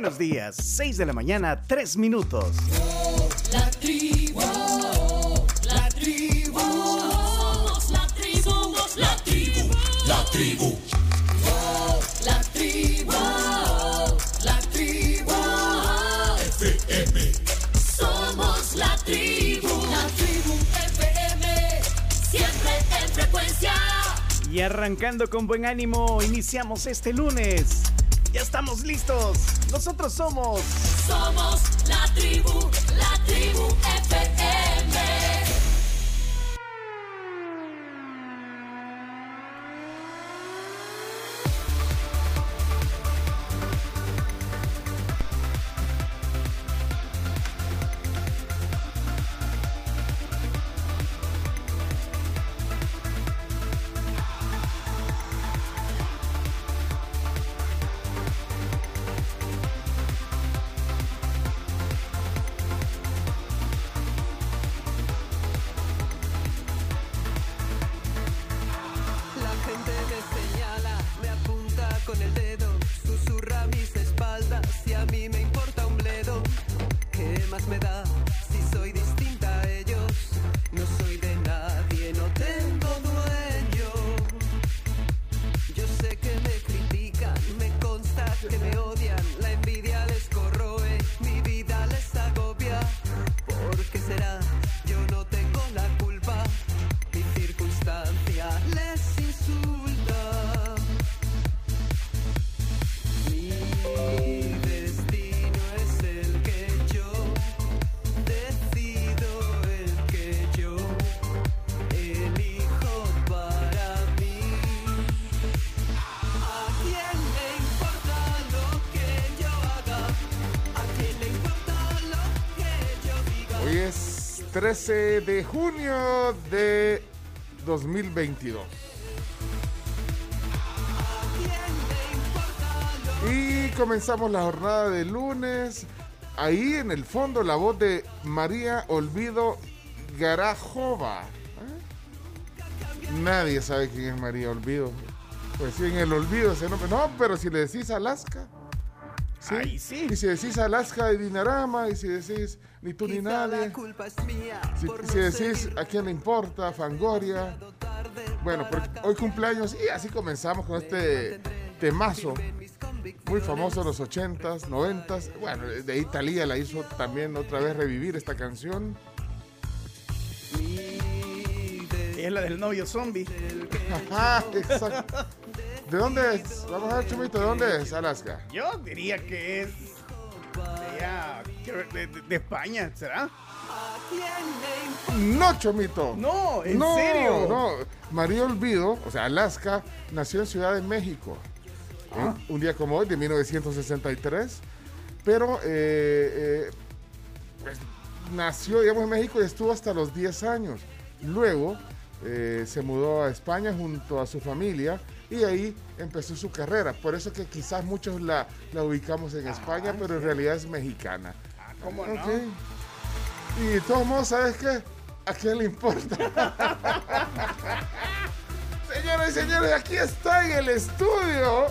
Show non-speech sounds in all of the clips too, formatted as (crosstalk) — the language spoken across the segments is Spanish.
buenos días. 6 de la mañana, 3 minutos. La tribu, la tribu, somos la tribu, somos la tribu, la tribu. La tribu, la tribu, FM. Somos la tribu, la tribu FM, siempre en frecuencia. Y arrancando con buen ánimo, iniciamos este lunes. Ya estamos listos. Nosotros somos. Somos la tribu, la tribu 13 de junio de 2022. Y comenzamos la jornada de lunes. Ahí en el fondo la voz de María Olvido Garajova. ¿Eh? Nadie sabe quién es María Olvido. Pues sí, en el olvido ese nombre. No, pero si le decís Alaska. Sí. Ahí sí. Y si decís Alaska de Dinarama, y si decís ni tú ni nadie. la culpa es mía Si, por si decís a quién le importa, Fangoria. Bueno, porque hoy cumpleaños y así comenzamos con este temazo. Muy famoso en los 80s, 90s. Bueno, de Thalía la hizo también otra vez revivir esta canción. Es la del novio zombie. (laughs) Ajá, exacto. (laughs) ¿De dónde es? Vamos a ver, Chumito, ¿de dónde es Alaska? Yo diría que es. De, de, de- España, ¿será? No, Chomito. No, ¿en no, serio? No, María Olvido, o sea, Alaska, nació en Ciudad de México. Ah. ¿eh? Un día como hoy, de 1963. Pero eh, eh, pues, nació, digamos, en México y estuvo hasta los 10 años. Luego eh, se mudó a España junto a su familia y ahí empezó su carrera. Por eso que quizás muchos la, la ubicamos en España, pero en realidad es mexicana. Ah, ¿Cómo no? Ok. Y de todos modos, ¿sabes qué? ¿A quién le importa? (laughs) Señoras y señores, aquí está en el estudio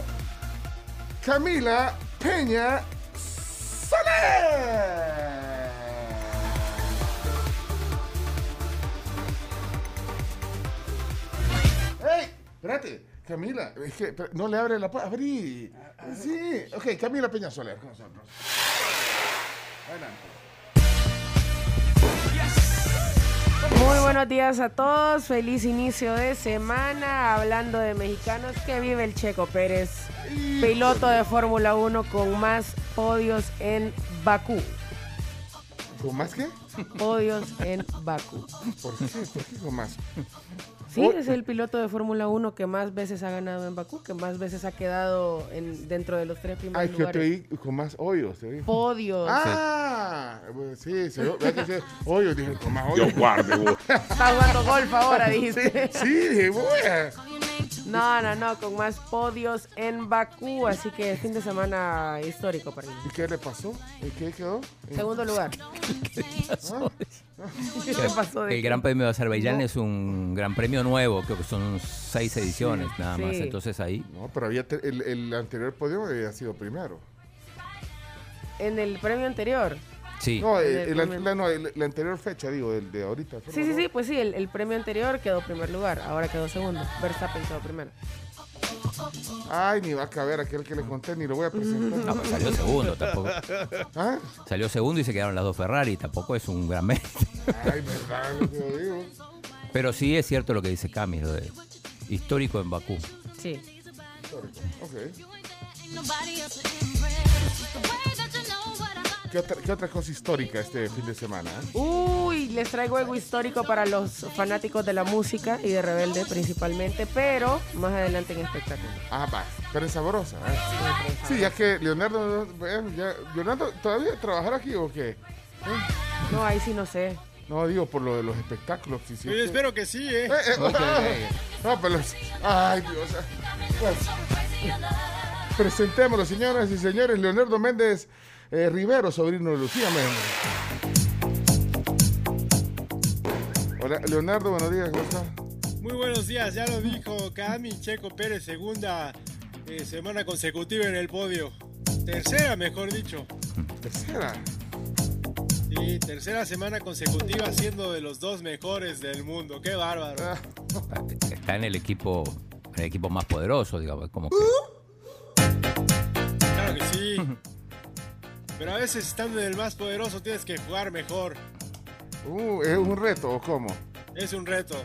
Camila Peña Soler. ¡Ey! Espérate, Camila, es que no le abre la puerta. Abrí. Sí, ok, Camila Peña Soler con nosotros. Adelante. Muy buenos días a todos, feliz inicio de semana. Hablando de mexicanos, que vive el Checo Pérez, piloto de Fórmula 1 con más podios en Bakú. ¿Con más qué? Podios en Bakú. ¿Por qué? ¿Por qué con más? Sí, Oh. es el piloto de Fórmula 1 que más veces ha ganado en Bakú, que más veces ha quedado en, dentro de los tres primeros Ay, que yo te lugares. oí con más hoyos. Te oí. Podios. Ah, pues sí, se que hoyos, dije, con más hoyos. Está jugando golf ahora, dijiste. Sí, dije, voy a... No, no, no, con más podios en Bakú, así que fin de semana histórico para él. ¿Y qué le pasó? ¿Y qué quedó? Segundo lugar. (laughs) Ah, ¿Qué pasó de El Gran Premio de Azerbaiyán es un gran premio nuevo, creo que son seis ediciones nada más. Sí. Entonces ahí, No, pero había el, el anterior podio había sido primero. En el premio anterior. Sí. No, eh, el la, primer- la- no, el- la anterior fecha, digo, el de ahorita. Sí, sí, sí, pues sí, el, el premio anterior quedó primer lugar, ahora quedó segundo. Verstappen quedó primero. Ay, ni va a caber aquel que le conté, ni lo voy a presentar. No, pero salió segundo tampoco. (laughs) ¿Ah? Salió segundo y se quedaron las dos Ferrari. Tampoco es un gran mérito. Ay, verdad, lo que digo. Pero sí es cierto lo que dice Cami, lo de histórico en Bakú. Sí. Ok. ¿Qué otra, qué otra cosa histórica este fin de semana? eh? Uy, les traigo algo histórico para los fanáticos de la música y de Rebelde principalmente, pero más adelante en espectáculo. Ah, va, pero es sabrosa. ¿eh? Sí, ya que Leonardo, bueno, ya, Leonardo, ¿todavía trabajará aquí o qué? No, ahí sí no sé. No, digo, por lo de los espectáculos. Sí, sí. Yo espero que sí, ¿eh? Eh, eh, (laughs) no, pero... Ay, Dios. Pues, presentémoslo, señoras y señores. Leonardo Méndez eh, Rivero, sobrino de Lucía Méndez. Hola, Leonardo, buenos días, ¿cómo está? Muy buenos días, ya lo dijo Cami Checo Pérez, segunda eh, semana consecutiva en el podio. Tercera, mejor dicho. Tercera. Sí, tercera semana consecutiva siendo de los dos mejores del mundo. Qué bárbaro. Ah, Está en el equipo, en el equipo más poderoso, digamos. Como que, Claro que sí. (laughs) Pero a veces estando en el más poderoso tienes que jugar mejor. uh, ¿Es un reto o cómo? Es un reto.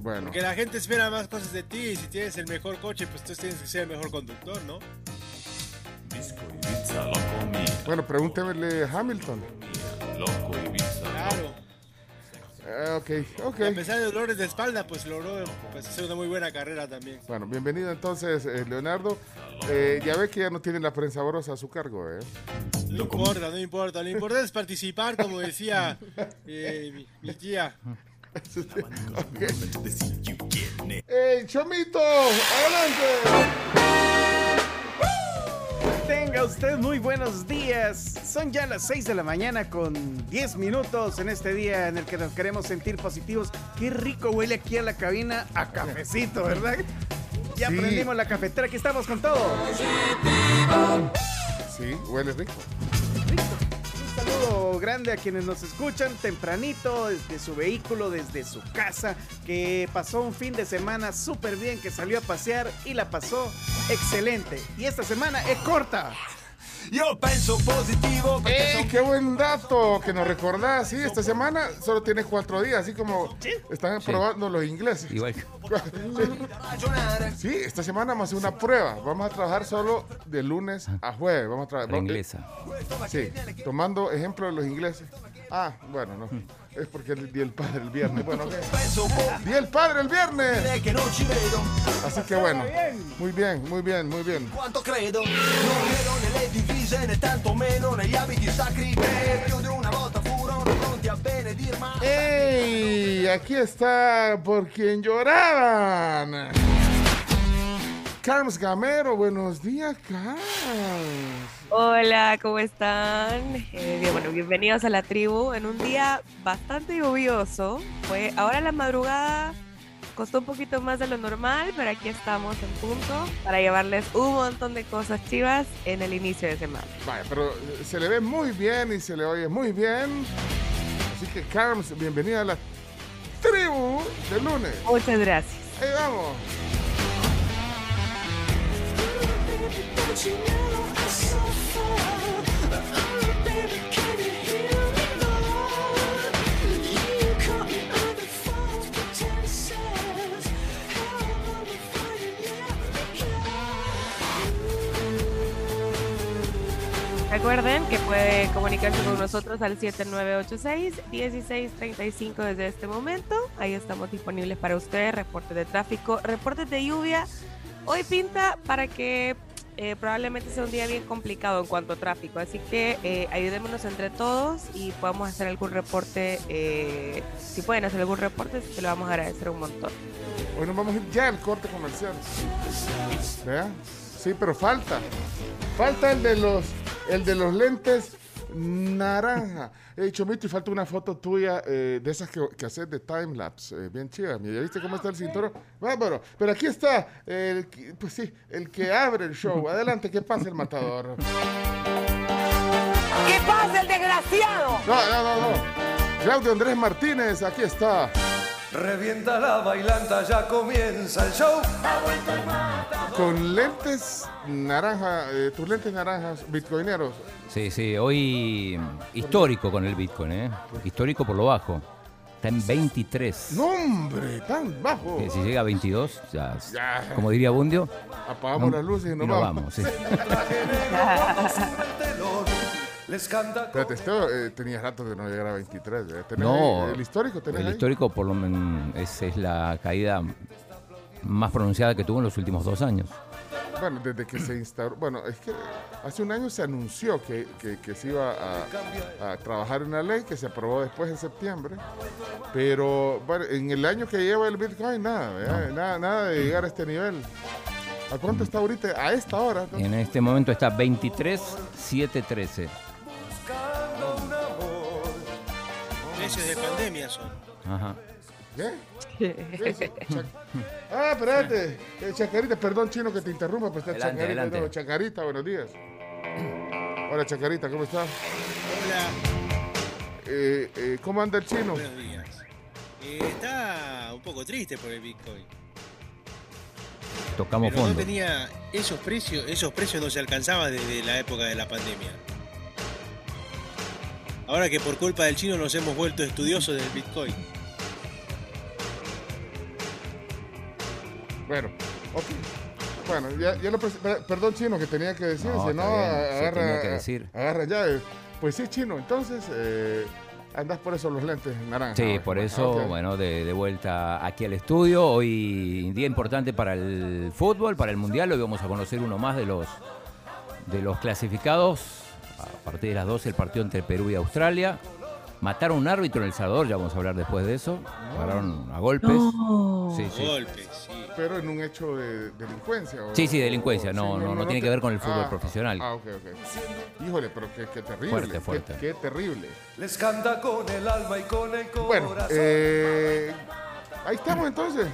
Bueno, Porque la gente espera más cosas de ti y si tienes el mejor coche, pues tú tienes que ser el mejor conductor, ¿no? bueno, pregúntemele a Hamilton. Claro. Ah, ok, ok. Y a pesar de dolores de espalda, pues logró pues, hacer una muy buena carrera también. Bueno, bienvenido entonces, eh, Leonardo. Eh, ya ve que ya no tiene la prensa sabrosa a su cargo, ¿eh? No importa, no importa. Lo importante es participar, como decía (laughs) eh, mi, mi tía. ¡Ey, Chomito! ¡Adelante! Tenga usted muy buenos días. Son ya las 6 de la mañana con 10 minutos en este día en el que nos queremos sentir positivos. Qué rico huele aquí a la cabina a cafecito, ¿verdad? Ya Sí. prendimos la cafetera, aquí estamos con todo. Sí, huele rico. Saludo grande a quienes nos escuchan tempranito desde su vehículo, desde su casa, que pasó un fin de semana súper bien, que salió a pasear y la pasó excelente. Y esta semana es corta. Io penso positivo ¡Ey, qué buen dato que nos recordás! Sí, esta semana solo tiene cuatro días, así como están probando los ingleses. igual. (laughs) Sí, esta semana vamos a hacer una prueba. Vamos a trabajar solo de lunes a jueves. Vamos a trabajar. la inglesa. Sí, tomando ejemplo de los ingleses. Ah, bueno, no. Es porque el día del padre el viernes. Bueno, ok. (laughs) Penso un po' Día del padre el viernes. Así que bueno. Muy bien, muy bien, muy bien. quanto credo. Non credo nelle divise né tanto meno negli abiti sacri che più di una volta furono pronti a benedir ma ¡Ey! Aquí está por quien lloraban. Carms Gamero, buenos días, Carms. Hola, ¿cómo están? Eh, bien, bueno, bienvenidos a la tribu en un día bastante lluvioso. Fue ahora la madrugada costó un poquito más de lo normal, pero aquí estamos en punto para llevarles un montón de cosas chivas en el inicio de semana. Vaya, pero eh, se le ve muy bien y se le oye muy bien. Así que, Carms, bienvenida a la tribu de lunes. Muchas gracias. Ahí vamos. Recuerden que puede comunicarse con nosotros al 7986-1635 desde este momento. Ahí estamos disponibles para ustedes. Reportes de tráfico, reportes de lluvia. Hoy pinta para que eh, probablemente sea un día bien complicado en cuanto a tráfico. Así que eh, ayudémonos entre todos y podamos hacer algún reporte. eh, si pueden hacer algún reporte, se lo vamos a agradecer un montón. Hoy nos vamos a ir ya al corte comercial. ¿Vea? Sí, pero falta. Falta el de los, el de los lentes naranja. Eh, Chomito, y falta una foto tuya eh, de esas que, que haces de timelapse. Eh, bien chida. ¿Ya viste cómo está el cinturón? Bárbaro. Pero aquí está, el, que- pues sí, el que abre el show. Adelante, que pase el matador. ¿Qué pasa, el desgraciado? No, no, no, no. Claudio Andrés Martínez, aquí está. Revienta la bailanta, ya comienza el show. Con lentes naranja, eh, tus lentes naranjas bitcoineros. Sí, sí, hoy histórico con el Bitcoin, ¿eh? Histórico por lo bajo. Está en 23. No, hombre, tan bajo. Que si llega a 22, ya, Ya. como diría Bundio, Apagamos no- las luces y y nos nos vamos. vamos. sí. (laughs) Les canta Espérate, esto eh, tenía rato de no llegar a 23. ¿eh? ¿Tenés No, ahí el histórico tenés el ahí? histórico por lo menos es, es la caída más pronunciada que tuvo en los últimos dos años. Bueno, desde que se instauró. Bueno, es que hace un año se anunció que, que- que se iba a, a trabajar una ley que se aprobó después en septiembre. Pero bueno, en el año que lleva el Bitcoin, nada, nada, nada de llegar a este nivel. ¿A cuánto está ahorita? A esta hora. ¿no? En este momento está 23, 713. Precios de pandemia son. Ajá. ¿Qué? ¿Qué es Ah, espérate. Eh, Chacarita, perdón, chino, que te interrumpa, pero está Adelante, Chacarita. adelante. no, Chacarita, buenos días. Hola, Chacarita, ¿cómo estás? Hola, Eh, eh, ¿Cómo anda el chino? buenos días. Eh, está un poco triste por el Bitcoin. Tocamos Pero no fondo. tenía esos precios, esos precios no se alcanzaban desde la época de la pandemia. Ahora que por culpa del chino nos hemos vuelto estudiosos del Bitcoin. Bueno, ok. Bueno, ya, ya lo Perdón, chino, que tenía que decir. No, si no, agarra, tenía que decir. agarra llave. Pues sí, chino, entonces eh, andas por eso los lentes naranjas. Sí, ahora. por Ah, eso, bueno, de, de vuelta aquí al estudio. Hoy día importante para el fútbol, para el mundial. Hoy vamos a conocer uno más de los de los clasificados. A partir de las 12 el partido entre Perú y Australia. Mataron a un árbitro en El Salvador, ya vamos a hablar después de eso. Agarraron a golpes. Sí, sí. Golpes, sí. Pero en un hecho de delincuencia. o- Sí, sí, delincuencia, no, no, no tiene te- que ver con el fútbol Ah, profesional. Ah, ok, ok. Híjole, pero qué, qué terrible. Fuerte, fuerte. Qué, terrible. Les canta con el alma y con el corazón. Bueno, eh, ahí estamos entonces.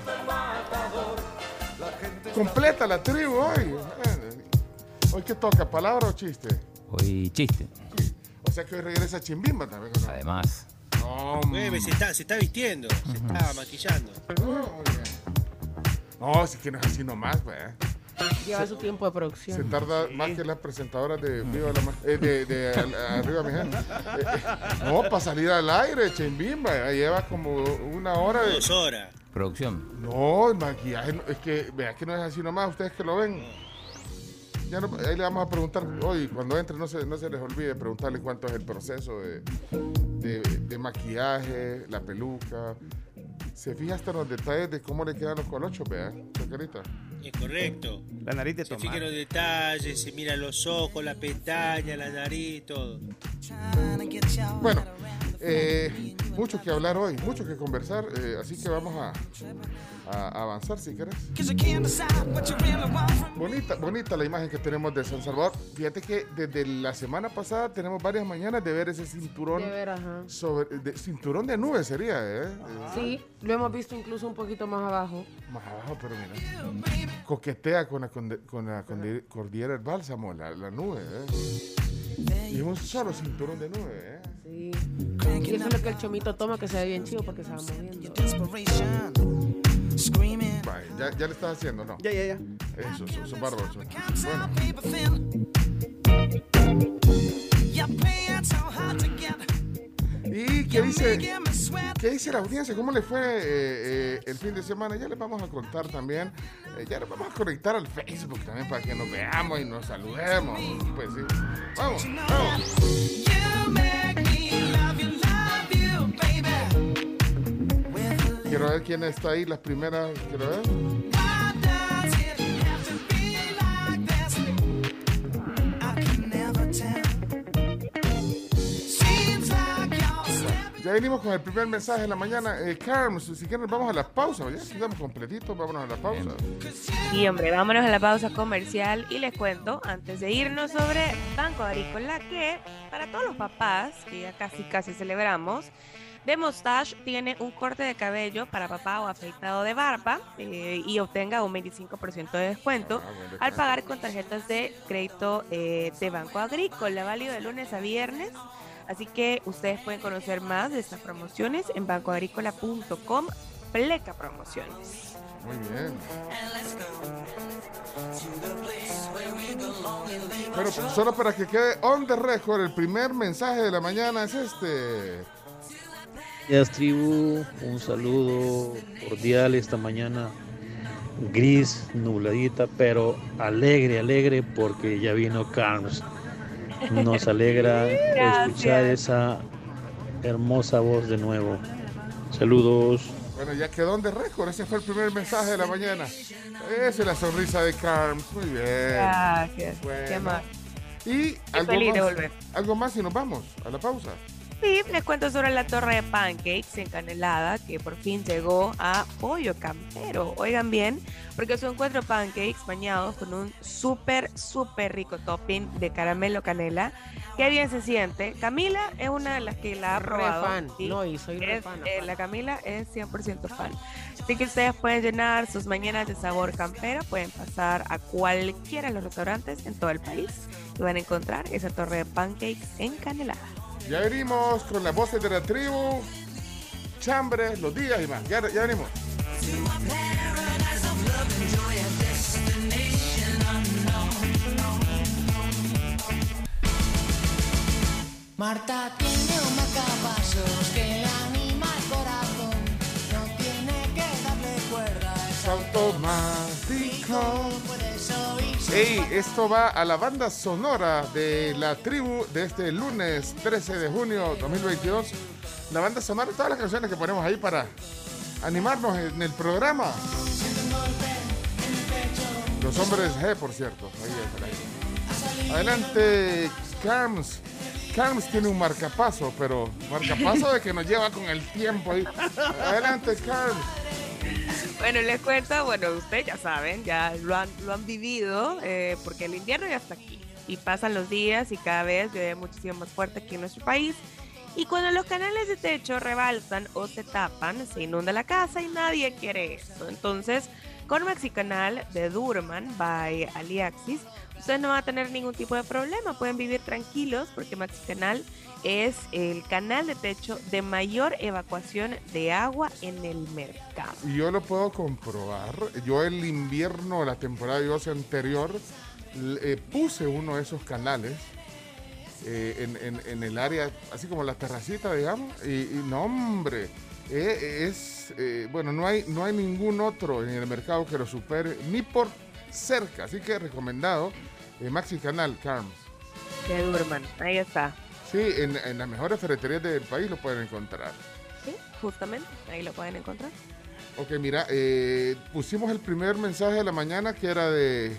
Completa la tribu hoy. Hoy qué toca, palabra o chiste. Hoy chiste, O sea que hoy regresa Chimbimba también. además. No, Mueve, se está, se está vistiendo, se está maquillando. No, si que no es así nomás, pues. Lleva su tiempo de Se producción. tarda más que las presentadoras de Viva la Ma- eh, de, de al- Arriba mi gente. Eh, eh, no, para salir al aire, Chimbimba, lleva como una hora de... Dos horas. Producción. No, el maquillaje, no- es que, vea que no es así nomás, ustedes que lo ven. Ya no, ahí le vamos a preguntar, hoy cuando entre no se, no se les olvide preguntarle cuánto es el proceso de, de- de maquillaje, la peluca. Se fija hasta en los detalles de cómo le quedan los colochos, vea, Chacarita. Es correcto. La nariz de Se fija en los detalles, se mira los ojos, la pestaña, la nariz, todo. Bueno, eh, mucho que hablar hoy, mucho que conversar, eh, así que vamos a, a avanzar si querés. Bonita, bonita la imagen que tenemos de San Salvador. Fíjate que desde la semana pasada tenemos varias mañanas de ver ese cinturón De ver, ajá. sobre de- cinturón de nubes sería, ¿eh? Eh, Sí, lo hemos visto incluso un poquito más abajo. Más abajo, pero mira. Coquetea con la, conde- con la cordillera del bálsamo, la, la nube, ¿eh? Y un solo cinturón de nube, ¿eh? Sí. Y eso es lo que el chomito toma, que se ve bien chido porque se va moviendo. Vaya, ya, ya le estás haciendo, ¿no? Ya, ya, ya. Eso, eso, eso eso. Bueno, ¿y qué dice, qué dice la audiencia? ¿Cómo le fue eh, eh, el fin de semana? Ya les vamos a contar también. Eh, ya les vamos a conectar al Facebook también para que nos veamos y nos saludemos. Pues sí. Vamos, vamos. Quiero ver quién está ahí, las primeras. Quiero ver. Ya venimos con el primer mensaje de la mañana. Eh, Carmen, si quieren, vamos a la pausa. Ya quedamos completitos, vámonos a la pausa. Y hombre, vámonos a la pausa comercial y les cuento, antes de irnos, sobre Banco Agrícola, que para todos los papás, que ya casi casi celebramos, The Mustache tiene un corte de cabello para papá o afeitado de barba eh, y obtenga un 25% de descuento Ah, al pagar con tarjetas de crédito eh, de Banco Agrícola, válido de lunes a viernes. Así que ustedes pueden conocer más de estas promociones en bancoagrícola.com, pleca promociones. Muy bien. Pero solo para que quede on the record, el primer mensaje de la mañana es este. Días tribu, un saludo cordial esta mañana gris, nubladita, pero alegre, alegre porque ya vino Carms. Nos (laughs) alegra escuchar esa hermosa voz de nuevo. Saludos. Bueno, ya quedó on the record. Ese fue el primer mensaje de la mañana. Esa es la sonrisa de Carms. Muy bien. Gracias. Bueno. ¿Qué más? Y algo feliz de volver. algo más y nos vamos a la pausa. Sí, les cuento sobre la torre de pancakes encanelada que por fin llegó a Pollo Campero. Oigan bien, porque son cuatro pancakes bañados con un súper, súper rico topping de caramelo canela. Qué bien se siente. Camila es una de las que la ha probado. fan. ¿sí? No, y soy Es, fan, eh, fan. la Camila es 100% fan. Así que ustedes pueden llenar sus mañanas de sabor campero, pueden pasar a cualquiera de los restaurantes en todo el país y van a encontrar esa torre de pancakes encanelada. Ya venimos con las voces de la tribu, chambres, los días y más. Ya, ya venimos. Marta tiene un marcapasos que le anima el corazón. No tiene que darle cuerda, es Automático. Hey, esto va a la banda sonora de la tribu de este lunes 13 de junio 2022. La banda sonora, todas las canciones que ponemos ahí para animarnos en el programa. Los hombres G, por cierto. Ahí. Adelante, Carms. Carms tiene un marcapaso, pero marcapaso de que nos lleva con el tiempo ahí. Adelante, Carms. Bueno, les cuento, bueno, ustedes ya saben, ya lo han, lo han vivido, eh, porque el invierno ya está aquí. Y pasan los días y cada vez llueve muchísimo más fuerte aquí en nuestro país. Y cuando los canales de techo rebalsan o se tapan, se inunda la casa y nadie quiere eso. Entonces, con Maxicanal de Durman by Aliaxis, ustedes no van a tener ningún tipo de problema. Pueden vivir tranquilos porque Maxicanal es el canal de techo de mayor evacuación de agua en el mercado. Y yo lo puedo comprobar. Yo el invierno, la temporada de lluvia anterior, eh, puse uno de esos canales eh, en, en- en el área, así como la terracita, digamos. Y, y no, hombre, eh, es, eh, bueno, no hay, no hay ningún otro en el mercado que lo supere, ni por cerca. Así que recomendado, eh, Maxi Canal, Carms. De Durman, ahí está. Sí, en, en las mejores ferreterías del país lo pueden encontrar. Sí, justamente, ahí lo pueden encontrar. Ok, mira, eh, pusimos el primer mensaje de la mañana que era de,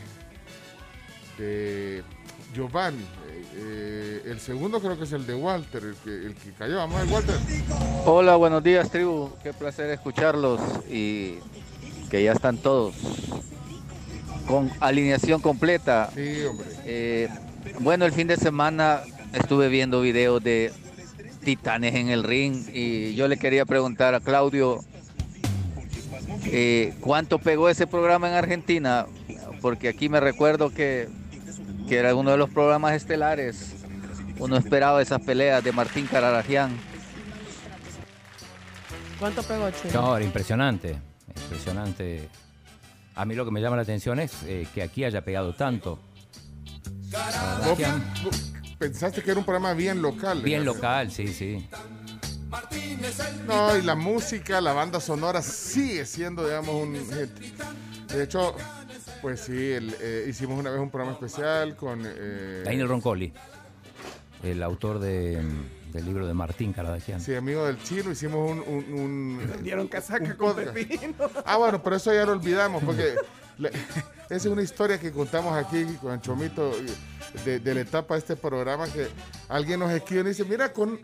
de Giovanni. Eh, eh, el segundo creo que es el de Walter, el que, el que cayó. Vamos a ver, Walter. Hola, buenos días, tribu. Qué placer escucharlos y que ya están todos con alineación completa. Sí, hombre. Eh, bueno, el fin de semana estuve viendo videos de titanes en el ring y yo le quería preguntar a Claudio eh, cuánto pegó ese programa en Argentina, porque aquí me recuerdo que, que era uno de los programas estelares. Uno esperaba esas peleas de Martín Cararagian. ¿Cuánto pegó, Chino? No, era impresionante, impresionante. A mí lo que me llama la atención es eh, que aquí haya pegado tanto. ¿Vos, vos pensaste que era un programa bien local? Bien local, sí, sí. No, y la música, la banda sonora sigue siendo, digamos, un hit. De hecho, pues sí, el, eh, hicimos una vez un programa especial con... eh, Daniel Roncoli, el autor de, del libro de Martín Caradagian. Sí, amigo del chino, hicimos un... un, un- Dieron casaca un con. Pepino. Ah, bueno, pero eso ya lo olvidamos, porque le- (laughs) esa es una historia que contamos aquí con Chomito de, de la etapa de este programa, que alguien nos escribe y dice, mira, con,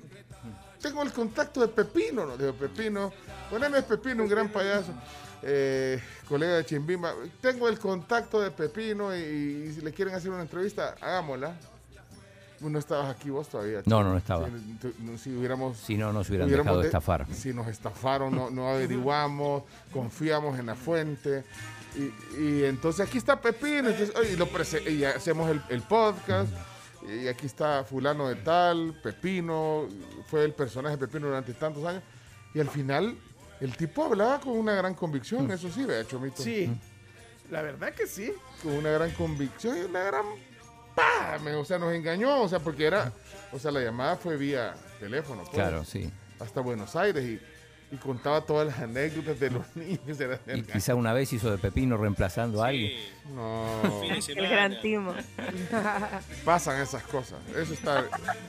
tengo el contacto de Pepino, nos dijo Pepino, poneme Pepino, un gran payaso, eh, colega de Chimbimba, tengo el contacto de Pepino y, y si le quieren hacer una entrevista, hagámosla. No estabas aquí vos todavía. No, no, no estaba. Si, tu- no, si hubiéramos... Si no, nos hubieran hubiéramos dejado de de- estafar. Si nos estafaron, no, no averiguamos, confiamos en la fuente. Y, y entonces aquí está Pepín, entonces, y lo prese- y hacemos el, el podcast. Y aquí está fulano de tal, Pepino, fue el personaje de Pepino durante tantos años. Y al final, el tipo hablaba con una gran convicción, eso sí, vea, Chomito. Sí, la verdad que sí. Con una gran convicción y una gran... ¡Pah! Me- O sea, nos engañó, o sea, porque era... O sea, la llamada fue vía teléfono. pues, Claro, sí. Hasta Buenos Aires y, y contaba todas las anécdotas de los (laughs) niños. Era Y quizá una vez hizo de Pepino reemplazando a alguien. No, El gran timo. (laughs) pasan esas cosas. Eso está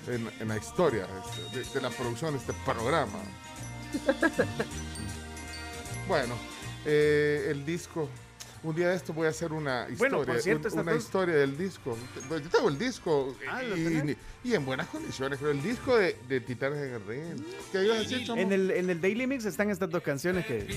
en, en la historia este, de, de la producción de este programa. (laughs) Bueno, eh, el disco. Un día de esto voy a hacer una historia. Bueno, por cierto, un- estas una historia del disco. Yo tengo el disco Ah, ¿lo y, y en buenas condiciones. Pero el disco de, de Titanes en el Ring. ¿Qué ibas a decir, Chomo? En el, en el Daily Mix están estas dos canciones que...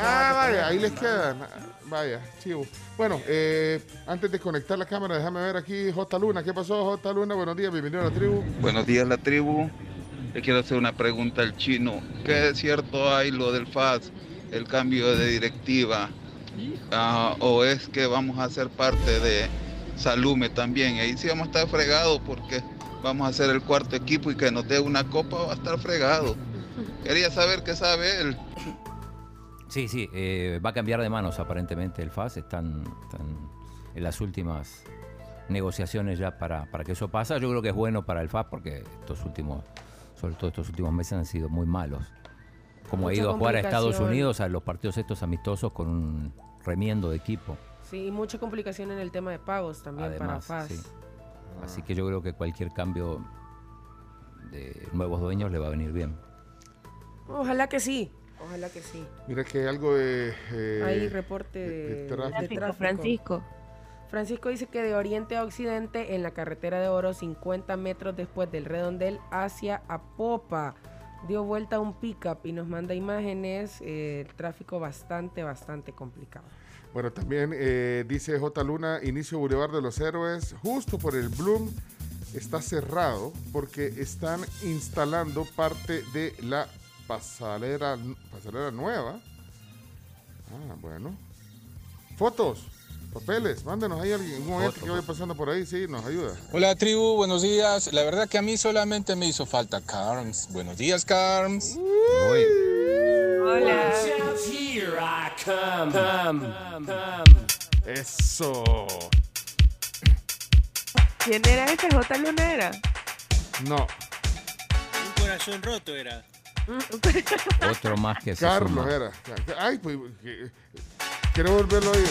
Ah, vaya, ahí les quedan. Ah, Vaya, chivo. Bueno, eh, antes de conectar la cámara, déjame ver aquí J. Luna. ¿Qué pasó, J. Luna? Buenos días, bienvenido a la tribu. Buenos días, la tribu. Le quiero hacer una pregunta al chino. ¿Qué es cierto hay lo del FAS, el cambio de directiva? ¿O es que vamos a ser parte de Salume también? Y ahí sí vamos a estar fregados porque vamos a ser el cuarto equipo y que nos dé una copa va a estar fregado. Quería saber qué sabe él. Sí, sí, eh, va a cambiar de manos aparentemente el FAS. Están, están en las últimas negociaciones ya para, para que eso pase. Yo creo que es bueno para el FAS porque estos últimos, sobre todo estos últimos meses han sido muy malos. Como ha ido a jugar a Estados. Unidos a los partidos estos amistosos con un remiendo de equipo. Sí, mucha complicación en el tema de pagos también Además, para FAS. sí. Así que yo creo que cualquier cambio de nuevos dueños le va a venir bien. Ojalá que sí, ojalá que sí. Mira que hay algo de. eh, Hay reporte de- de, de de tráfico. Francisco. Francisco dice que de oriente a occidente en la carretera de Oro, 50 metros después del redondel hacia Apopa, dio vuelta a un pickup y nos manda imágenes. eh, el tráfico bastante, bastante complicado. Bueno, también eh, dice J. Luna, inicio Boulevard de los Héroes, justo por el Bloom, está cerrado porque están instalando parte de la pasarela, pasarela nueva. Ah, bueno. Fotos, papeles, mándenos ahí alguien, un momento Foto, que vaya pasando por ahí, sí, nos ayuda. Hola tribu, buenos días. La verdad que a mí solamente me hizo falta Carms. Buenos días, Carms. Hoy, Hola. Eso. ¿Quién era ese? J. Luna era. No, Un corazón roto era. otro más que se Carlos suma. era. Ay, pues, que- quiero volverlo a oír.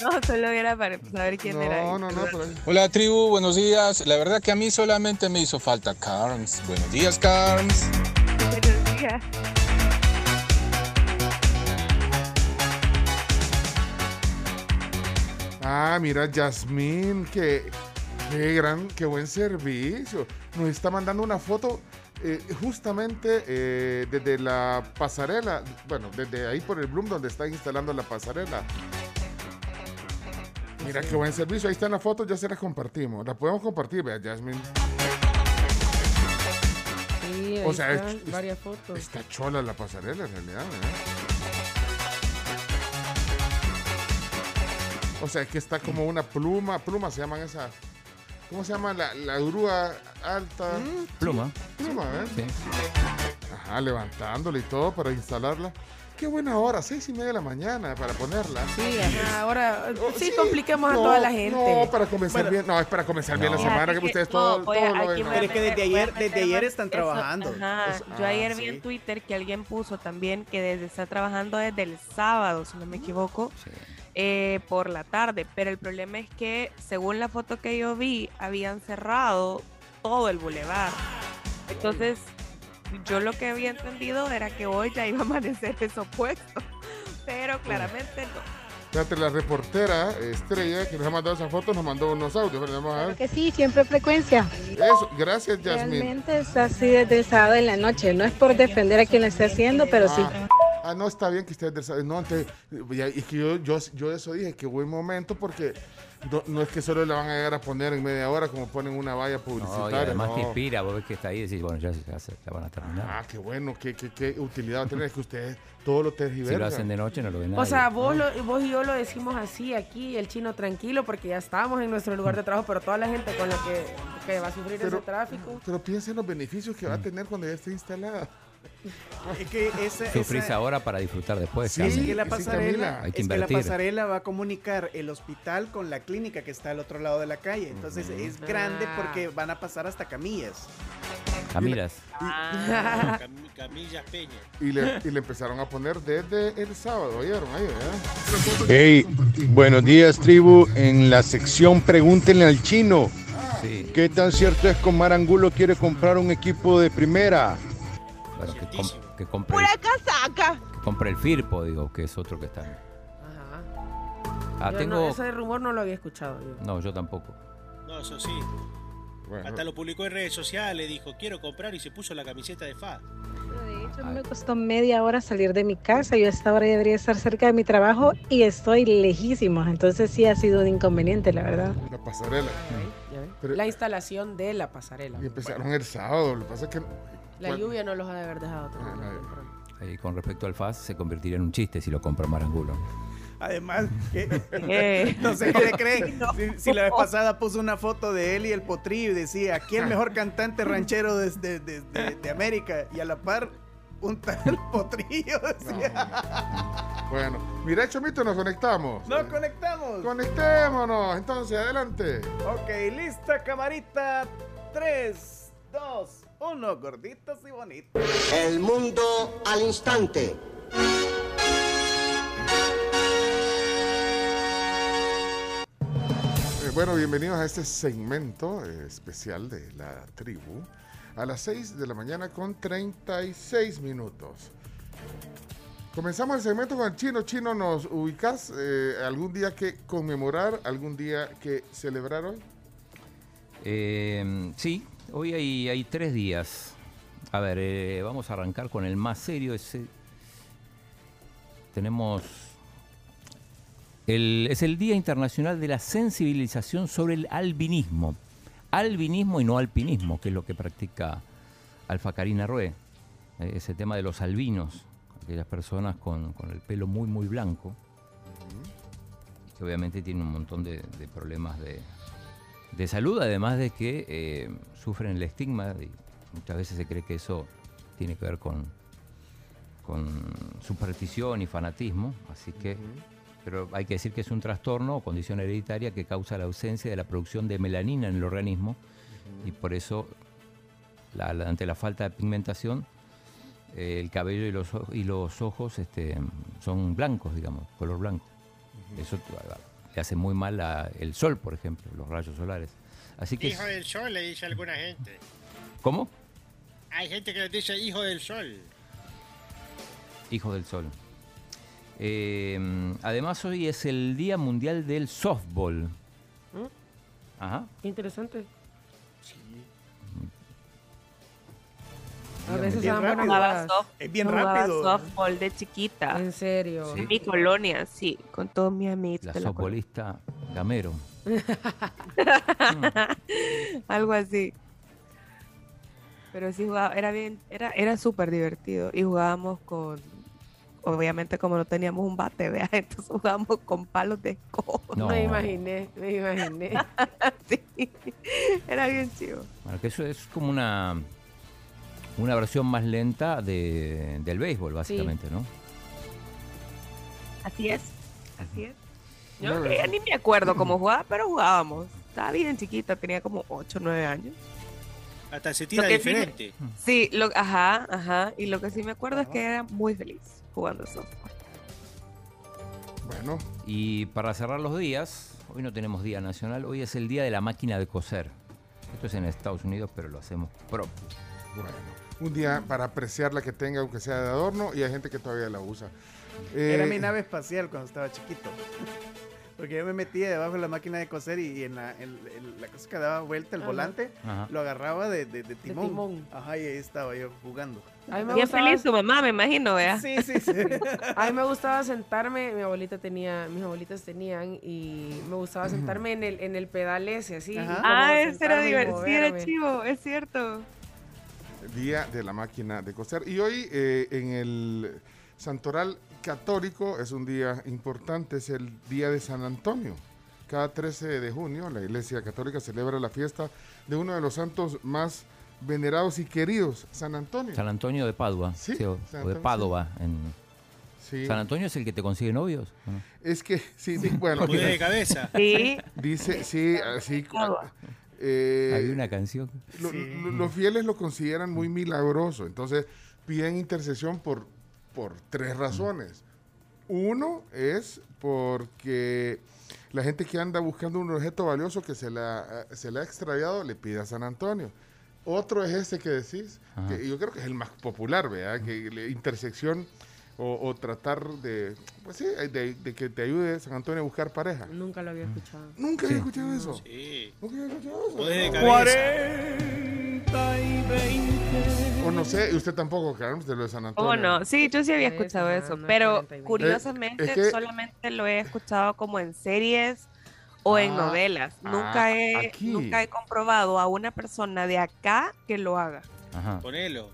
No, solo era para saber quién era. No, no, no, pero- Hola tribu, buenos días. La verdad que a mí solamente me hizo falta Carms. Buenos días, Carms. Buenos días. Ah, mira, Yasmín, qué, qué gran, qué buen servicio. Nos está mandando una foto eh, justamente eh, desde la pasarela, bueno, desde ahí por el Bloom donde están instalando la pasarela. Mira qué buen servicio, ahí están las fotos, ya se las compartimos. Las podemos compartir, vea, Yasmín. Sí, ahí O sea, están es- es- varias fotos. Está chola la pasarela en realidad, ¿eh? O sea, es que está como una pluma, pluma se llaman esas. ¿Cómo se llama la, la grúa alta? Pluma. Pluma, ¿eh? Sí. Ajá, levantándola y todo para instalarla. Qué buena hora, seis y media de la mañana para ponerla. Sí, ajá, ahora Oh, sí, compliquemos a No, toda la gente. No, para comenzar Bueno. bien. No, es para comenzar bien la semana, Fíjate que ustedes no, todo, voy a- todo lo aquí ven. me Pero es que desde ayer- desde ayer están eso, trabajando. ajá. Eso- Yo ah, ayer vi sí. en Twitter que alguien puso también que desde está trabajando desde el sábado, si no me equivoco, Sí. Eh, por la tarde. Pero el problema es que, según la foto que yo vi, habían cerrado todo el bulevar. Entonces, yo lo que había entendido era que hoy ya iba a amanecer eso puesto. (laughs) Pero claramente no. Fíjate, la reportera Estrella que nos ha mandado esa foto nos mandó unos audios. ¿verdad? Vamos a ver. Que sí, siempre frecuencia. Eso, gracias, Yasmín. Realmente es así desde el sábado en la noche. No es por defender a quien lo esté haciendo, pero sí. Ah, no, está bien que estés del. No, entonces, es que yo, yo, yo eso dije, que buen momento porque no, no es que solo le van a llegar a poner en media hora como ponen una valla No, y publicitaria. además no. te inspira, vos ves que está ahí y decís, bueno, ya, ya se van a terminar. Ah, qué bueno, qué, qué, qué utilidad va a tener. Es que ustedes todo lo tergiversan. si lo hacen de noche no lo ven nadie. O sea, vos, lo- vos y yo lo decimos así aquí, el chino tranquilo, porque ya estábamos en nuestro lugar de trabajo, pero toda la gente con la que, que va a sufrir Pero- ese tráfico. Pero piensa en los beneficios que va a tener cuando ya esté instalada. (laughs) Es que esa, Sufrís esa- ahora para disfrutar después. Sí, es que la pasarela, Camila. Hay que es que la pasarela va a comunicar el hospital con la clínica que está al otro lado de la calle. Entonces es grande Ah. porque van a pasar hasta camillas. Camilas. Ah, (laughs) Cam- Camillas Peña. Y le, y le empezaron a poner desde el sábado, ¿oyeron? Ahí, ¿verdad? Hey, buenos días tribu. En la sección Pregúntenle al chino. Sí. ¿Qué tan cierto es que Omar Angulo quiere comprar un equipo de primera? Bueno, que, com- Ciertísimo. que compre, el, casaca! que compre el Firpo, digo, que es otro que está. Ajá. Ah, Yo tengo. no, ese rumor no lo había escuchado. yo. No, yo tampoco. No, eso sí. Bueno, Hasta lo publicó en redes sociales, dijo, quiero comprar y se puso la camiseta de FA. De hecho, a mí me costó media hora salir de mi casa. Yo a esta hora ya debería estar cerca de mi trabajo y estoy lejísimos. Entonces sí ha sido un inconveniente, la verdad. la pasarela. Ya. Pero- la instalación de la pasarela. Y empezaron el sábado. Lo que pasa es que. La lluvia no los ha de haber dejado. Ah, terminar no. temprano. Y con respecto al FAS, se convertiría en un chiste si lo compra Marangulo. Además, que- (laughs) Eh. (laughs) no sé qué le creen. (laughs) Si, si la vez pasada puso una foto de él y el potrillo y decía, aquí el mejor cantante ranchero desde de, de- de América. Y a la par, un tal potrillo decía. Bueno, mira, Chomito, nos conectamos. Nos conectamos. Conectémonos. Entonces, adelante. Ok, lista, camarita. 3, 2, 1. Gorditos y bonitos. El mundo al instante. Eh, bueno, bienvenidos a este segmento eh, especial de la tribu. A las 6 de la mañana con 36 minutos. Comenzamos el segmento con el chino. Chino, ¿nos ubicas eh, algún día que conmemorar, algún día que celebrar hoy? Eh, sí, hoy hay, hay tres días. A ver, eh, vamos a arrancar con el más serio. Ese. Tenemos. El, es el Día Internacional de la Sensibilización sobre el Albinismo. Albinismo y no alpinismo, que es lo que practica Alfa Karina Rue. Eh, ese tema de los albinos, aquellas personas con, con el pelo muy, muy blanco, que obviamente tienen un montón de, de problemas de, de salud, además de que eh, sufren el estigma y muchas veces se cree que eso tiene que ver con, con superstición y fanatismo, así que, pero hay que decir que es un trastorno o condición hereditaria que causa la ausencia de la producción de melanina en el organismo y por eso, la- la- ante la falta de pigmentación, eh, el cabello y los, y los ojos este, son blancos, digamos, color blanco. Eso le hace muy mal a- el sol, por ejemplo, los rayos solares. Así que... Hijo del sol, le dice alguna gente. ¿Cómo? Hay gente que le dice hijo del sol. Hijo del Sol. Eh, además hoy es el Día Mundial del Softball. Ajá. Qué interesante. A veces se Bien buenas rápido. jugadas. Soft- Es bien jugaba rápido. softball de chiquita. En serio. Sí. En mi colonia, sí, con todos mis amigos. La softballista Gamero. (laughs) Algo así. Pero sí jugaba, era bien, era, era súper divertido. Y jugábamos con, obviamente como no teníamos un bate, vea, (laughs) entonces jugábamos con palos de escoba. No. Me imaginé, me imaginé. (laughs) Sí, era bien chido. Bueno, que eso es como una una versión más lenta de, del béisbol, básicamente, ¿no? Así es, así es. Yo No, que ya ni me acuerdo cómo jugaba, pero jugábamos. Estaba bien chiquita, tenía como 8 o 9 años. Hasta se tira sí diferente. Sí, lo, ajá, ajá. Y lo que sí me acuerdo es que era muy feliz jugando softball. Bueno, Y para cerrar los días, hoy no tenemos día nacional, hoy es el día de la máquina de coser. Esto es en Estados Unidos, pero lo hacemos propio. bueno. Un día para apreciar la que tenga, aunque sea de adorno, y hay gente que todavía la usa. Era Eh, mi nave espacial cuando estaba chiquito. (laughs) Porque yo me metía debajo de la máquina de coser y, y en, la, en- en la cosa que daba vuelta el Ajá. volante, Ajá. lo agarraba de, de- de timón. timón. Ajá, y ahí estaba yo jugando. Bien gustaba- feliz tu mamá, me imagino, vea. Sí, sí, sí. (laughs) A mí me gustaba sentarme, mi abuelita tenía, mis abuelitas tenían, y me gustaba sentarme en el, en el pedal ese, así. Ah, ese era divertido, chivo, es cierto. Día de la máquina de coser. Y hoy eh, en el Santoral Católico es un día importante, es el Día de San Antonio. Cada 13 de junio la Iglesia Católica celebra la fiesta de uno de los santos más venerados y queridos, San Antonio. San Antonio de Padua. Sí, sí, o, de en- Sí. San Antonio es el que te consigue novios. Es que, sí, sí, bueno. De cabeza. Sí. Dice, sí, así. Eh, Hay una canción. lo- lo- los fieles lo consideran muy milagroso, entonces piden intercesión por, por tres razones. Uno es porque la gente que anda buscando un objeto valioso que se, la, se le ha extraviado le pide a San Antonio. Otro es ese que decís, Ajá. que yo creo que es el más popular, ¿verdad? Que la intersección o, o tratar de, pues sí, de, de que te ayude San Antonio a buscar pareja. Nunca lo había escuchado. Nunca había escuchado eso. Sí. Nunca había escuchado eso. Poder de No. cabeza. O no sé, y usted tampoco, Carlos, de lo de San Antonio. ¿Cómo no? Sí, yo sí había escuchado eso, no, pero 49. curiosamente es que- solamente lo he escuchado como en series o en Ah, novelas. ah, Nunca he, aquí. nunca he comprobado a una persona de acá que lo haga. Ajá. Ponelo.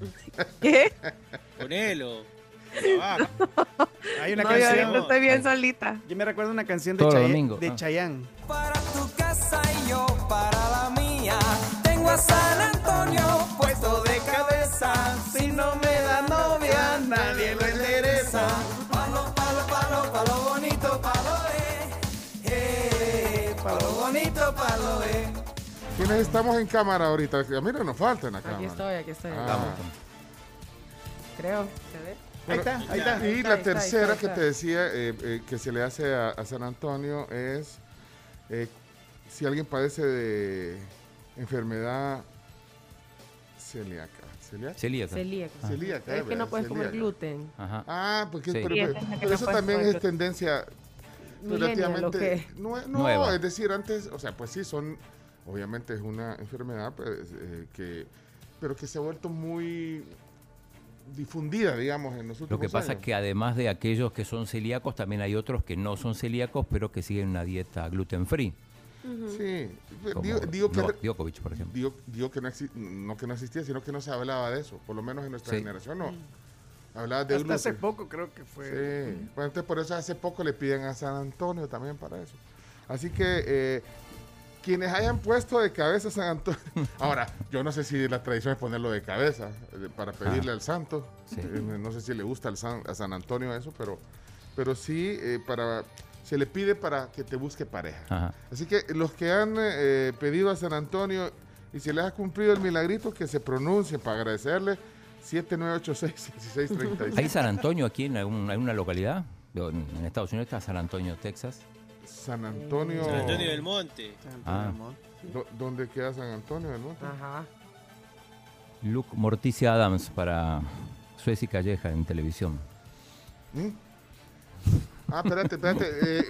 (laughs) ¿Qué? Ponelo. Trabaja. (laughs) Hay una No, yo canción. ahorita estoy bien solita. Yo me recuerdo una canción de, Chayanne- domingo, de ah. Chayanne. Para tu casa y yo para la mía. Tengo a San Antonio puesto de cabeza. Si no me da novia, nadie lo endereza. Palo, palo, palo, palo bonito, palo eh. Eh, palo bonito, palo eh. ¿Quiénes estamos en cámara ahorita? A mí no nos falta en la Aquí estoy, aquí estoy. Ah. Creo. ¿Se ve? Ahí está, ahí está. Y Ahí está, la tercera está, que te decía eh, eh, que se le hace a, a San Antonio es eh, si alguien padece de enfermedad celíaca. ¿Celíaca? Celíaca. Celíaco. Ah. Celíaca, Es que no puedes comer Celíaca. gluten. Ajá. Ah, porque Sí. pero, Sí, pero- no eso también es tendencia relativamente ¿o qué? nue- no, Nueva. es decir, antes, o sea, pues sí son obviamente es una enfermedad pues, eh, que pero que se ha vuelto muy difundida, digamos, en los últimos Lo que pasa es que además de aquellos que son celíacos, también hay otros que no son celíacos, pero que siguen una dieta gluten free. Sí, Como digo, digo que Djokovic, por ejemplo. digo, digo que no, exi- no que no existía, sino que no se hablaba de eso, por lo menos en nuestra Sí. generación no. Hablaba de Hasta hace poco creo que fue. Sí, pues entonces por eso hace poco le piden a San Antonio también para eso. Así que eh, quienes hayan puesto de cabeza a San Antonio, (laughs) ahora yo no sé si la tradición es ponerlo de cabeza eh, para pedirle Ah. al santo, Sí. Eh, no sé si le gusta al San- a San Antonio eso, pero, pero sí eh, para se le pide para que te busque pareja. Ajá. Así que los que han eh, pedido a San Antonio y se les ha cumplido el milagrito, que se pronuncien para agradecerle. 7986-1636. ¿Hay San Antonio aquí en algún- alguna localidad? En Estados Unidos está San Antonio, Texas. San Antonio. San Antonio del Monte. Ah. Do- ¿Dónde queda San Antonio del Monte? Ajá. Luke Morticia Adams para Suez y Calleja en televisión. ¿Mm? Ah, espérate, espérate. eh,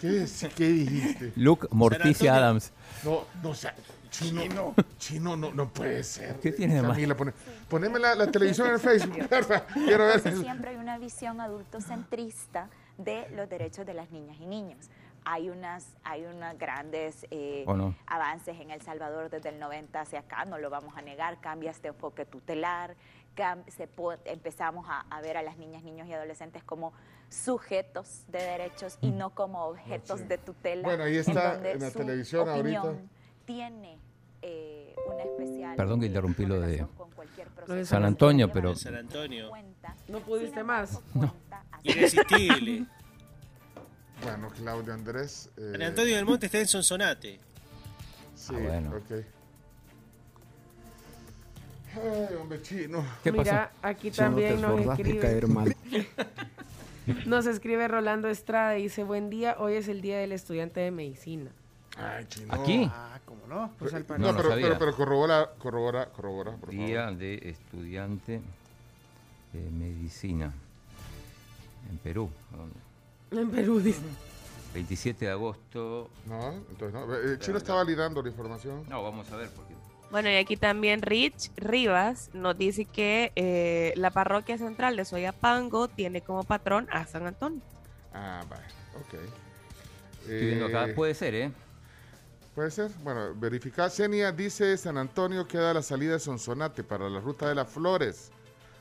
¿qué, es- ¿Qué dijiste? Luke Morticia Antonio. Adams. No, no, o sea, chino, chino, no, no puede ser. ¿Qué tiene de malo? Camila, pone- poneme la, la televisión en Facebook, porfa. (laughs) Quiero ver. Siempre hay una visión adultocentrista de los derechos de las niñas y niños. Hay unas, hay unos grandes eh, ¿O no? avances en El Salvador desde el 90 hacia acá, no lo vamos a negar, cambia este enfoque tutelar, cam- se empezamos a, a ver a las niñas, niños y adolescentes como sujetos de derechos y no como objetos Sí. de tutela. Bueno, ahí en está en la su televisión ahorita. Tiene eh, una especial Perdón que interrumpí lo de San Antonio, pero- San Antonio. cuenta. ¿No pudiste más? hasta- Irresistible. (laughs) Bueno, Claudio Andrés. eh, San Antonio del Monte está en Sonsonate. Sí, Ah, bueno. ok. Ay, hombre, chino. ¿Qué Mira, aquí también nos escribe. mal. (laughs) Nos escribe Rolando Estrada y dice, buen día, hoy es el día del estudiante de medicina. Ay, chino. ¿Aquí? Ah, ¿cómo no? Pues al No, parecer. no pero, sabía. pero, pero corrobora, corrobora, corrobora, por Día favor. de estudiante de medicina. En Perú. En Perú, dice. 27 de agosto. No, entonces no. Eh, Chino está validando la información. No, vamos a ver porque Bueno, y aquí también Rich Rivas nos dice que eh, la parroquia central de Soyapango tiene como patrón a San Antonio. Ah, vale, ok. Estoy viendo acá, Eh, puede ser, ¿eh? Puede ser. Bueno, verificar. Senia dice San Antonio queda a la salida de Sonsonate para la ruta de las flores.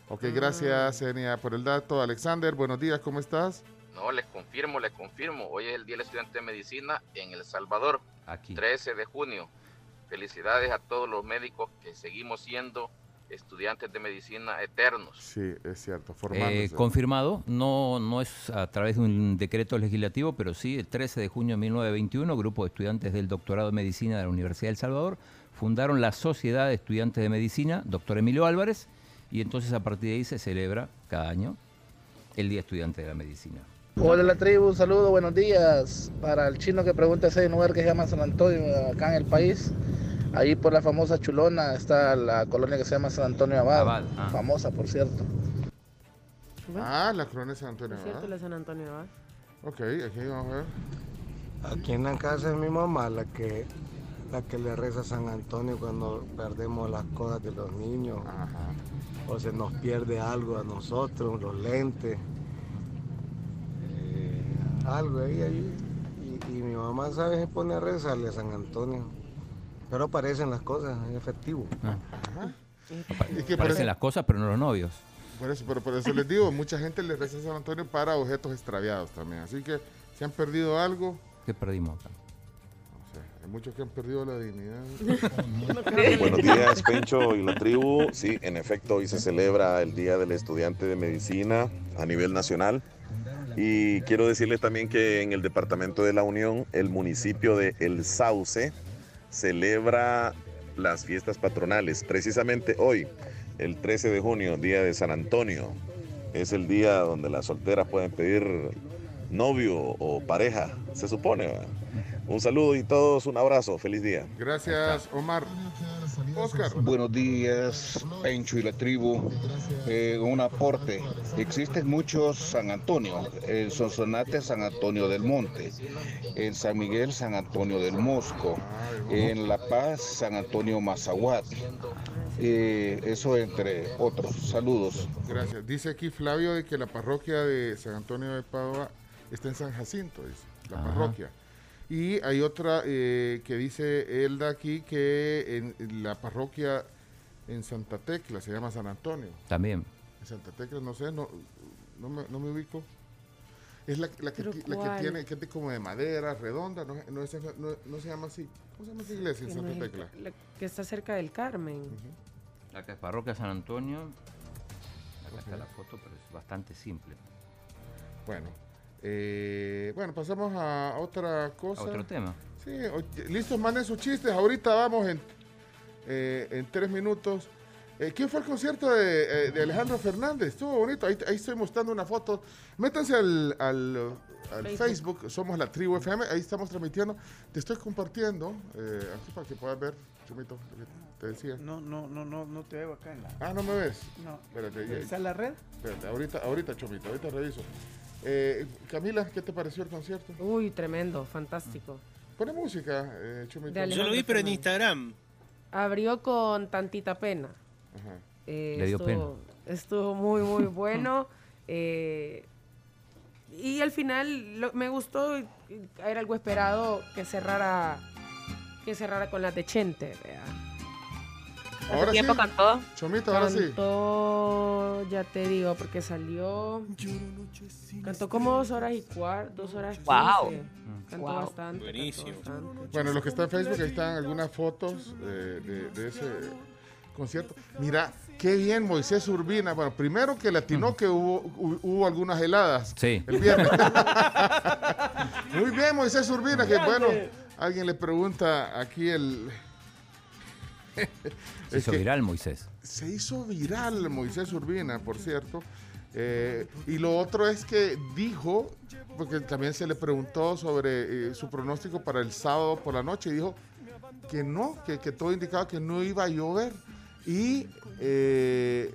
Ok, gracias, Senia, por el dato. Alexander, buenos días, ¿cómo estás? No, les confirmo, les confirmo. Hoy es el Día del Estudiante de Medicina en El Salvador, Aquí. 13 de junio. Felicidades a todos los médicos que seguimos siendo estudiantes de medicina eternos. Sí, es cierto, Eh, confirmado, no, no es a través de un decreto legislativo, pero sí, el 13 de junio de 1921, grupo de estudiantes del doctorado de medicina de la Universidad de El Salvador fundaron la Sociedad de Estudiantes de Medicina, doctor Emilio Álvarez, y entonces a partir de ahí se celebra cada año el Día Estudiante de la Medicina. Hola la tribu, un saludo, buenos días. Para el chino que pregunta si hay un lugar que se llama San Antonio acá en el país. Ahí por la famosa Chulona está la colonia que se llama San Antonio Abad. Abad, ah. Famosa, por cierto. Ah, la colonia de San Antonio. Es cierto, la San Antonio Abad. Ok, aquí vamos a ver. Aquí en la casa de mi mamá, la que, la que le reza a San Antonio cuando perdemos las cosas de los niños. O se nos pierde algo a nosotros, los lentes. eh, algo ahí, ahí. Y, y mi mamá, ¿sabes? Se pone a rezarle a San Antonio. Pero aparecen las cosas, es efectivo. Y que Parecen parece- las cosas, pero no los novios. Por eso, pero por eso les digo, mucha gente le reza a San Antonio para objetos extraviados también. Así que si han perdido algo, ¿Qué perdimos acá? Hay muchos que han perdido la dignidad. (laughs) Buenos días, Pencho y la tribu. Sí, en efecto, hoy se celebra el Día del Estudiante de Medicina a nivel nacional. Y quiero decirles también que en el Departamento de la Unión, el municipio de El Sauce celebra las fiestas patronales. Precisamente hoy, el 13 de junio, Día de San Antonio, es el día donde las solteras pueden pedir novio o pareja, se supone. Un saludo y todos un abrazo. Feliz día. Gracias, Omar. Oscar. Buenos días, Pencho y la tribu. Eh, un aporte. Existen muchos San Antonio. En Sonsonate, San Antonio del Monte. En San Miguel, San Antonio del Mosco. En La Paz, San Antonio Mazahuat. Eh, eso entre otros. Saludos. Gracias. Dice aquí Flavio de que la parroquia de San Antonio de Padua está en San Jacinto, dice, la Ajá. parroquia. Y hay otra eh, que dice Elda aquí que en, en la parroquia en Santa Tecla se llama San Antonio. También. En Santa Tecla, no sé, no, no, me, no me ubico. Es la, la, que, ¿Pero ti- la que tiene, que es como de madera, redonda, no, no, es- no- no se llama así. ¿Cómo se llama esa iglesia en Que no Santa es el Tecla? la que está cerca del Carmen. Acá es Parroquia San Antonio. Acá está la foto, pero es bastante simple. Bueno, eh, bueno, pasamos a otra cosa. A otro tema. Sí, listos, manden sus chistes. Ahorita vamos en, eh, en tres minutos. Eh, ¿Quién fue el concierto de, eh, de Alejandro Fernández? Estuvo bonito. Ahí, ahí estoy mostrando una foto. Métanse al, al, al Facebook. Facebook. Somos la Tribu FM. Ahí estamos transmitiendo. Te estoy compartiendo eh, aquí para que puedas ver, Chumito, lo que te decía. No, no, no, no, no te veo acá en la. Ah, ¿no me ves? No. Espérate. ¿Está la red? Espérate, ahorita, ahorita, Chomito, ahorita reviso. Eh, Camila, ¿qué te pareció el concierto? Uy, tremendo, fantástico. Pone música, eh, Yo lo vi, pero en Instagram. Abrió con tantita pena. Ajá. Eh, Le dio estuvo, estuvo muy, muy (laughs) bueno. eh, y al final lo- me gustó, era algo esperado que cerrara que cerrara con las de Chente. vea. Ahora tiempo sí. cantó? Chomito, ahora sí. Cantó, ya te digo, porque salió. Cantó como dos horas y cuarto, dos horas Wow. Cantó Wow. bastante. cantó Buenísimo. bastante. Bueno, los que están en Facebook, ahí están algunas fotos eh, de, de ese concierto. Mira, qué bien Moisés Urbina. Bueno, primero que latinó que hubo, hu- hubo algunas heladas Sí. el viernes. (laughs) Muy bien, Moisés Urbina, que bueno, alguien le pregunta aquí el... (laughs) Se hizo viral Moisés. se hizo viral Moisés Urbina, por cierto. Eh, y lo otro es que dijo, porque también se le preguntó sobre eh, su pronóstico para el sábado por la noche, y dijo que no, que, que todo indicaba que no iba a llover. Y eh,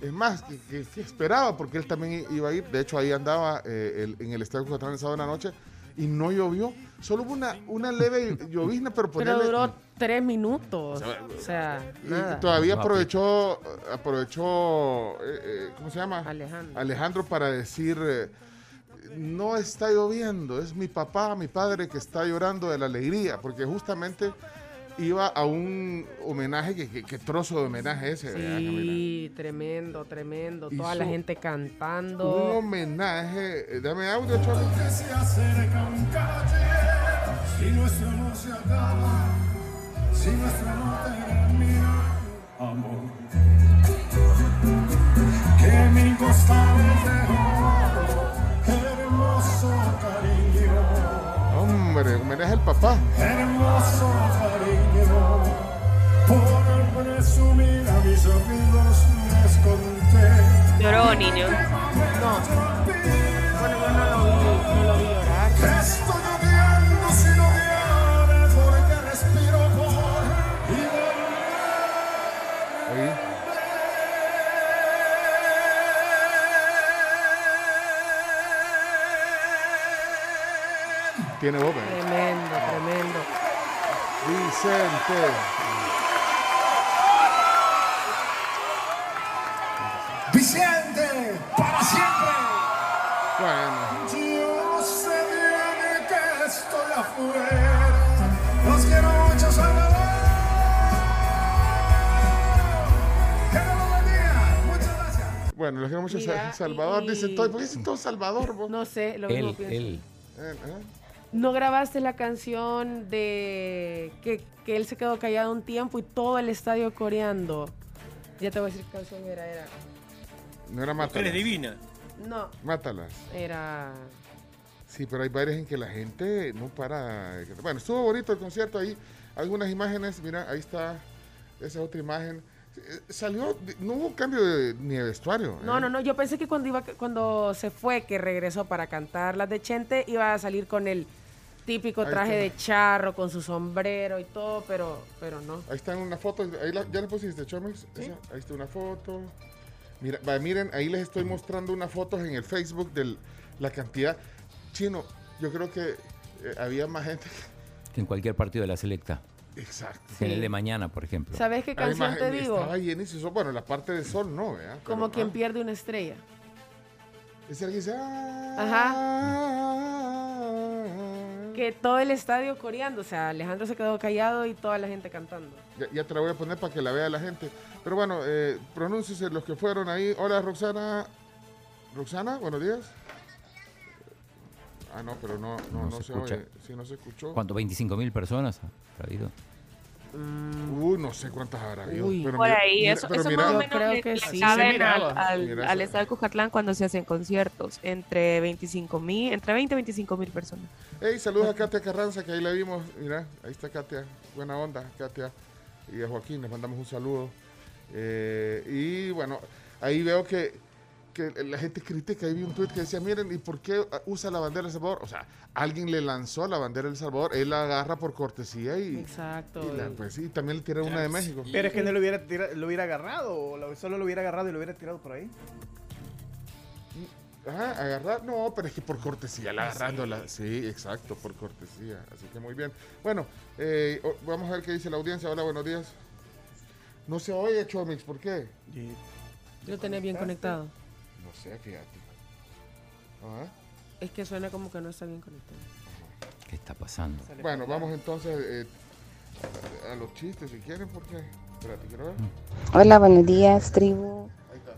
Es más, que, que- que esperaba, porque él también iba a ir. De hecho, ahí andaba eh, el- en el estadio Cucatlán el sábado en la noche y no llovió. Solo hubo una, una leve llovizna, pero Pero ponerle- duró tres minutos. O sea, y nada. todavía aprovechó, aprovechó, eh, eh, ¿cómo se llama? Alejandro. Alejandro para decir, eh, no está lloviendo, es mi papá, mi padre que está llorando de la alegría, porque justamente iba a un homenaje, que, que- que trozo de homenaje ese, ¿verdad, Camila? Sí, tremendo, tremendo. Toda Hizo la gente Un cantando. homenaje, eh, dame audio, Cholo. Que se acerca un caballero, si nuestro amor se acaba, si nuestro amor termina, amor. Que mi costado dejó, hermoso cariño, Hombre, homenaje al papá. hermoso cariño. Por presumir a mis amigos les conté. Lloró, niño. No. Bueno, yo no lo vi, no lo vi llorar. Que estoy odiando sin odiar, porque respiro por y Ahí. Tiene voz, ¿verdad? Tremendo, tremendo. Vicente, Bueno. Yo sé bien que estoy afuera. Los quiero mucho, Salvador. Los. Bueno, les quiero mucho Mira, Sa- Salvador. y- Dicen todo. ¿Por qué dicen todo Salvador, vos? No sé, lo mismo Él, pienso. él. Eh. ¿No grabaste la canción de que, que él se quedó callado un tiempo y todo el estadio coreando? Ya te voy a decir qué canción era. Era. No era Eres mátalas. divina. No, Mátalas. era. Sí, pero hay varias en que la gente no para. Bueno, estuvo bonito el concierto ahí. Algunas imágenes, mira, ahí está esa otra imagen. Eh, Salió, no hubo cambio de- ni de vestuario. No, ¿eh? no, no. Yo pensé que cuando iba, cuando se fue, que regresó para cantar las de Chente, iba a salir con el típico traje de charro, con su sombrero y todo, pero, pero no. Ahí está una foto, ahí la- ya le pusiste, Chomix. Esa, Ahí está una foto. Mira, va, miren, ahí les estoy mostrando unas fotos en el Facebook de la cantidad. Chino, yo creo que eh, había más gente. Que en cualquier partido de la selecta. Exacto. En el de mañana, por ejemplo. ¿Sabes qué canción Además, te digo? Estaba llenísimo. Bueno, la parte de sol no, ¿verdad? Como Pero, quien ah, pierde una estrella. Es el que dice. "Ah". Ajá. Que todo el estadio coreando. O sea, Alejandro se quedó callado y toda la gente cantando. Ya, ya te la voy a poner para que la vea la gente. Pero bueno, eh, pronúnciese los que fueron ahí. Hola, Roxana. Roxana, buenos días. Ah, no, pero no, no, No no, se se, escucha. oye. Sí, no se escuchó. ¿Cuánto? ¿25 mil personas habrá habido? Uh, no sé cuántas habrá habido. Uy. pero Por mira- ahí, mira- eso, pero eso mira- más o menos creo le, que le sí. caben al, al, Mira al eso. Estadio Cucatlán cuando se hacen conciertos, entre 25 mil, entre 20 y 25 mil personas. Hey, saludos a Katia Carranza, que ahí la vimos. Mira, ahí está Katia. Buena onda, Katia. Y a Joaquín, les mandamos un saludo. Eh, y bueno, ahí veo que, que la gente critica. Ahí vi un tweet que decía, miren, ¿y por qué usa la bandera de El Salvador? O sea, alguien le lanzó la bandera de El Salvador, él la agarra por cortesía y, Exacto. y la- pues sí, también le tira una de México. Pero es que no lo hubiera, tira- lo hubiera agarrado, o lo- solo lo hubiera agarrado y lo hubiera tirado por ahí. Ajá, agarrar, no, pero es que por cortesía, la agarrándola. Sí, exacto, por cortesía. Así que muy bien. Bueno, eh, vamos a ver qué dice la audiencia. Hola, buenos días. No se oye, Chomix, ¿por qué? Lo tenés bien conectado. No sé, fíjate. Ajá. Es que suena como que no está bien conectado. ¿Qué está pasando? Bueno, vamos entonces eh, a, a los chistes si quieren, porque. Espérate, quiero ver. Hola, buenos días, tribu.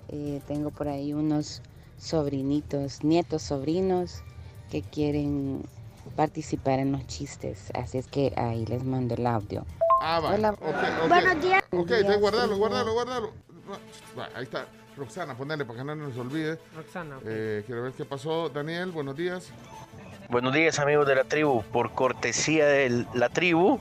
Eh, tengo por ahí unos sobrinitos, nietos, sobrinos que quieren participar en los chistes. Así es que ahí les mando el audio. Ah, va. Hola. ok, ok. Buenos días. Ok, guardalo. No, va, ahí está. Roxana, ponele para que no nos olvide. Roxana. Eh, quiero ver qué pasó. Daniel, buenos días. Buenos días amigos de la tribu. Por cortesía de la tribu,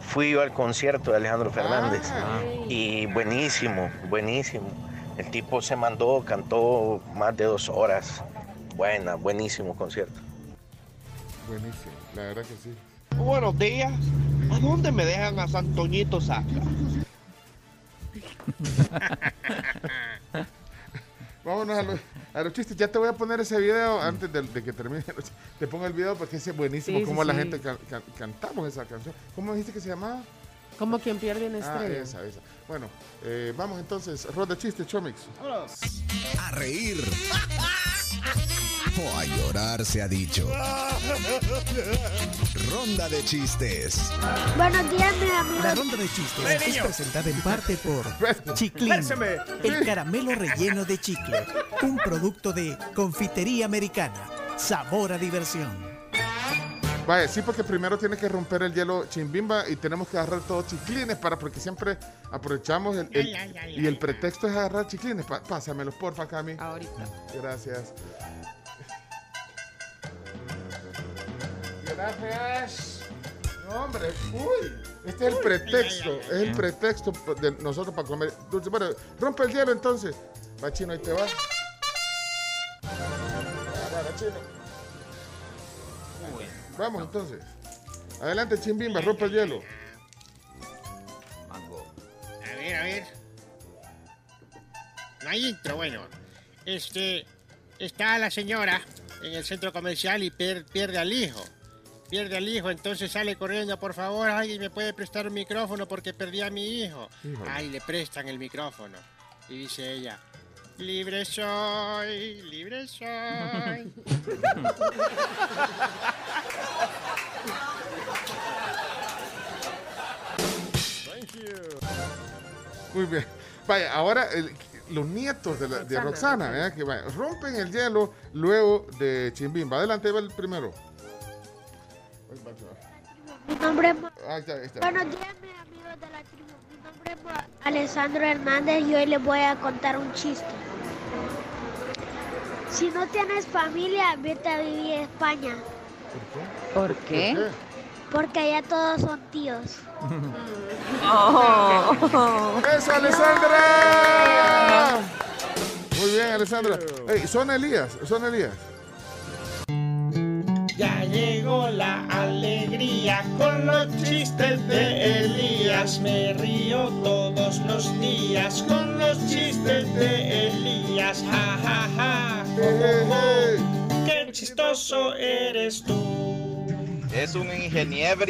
fui yo al concierto de Alejandro Fernández. Ah. Y buenísimo, buenísimo. El tipo se mandó, cantó más de dos horas. Buena, buenísimo concierto. Buenísimo, la verdad que sí. Buenos días. ¿A dónde me dejan a Santoñito Saca? (laughs) Vámonos a los, a los chistes. Ya te voy a poner ese video antes de, de que termine. (laughs) Te pongo el video porque es buenísimo. Sí, sí, cómo la sí. gente can- can- cantamos esa canción. ¿Cómo dijiste que se llamaba? Como quien pierde una Ah, estrella. esa, esa. Bueno, eh, vamos entonces. Ronda de chistes, Chomix. A reír. O a llorar se ha dicho. Ronda de chistes. Buenos días, mis amigos. La ronda de chistes Ven, es niño. presentada en parte por Chiclín, Péseme. el caramelo relleno de chicle, un producto de confitería americana. Sabor a diversión. Vaya, sí, porque primero tiene que romper el hielo chimbimba y tenemos que agarrar todos chiclines para, porque siempre aprovechamos el, y el pretexto es agarrar chiclines. Pásamelos, porfa, Cami. Ahorita. Gracias. Gracias. No, hombre, uy. Este es el pretexto, es el pretexto de nosotros para comer dulce. Bueno, rompe el hielo entonces. Va, chino, ahí te va. Agarra, chino. Vamos entonces. Adelante, chimbimba, rompe el hielo. A ver, a ver. No hay intro, bueno. Este, está la señora en el centro comercial y per- pierde al hijo. Pierde al hijo, entonces sale corriendo, por favor, alguien me puede prestar un micrófono porque perdí a mi hijo. Híjole. Ay, le prestan el micrófono. Y dice ella, libre soy, libre soy. Muy bien. Vaya, ahora el- los nietos de, la- de Roxana. ¿verdad? que vaya, rompen el hielo luego de Chimbimba. Adelante, va el primero. Mi nombre es... Buenos días, mis amigos de la tribu. Nombre es Mo- Alessandro Hernández y hoy les voy a contar un chiste. Si no tienes familia, vete a vivir a España. ¿Por qué? Porque allá todos son tíos. (laughs) ¡Eso, Alessandra! Muy bien, Alessandra. Hey, son Elías, son Elías. Ya llegó la alegría con los chistes de Elías. Me río todos los días con los chistes de Elías. Ja, ja, ja. Qué chistoso eres tú. Es un ingeniero.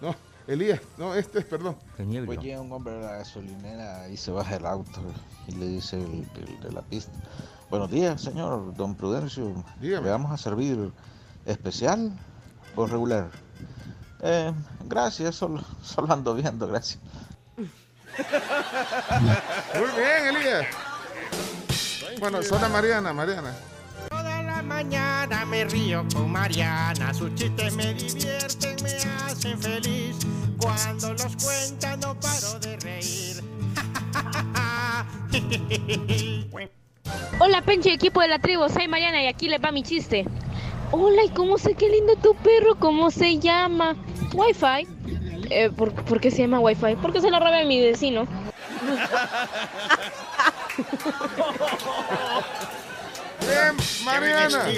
No, Elías, no, este es, perdón. Pues llega un hombre a la gasolinera y se baja el auto y le dice el, el de la pista. Buenos días, señor don Prudencio. ¿Le vamos a servir especial o regular? "Eh, gracias, solo, solo ando viendo, gracias. Muy bien, Elías. Bueno, zona Mariana, Mariana. Toda la mañana me río con Mariana, sus chistes me divierten, me hacen feliz. Cuando los cuenta no paro de reír. (laughs) Hola, Pencho y equipo de la tribu, soy Mariana y aquí les va mi chiste. Hola, ¿y cómo sé qué lindo tu perro? ¿Cómo se llama? Wi-Fi. Eh, ¿por, por qué se llama Wi-Fi? Porque se lo robé a mi vecino. Bien, Mariana.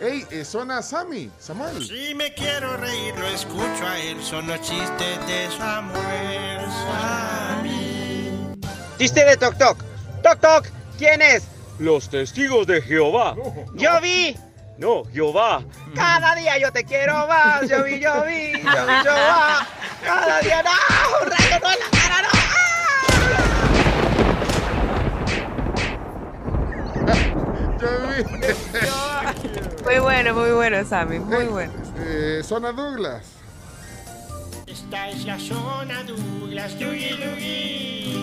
Ey, eh, zona Sammy, Samuel. Si me quiero reír, lo escucho a él, son los chistes de Samuel Sammy. Chiste de Toc Toc. Toc Toc, ¿quién es? Los testigos de Jehová. Yo vi. No, Jehová. Cada día yo te quiero más. Yo vi, yo vi, yo vi, Jehová. Cada día no. Un rayo no en la cara, no. Muy bueno, muy bueno, Sammy, muy bueno. Eh, zona Douglas. Esta es la zona Douglas, Yugi Yugi.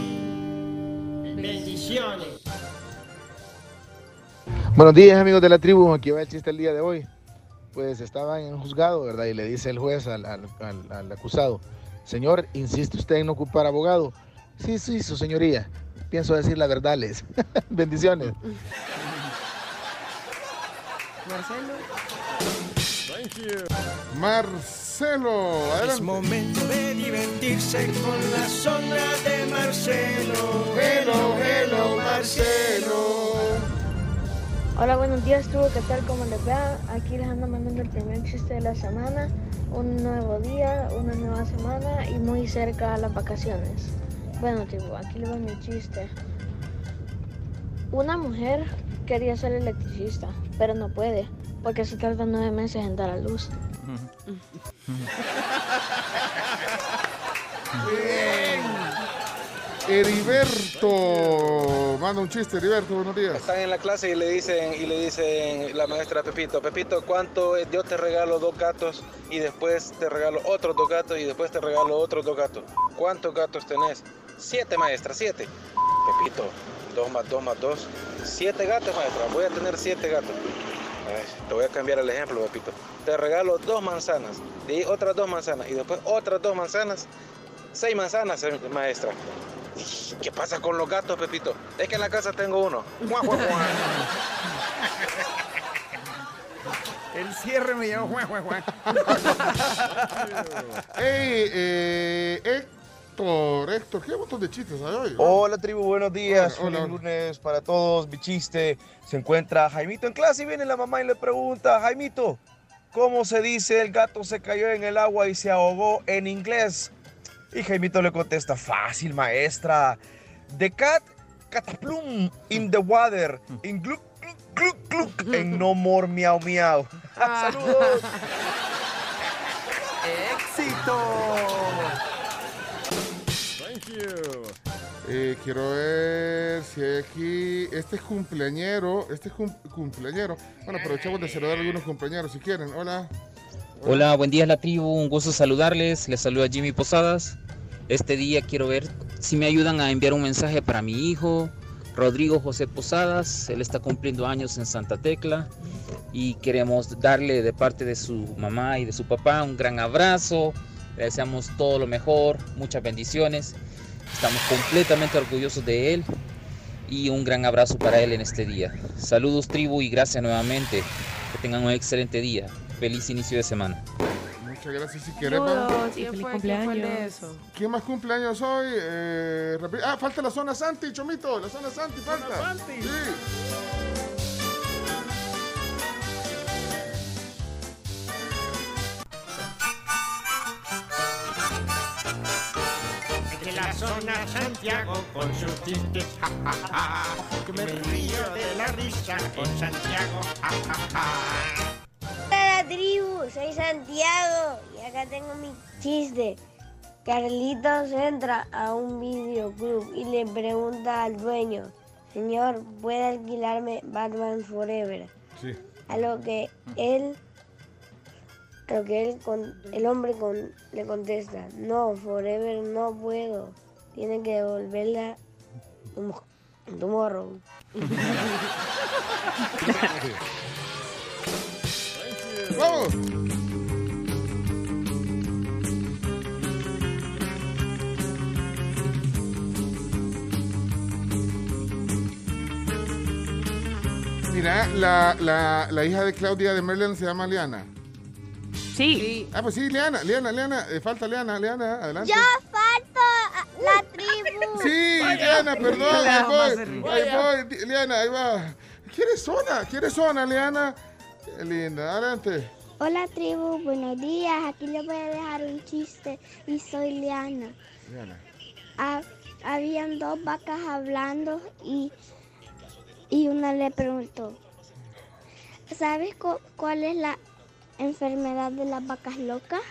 Bendiciones. Buenos días amigos de la tribu, aquí va el chiste el día de hoy. Pues estaba en un juzgado, ¿verdad? Y le dice el juez al, al- al- al acusado, señor, ¿insiste usted en no ocupar abogado? Sí, sí, su señoría. Pienso decir la verdad, les. (laughs) Bendiciones. Marcelo. Marcelo, Es momento de divertirse con la sombra de Marcelo. Hello, hello, Marcelo. Hola, buenos días, tribu. ¿Qué tal? ¿Cómo les va? Aquí les ando mandando el primer chiste de la semana. Un nuevo día, una nueva semana y muy cerca a las vacaciones. Bueno, tribu, aquí les va mi chiste. Una mujer quería ser electricista, pero no puede, porque se tarda nueve meses en dar a luz. Bien. Heriberto, manda un chiste, Heriberto, buenos días. Están en la clase y le dicen y le dicen la maestra Pepito, Pepito, ¿cuánto es? yo te regalo dos gatos y después te regalo otros dos gatos y después te regalo otros dos gatos? ¿Cuántos gatos tenés? Siete, maestra, siete. Pepito, dos más dos más dos. Siete gatos, maestra. Voy a tener siete gatos. Ay, te voy a cambiar el ejemplo, Pepito. Te regalo dos manzanas, ahí otras dos manzanas y después otras dos manzanas. Seis manzanas, eh, maestra. ¿Qué pasa con los gatos, Pepito? Es que en la casa tengo uno. Guau, guau, guau. El cierre me llevó juan, juan, juan. (laughs) Ey, eh, Héctor, Héctor, qué montón de chistes hay hoy. Hola tribu, buenos días. Hola, hola, Feliz lunes para todos. Mi chiste. Se encuentra Jaimito en clase y viene la mamá y le pregunta, Jaimito, ¿cómo se dice el gato se cayó en el agua y se ahogó en inglés? Y Jaimito le contesta, fácil maestra. The cat cataplum in the water. In gluk gluk gluk gluk. En no more miau miau. Saludos. ¡Éxito! Thank you. Eh, quiero ver si hay aquí. Este es cumpleañero. Este es cum- cumpleañero. Bueno, aprovechamos de saludar a algunos compañeros si quieren. Hola. Hola, buen día la tribu, un gusto saludarles. Les saluda Jimmy Posadas. Este día quiero ver si me ayudan a enviar un mensaje para mi hijo, Rodrigo José Posadas. Él está cumpliendo años en Santa Tecla y queremos darle de parte de su mamá y de su papá un gran abrazo. Le deseamos todo lo mejor, muchas bendiciones. Estamos completamente orgullosos de él y un gran abrazo para él en este día. Saludos tribu y gracias nuevamente. Que tengan un excelente día. Feliz inicio de semana. Muchas gracias si queremos. Saludos, ¿quién fue? ¿Quién fue el de eso? ¿Quién más cumpleaños hoy? Eh, ah, falta la zona Santi, Chomito. La zona Santi falta. Sí. De la zona Santiago con sus chistes, ja, ja, ja. (laughs) Que me río de la risa con Santiago, ja, ja, ja. Tribu, soy Santiago y acá tengo mi chiste. Carlitos entra a un videoclub y le pregunta al dueño, señor, ¿puede alquilarme Batman Forever? Sí. A lo que él, a lo que él con, el hombre con, le contesta, no, Forever no puedo, tiene que devolverla tomo- tomorrow. (laughs) ¡Vamos! Mira, la, la, la hija de Claudia de Merlin se llama Liana. Sí. Ah, pues sí, Liana, Liana, Liana. eh, falta Liana, Liana, adelante. falto la tribu. Sí, Liana, perdón, ahí voy, ahí voy, Liana, ahí va. ¿Quieres zona? ¿Quieres zona, Liana? Linda, adelante. Hola tribu, buenos días. Aquí les voy a dejar un chiste y soy Liana. Liana. Ha- habían dos vacas hablando y, y una le preguntó, ¿sabes cu- cuál es la enfermedad de las vacas locas?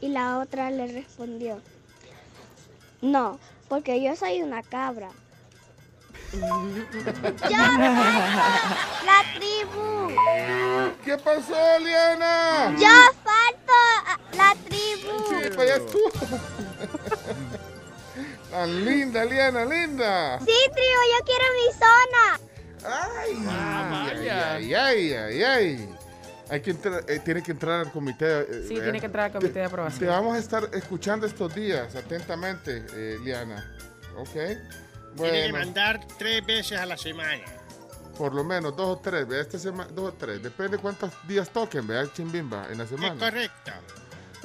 Y la otra le respondió, no, porque yo soy una cabra. ¡Yo la tribu! ¿Qué pasó, Liana? ¡Yo falto la tribu! Sí, para allá estuvo. Tan linda, Liana, linda. Sí, tribu, yo quiero mi zona. Ay, Ah, ay, ay, ay, ay, ay. Hay que entrar, eh, tiene que entrar al comité. eh, Sí, eh, tiene que entrar al comité de Te aprobación. vamos a estar escuchando estos días atentamente, eh, Liana. ¿Ok? Tiene que mandar tres veces a la semana. por lo menos dos o tres, vea, esta semana, dos o tres. Depende cuántos días toquen, vea, Chimbimba, en la Es semana. correcto.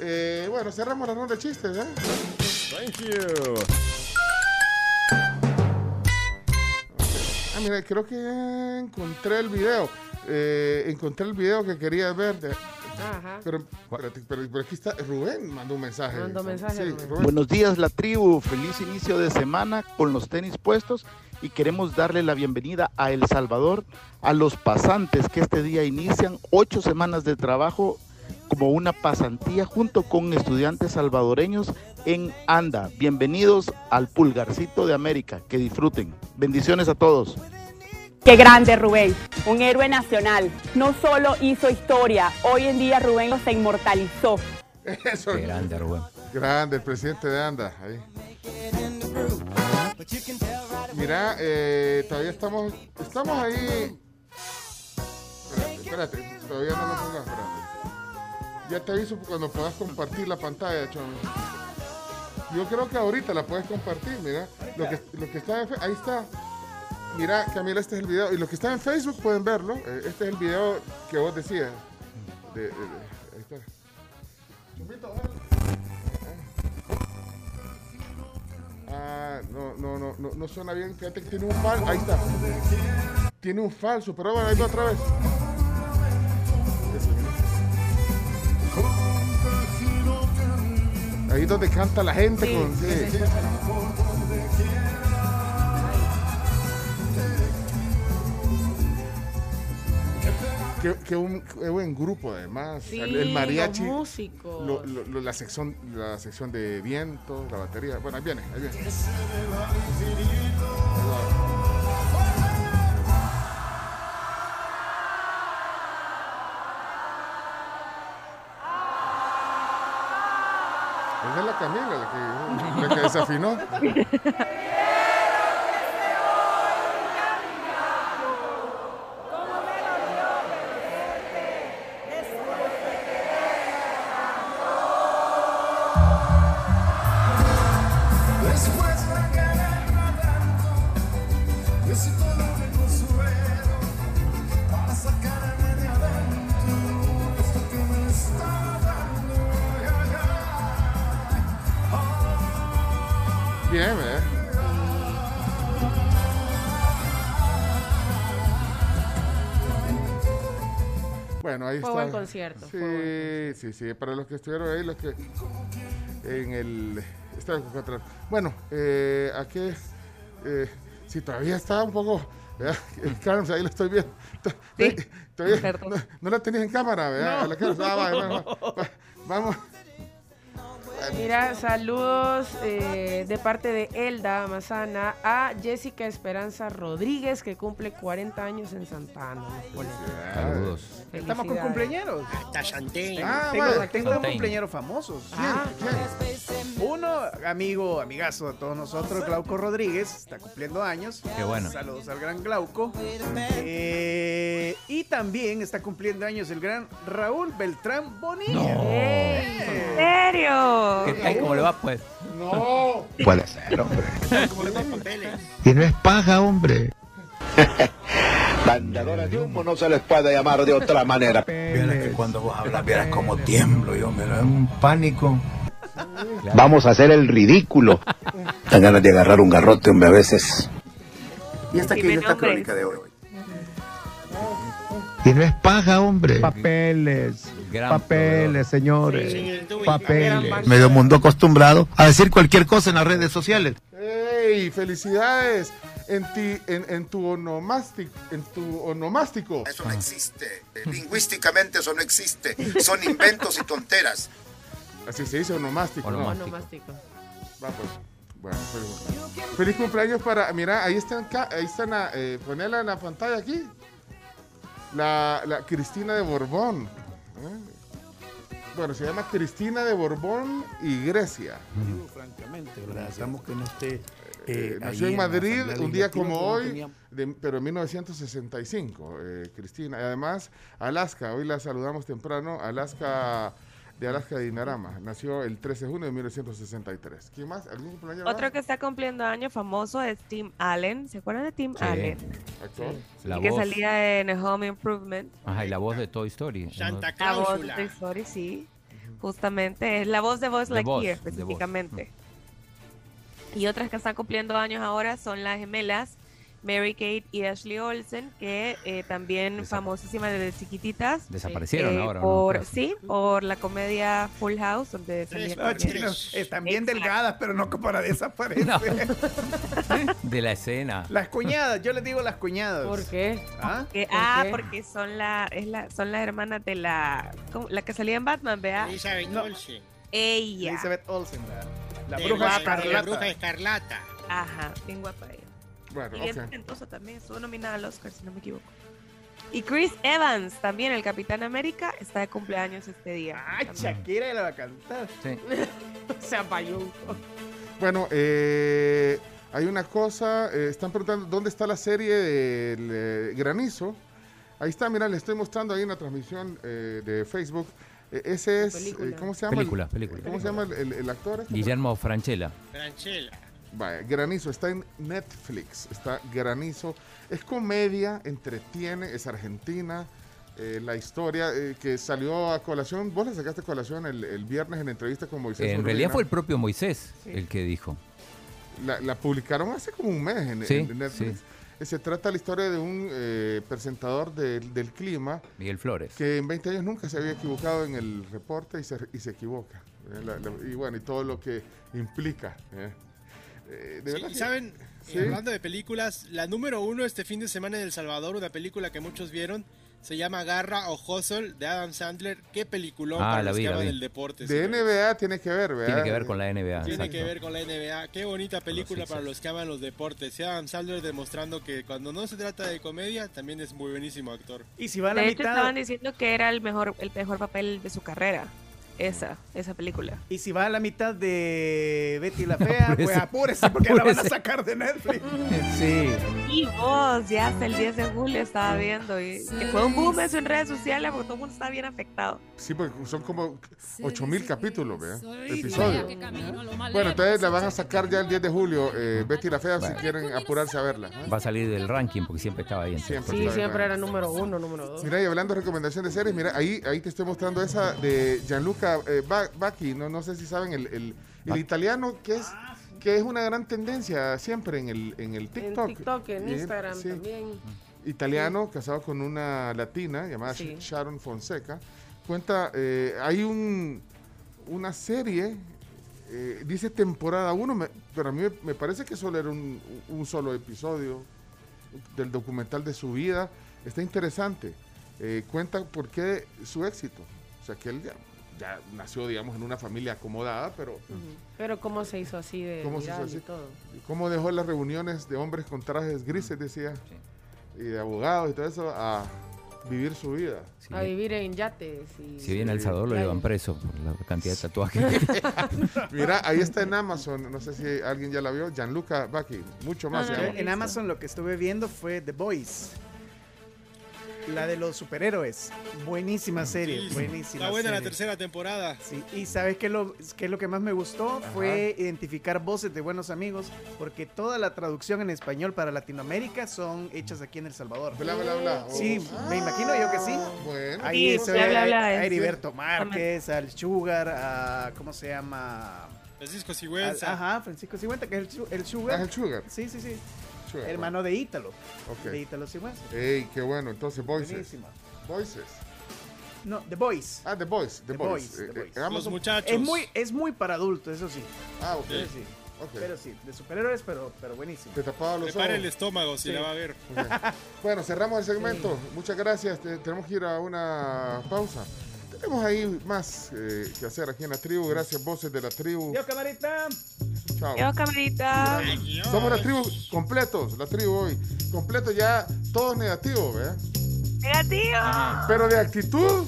Eh, bueno, cerramos la ronda de chistes, ¿eh? Thank you. Ah, mira, creo que encontré el video. Eh, encontré el video que quería ver de, Ajá. Pero, espérate, pero, pero aquí está Rubén, mandó un mensaje. Mandó mensaje, Sí, Rubén. Rubén. Buenos días, la tribu. Feliz inicio de semana con los tenis puestos y queremos darle la bienvenida a El Salvador, a los pasantes que este día inician ocho semanas de trabajo como una pasantía junto con estudiantes salvadoreños en ANDA. Bienvenidos al Pulgarcito de América. Que disfruten. Bendiciones a todos. Qué grande Rubén, un héroe nacional. No solo hizo historia, hoy en día Rubén los inmortalizó. Eso. grande, Rubén. Grande, el presidente de ANDA. Ahí. Mira, eh, todavía estamos, estamos ahí. Espérate, espérate, todavía no lo pongas, espérate. Ya te aviso cuando puedas compartir la pantalla, Chomi. Yo creo que ahorita la puedes compartir, mira. Lo que, lo que está ahí está. Mira, Camila, este es el video. Y los que están en Facebook pueden verlo. Eh, Este es el video que vos decías. De, de- de- ahí está. Chumito, dale. Ah, no, no, no, no, no suena bien. Fíjate que tiene un falso. Ahí está. Tiene un falso, pero bueno, ahí va otra vez. Ahí es donde canta la gente Sí, con. sí, sí. Qué, qué un, qué buen grupo además. Sí, el, mariachi. los músicos. lo- lo- lo- la sección, la sección de viento, la batería. Bueno, ahí viene, ahí viene. Esa es la Camila, la que, la que desafinó. (laughs) Bueno, ahí Fue está. buen concierto, Sí, fue sí, sí. Para los que estuvieron ahí, los que en el estadio. Bueno, eh, aquí, eh, sí, todavía está un poco. ¿verdad? (laughs) El Carms, ahí lo estoy viendo. To- Todavía no, no la tenías en cámara, ¿verdad? No. A la Carms. Ah, va, va, va, va. Vamos. Mira, saludos eh, de parte de Elda Mazana a Jessica Esperanza Rodríguez, que cumple 40 años en Santa Ana. Saludos. Estamos con cumpleaños. Hasta Santé. Ah, Tengo- tengo, tengo tengo un Fontaine. cumpleaños famosos. Ah, Uno, amigo, amigazo de todos nosotros, Glauco Rodríguez, está cumpliendo años. Qué bueno. Saludos al gran Glauco. Eh, y también está cumpliendo años el gran Raúl Beltrán Bonilla. ¿En serio? ¿Qué tal? ¿Cómo le va, pues? No. Puede ser, hombre. Y no es paja, hombre. (laughs) Vendedores de humo no se les puede llamar de otra manera. Vieras que cuando vos hablas, vieras como tiemblo, yo me da un pánico. Vamos a hacer el ridículo. (laughs) Dan ganas de agarrar un garrote, hombre, a veces. Y hasta aquí esta crónica de hoy. Y no es paja, hombre. Papeles, Gran papeles, señores, papeles. Medio mundo acostumbrado a decir cualquier cosa en las redes sociales. ¡Ey! ¡Felicidades! En, ti, en, en tu onomástico. En tu onomástico. Eso no existe. Lingüísticamente eso no existe. Son inventos y tonteras. Así se dice onomástico. ¿no? Onomástico. Onomástico. Va, pues. Bueno, feliz, feliz cumpleaños para. Mira, ahí están, ahí están, eh, ponela en la pantalla aquí. La, la Cristina de Borbón. ¿eh? Bueno, se llama Cristina de Borbón y Grecia. Digo francamente, que no esté. Eh, eh, nació en Madrid un día como hoy, de- pero en 1965, eh, Cristina. Y además, Alaska, hoy la saludamos temprano, Alaska de Alaska de Dinarama. Nació el 13 de junio de 1963. ¿Quién más? ¿Algún cumpleaños más? Otro que está cumpliendo años famoso es Tim Allen. ¿Se acuerdan de Tim Sí. Allen? Actor. La Y que voz. salía en Home Improvement. Ajá, y la voz de Toy Story. Santa La voz de. Toy Story, sí. Justamente, es la voz de Buzz, Lightyear específicamente. Y otras que están cumpliendo años ahora son las gemelas Mary Kate y Ashley Olsen, que eh, también famosísimas desde chiquititas. Desaparecieron eh, ahora. Por, sí, por la comedia Full House, donde salía No, con- chino, están bien delgadas, pero no como para desaparecer. (laughs) (laughs) De la escena. Las cuñadas, yo les digo las cuñadas. ¿Por qué? ¿Ah? Que- ¿Por ah, qué? porque son la, es la, son las hermanas de la, la que salía en Batman, vea. Elizabeth Olsen. Ella. Elizabeth Olsen, la, la bruja la- escarlata. La bruja escarlata. Ajá, bien guapa ella. Bueno, Y bien ok. talentosa también, estuvo nominada al Oscar, si no me equivoco. Y Chris Evans, también el Capitán América, está de cumpleaños este día. Ay, Shakira la va a cantar. Sí. (laughs) Se apayó. Bueno, eh, hay una cosa, eh, están preguntando dónde está la serie del eh, granizo. Ahí está, mira, le estoy mostrando ahí en la transmisión eh, de Facebook. Eh, ese es, película. ¿cómo se llama? Película, el, película. ¿Cómo se llama el, el- el actor? este? Guillermo Franchella. Franchella. Vaya, Granizo está en Netflix, está Granizo. Es comedia, entretiene, es argentina. eh, la historia eh, que salió a colación, vos la sacaste a colación el, el viernes en entrevista con Moisés. En Urbina. realidad fue el propio Moisés Sí. el que dijo. La, la publicaron hace como un mes en, Sí, en Netflix. Eh, Se trata la historia de un eh, presentador del- del clima Miguel Flores. que en 20 años nunca se había equivocado en el reporte y se, y se equivoca. eh, la- la- y bueno, y todo lo que implica. Eh. De Sí, verdad y que- saben, Sí. Hablando de películas, la número uno este fin de semana en El Salvador, una película que muchos vieron, se llama Garra o Hustle de Adam Sandler. Qué peliculón Ah, para la los vi, que la aman vi. el deporte. de señores. NBA tiene que ver, ¿verdad? Tiene que ver con la NBA. Tiene exacto. que ver con la NBA. Qué bonita película para Sixers. los que aman los deportes. Y Adam Sandler demostrando que cuando no se trata de comedia, también es muy buenísimo actor. Y si va a la De hecho, mitad. estaban diciendo que era el mejor, el mejor papel de su carrera. Esa, esa película. Y si va a la mitad de Betty la (laughs) Fea, pues Apúrese. apúrese porque la van a sacar de Netflix. (laughs) Sí. Y vos, ya hasta el 10 de julio estaba viendo. Y que fue un boom eso en redes sociales porque todo el mundo estaba bien afectado. Sí, porque son como 8000 capítulos, ¿verdad? Episodios. Bueno, entonces lejos. la van a sacar ya el 10 de julio, eh, Betty la Fea, si quieren apurarse a verla. ¿eh? Va a salir del ranking porque siempre estaba ahí. en Siempre. Sí, Está siempre era número uno, número dos. Mira, y hablando de recomendación de series, mira, ahí, ahí te estoy mostrando esa de Gianluca eh, Bacchi, no, no sé si saben, el, el, el italiano que es que es una gran tendencia siempre en el, en el En TikTok. En Instagram sí. también. Italiano, casado con una latina llamada Sí. Sharon Fonseca. Cuenta, eh, hay un, una serie, eh, dice temporada 1, pero a mí me, me parece que solo era un, un solo episodio del documental de su vida. Está interesante. Eh, cuenta por qué su éxito. O sea, que él ya, ya nació, digamos, en una familia acomodada, pero Pero cómo se hizo así de ¿Cómo se hizo así? y todo. cómo dejó las reuniones de hombres con trajes grises, decía, y de abogados y todo eso, a vivir su vida. A vivir en yates y... Si viene a El Salvador lo llevan preso por la cantidad de tatuajes. (laughs) Mira, ahí está en Amazon, no sé si alguien ya la vio, Gianluca Bacchi, mucho más. llama. en Amazon lo que estuve viendo fue The Boys. La de los superhéroes. Buenísima serie, Sí, buenísima. Está buena la serie. tercera temporada. Sí, y sabes qué es lo, qué es lo que más me gustó fue identificar voces de buenos amigos, porque toda la traducción en español para Latinoamérica son hechas aquí en El Salvador. Bla, bla, bla. Sí, me imagino yo que sí. Bueno. Ahí Sí, se bla, ve bla, a- bla, a es- Heriberto Márquez, al Sugar, a ¿cómo se llama? Francisco Sigüenza. ajá, Francisco Sigüenza, que es el, Su- el Sugar. Ah, el Sugar. Sí, sí, sí. Hermano de Ítalo. De Ítalo Sigüenza. Ey, qué bueno, entonces Voices. Buenísima. Voices. No, The Boys. Ah, The Boys, The, The Boys. Boys, Eh, The eh, Boys. Los muchachos. Es muy, es muy para adultos, eso sí. Ah, ok. Pero sí. Ok. Pero sí, de superhéroes, pero, pero buenísimo. Te tapaba los Prepare ojos. el estómago si Sí. la va a ver. (laughs) Bueno, cerramos el segmento. Muchas gracias. Te- tenemos que ir a una pausa. Tenemos ahí más eh, que hacer aquí en la tribu. Gracias, voces de la tribu. Dios, camarita. Chao. Yo, camarita. Somos la tribu completos, la tribu hoy. Completo ya, todo negativo, ¿verdad? Negativo. Pero de actitud,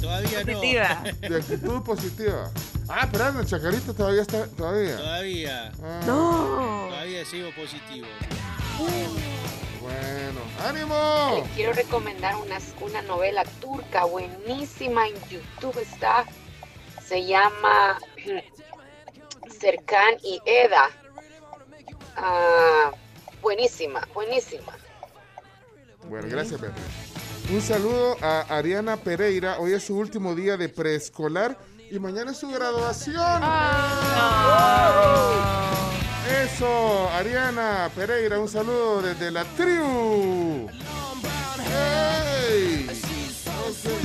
todavía no. Positiva. de actitud positiva. Ah, espera, el chacarito todavía está, todavía. Todavía. Ah, No. Todavía sigo positivo. Bueno, ánimo. Les quiero recomendar una, una novela turca buenísima en YouTube está. Se llama Serkan y Eda. Ah, buenísima, buenísima. Bueno, gracias, Beatriz. Un saludo a Ariana Pereira. Hoy es su último día de preescolar y mañana es su graduación. Eso, Ariana Pereira, un saludo desde la tribu.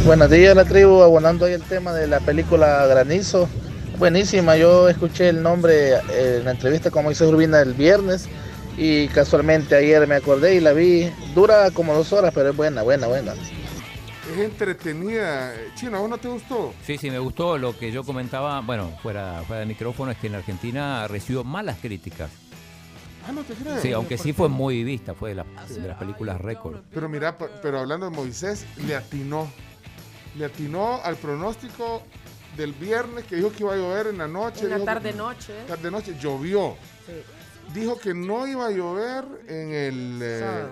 Buenos días, la tribu. Abonando ahí el tema de la película Granizo. Buenísima. Yo escuché el nombre eh, en la entrevista con Moisés Urbina el viernes y casualmente ayer me acordé y la vi. Dura como dos horas, pero es buena, buena, buena. Es entretenida. Chino, ¿a vos no te gustó? Sí, sí, me gustó lo que yo comentaba, bueno, fuera, fuera de micrófono, es que en Argentina recibió malas críticas. Ah, no te creo. Sí, aunque sí fue muy vista, fue de, la- de las películas récord. Pero mira, pero hablando de Moisés, le atinó. Le atinó al pronóstico del viernes que dijo que iba a llover en la noche. En la tarde-noche. Tarde-noche, llovió. Sí. Dijo que no iba a llover en el, eh,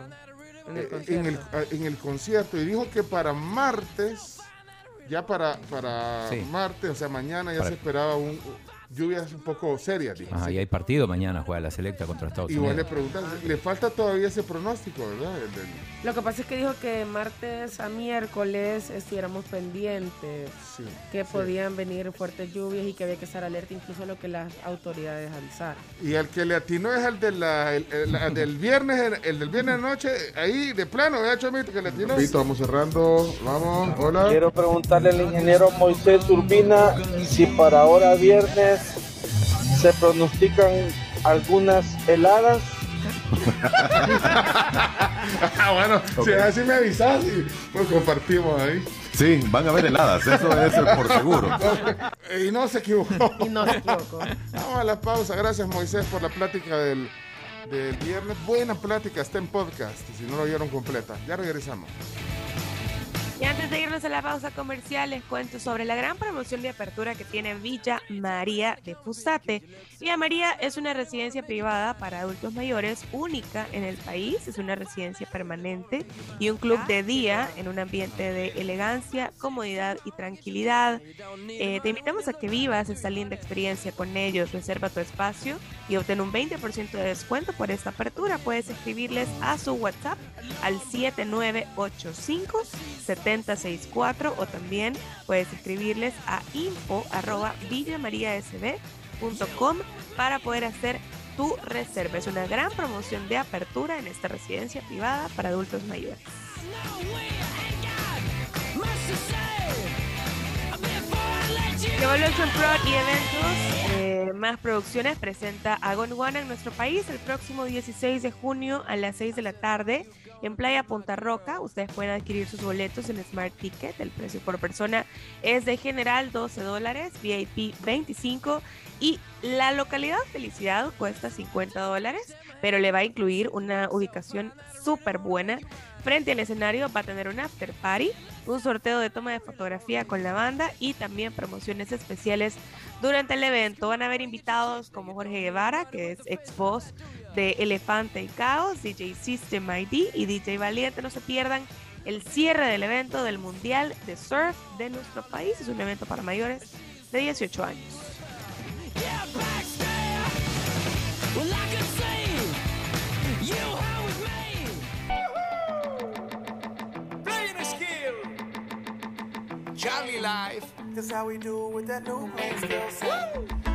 en el concierto. en el- en el concierto. Y dijo que para martes, ya para, para Sí. martes, o sea, mañana ya Para- se esperaba un, lluvias un poco serias. dijo. Ajá, y hay partido mañana, juega la selecta contra Estados Y vos le Unidos. preguntas, le falta todavía ese pronóstico, ¿verdad? El del- Lo que pasa es que dijo que martes a miércoles estuviéramos pendientes, Sí, que sí. podían venir fuertes lluvias y que había que estar alerta incluso lo que las autoridades avisaran. Y el que le atinó es el, de la, el, el- el del viernes, el, del viernes noche, ahí de plano, ¿verdad, Chomito? Que le atinó. Vamos cerrando, vamos, hola. Quiero preguntarle al ingeniero Moisés Urbina si para ahora viernes se pronostican algunas heladas. ah, bueno, si así me avisas y pues compartimos ahí. Sí, van a haber heladas, eso es por seguro. Y no se equivocó. Y no se equivocó. Vamos a la pausa. Gracias, Moisés, por la plática del, del viernes. Buena plática, está en podcast, si no lo vieron completa. Ya regresamos. Y antes de irnos a la pausa comercial, les cuento sobre la gran promoción de apertura que tiene Villa María de Fusate. Villa María es una residencia privada para adultos mayores única en el país. Es una residencia permanente y un club de día en un ambiente de elegancia, comodidad y tranquilidad. Eh, te invitamos a que vivas esta linda experiencia con ellos. Reserva tu espacio y obtén un 20% de descuento por esta apertura. Puedes escribirles a su WhatsApp al 7985 7064 o también puedes escribirles a info para poder hacer tu reserva. Es una gran promoción de apertura en esta residencia privada para adultos mayores. Evolution Pro y eventos, eh, más producciones, presenta a Gondwana en nuestro país el próximo 16 de junio a las 6 de la tarde en Playa Punta Roca. Ustedes pueden adquirir sus boletos en Smart Ticket. El precio por persona es de general 12 dólares, VIP 25 y la localidad Felicidad cuesta 50 dólares, pero le va a incluir una ubicación súper buena. Frente al escenario va a tener un after party, un sorteo de toma de fotografía con la banda y también promociones especiales durante el evento. Van a haber invitados como Jorge Guevara, que es ex voz de Elefante y Caos, DJ System ID y DJ Valiente. No se pierdan el cierre del evento del Mundial de Surf de nuestro país. Es un evento para mayores de 18 años.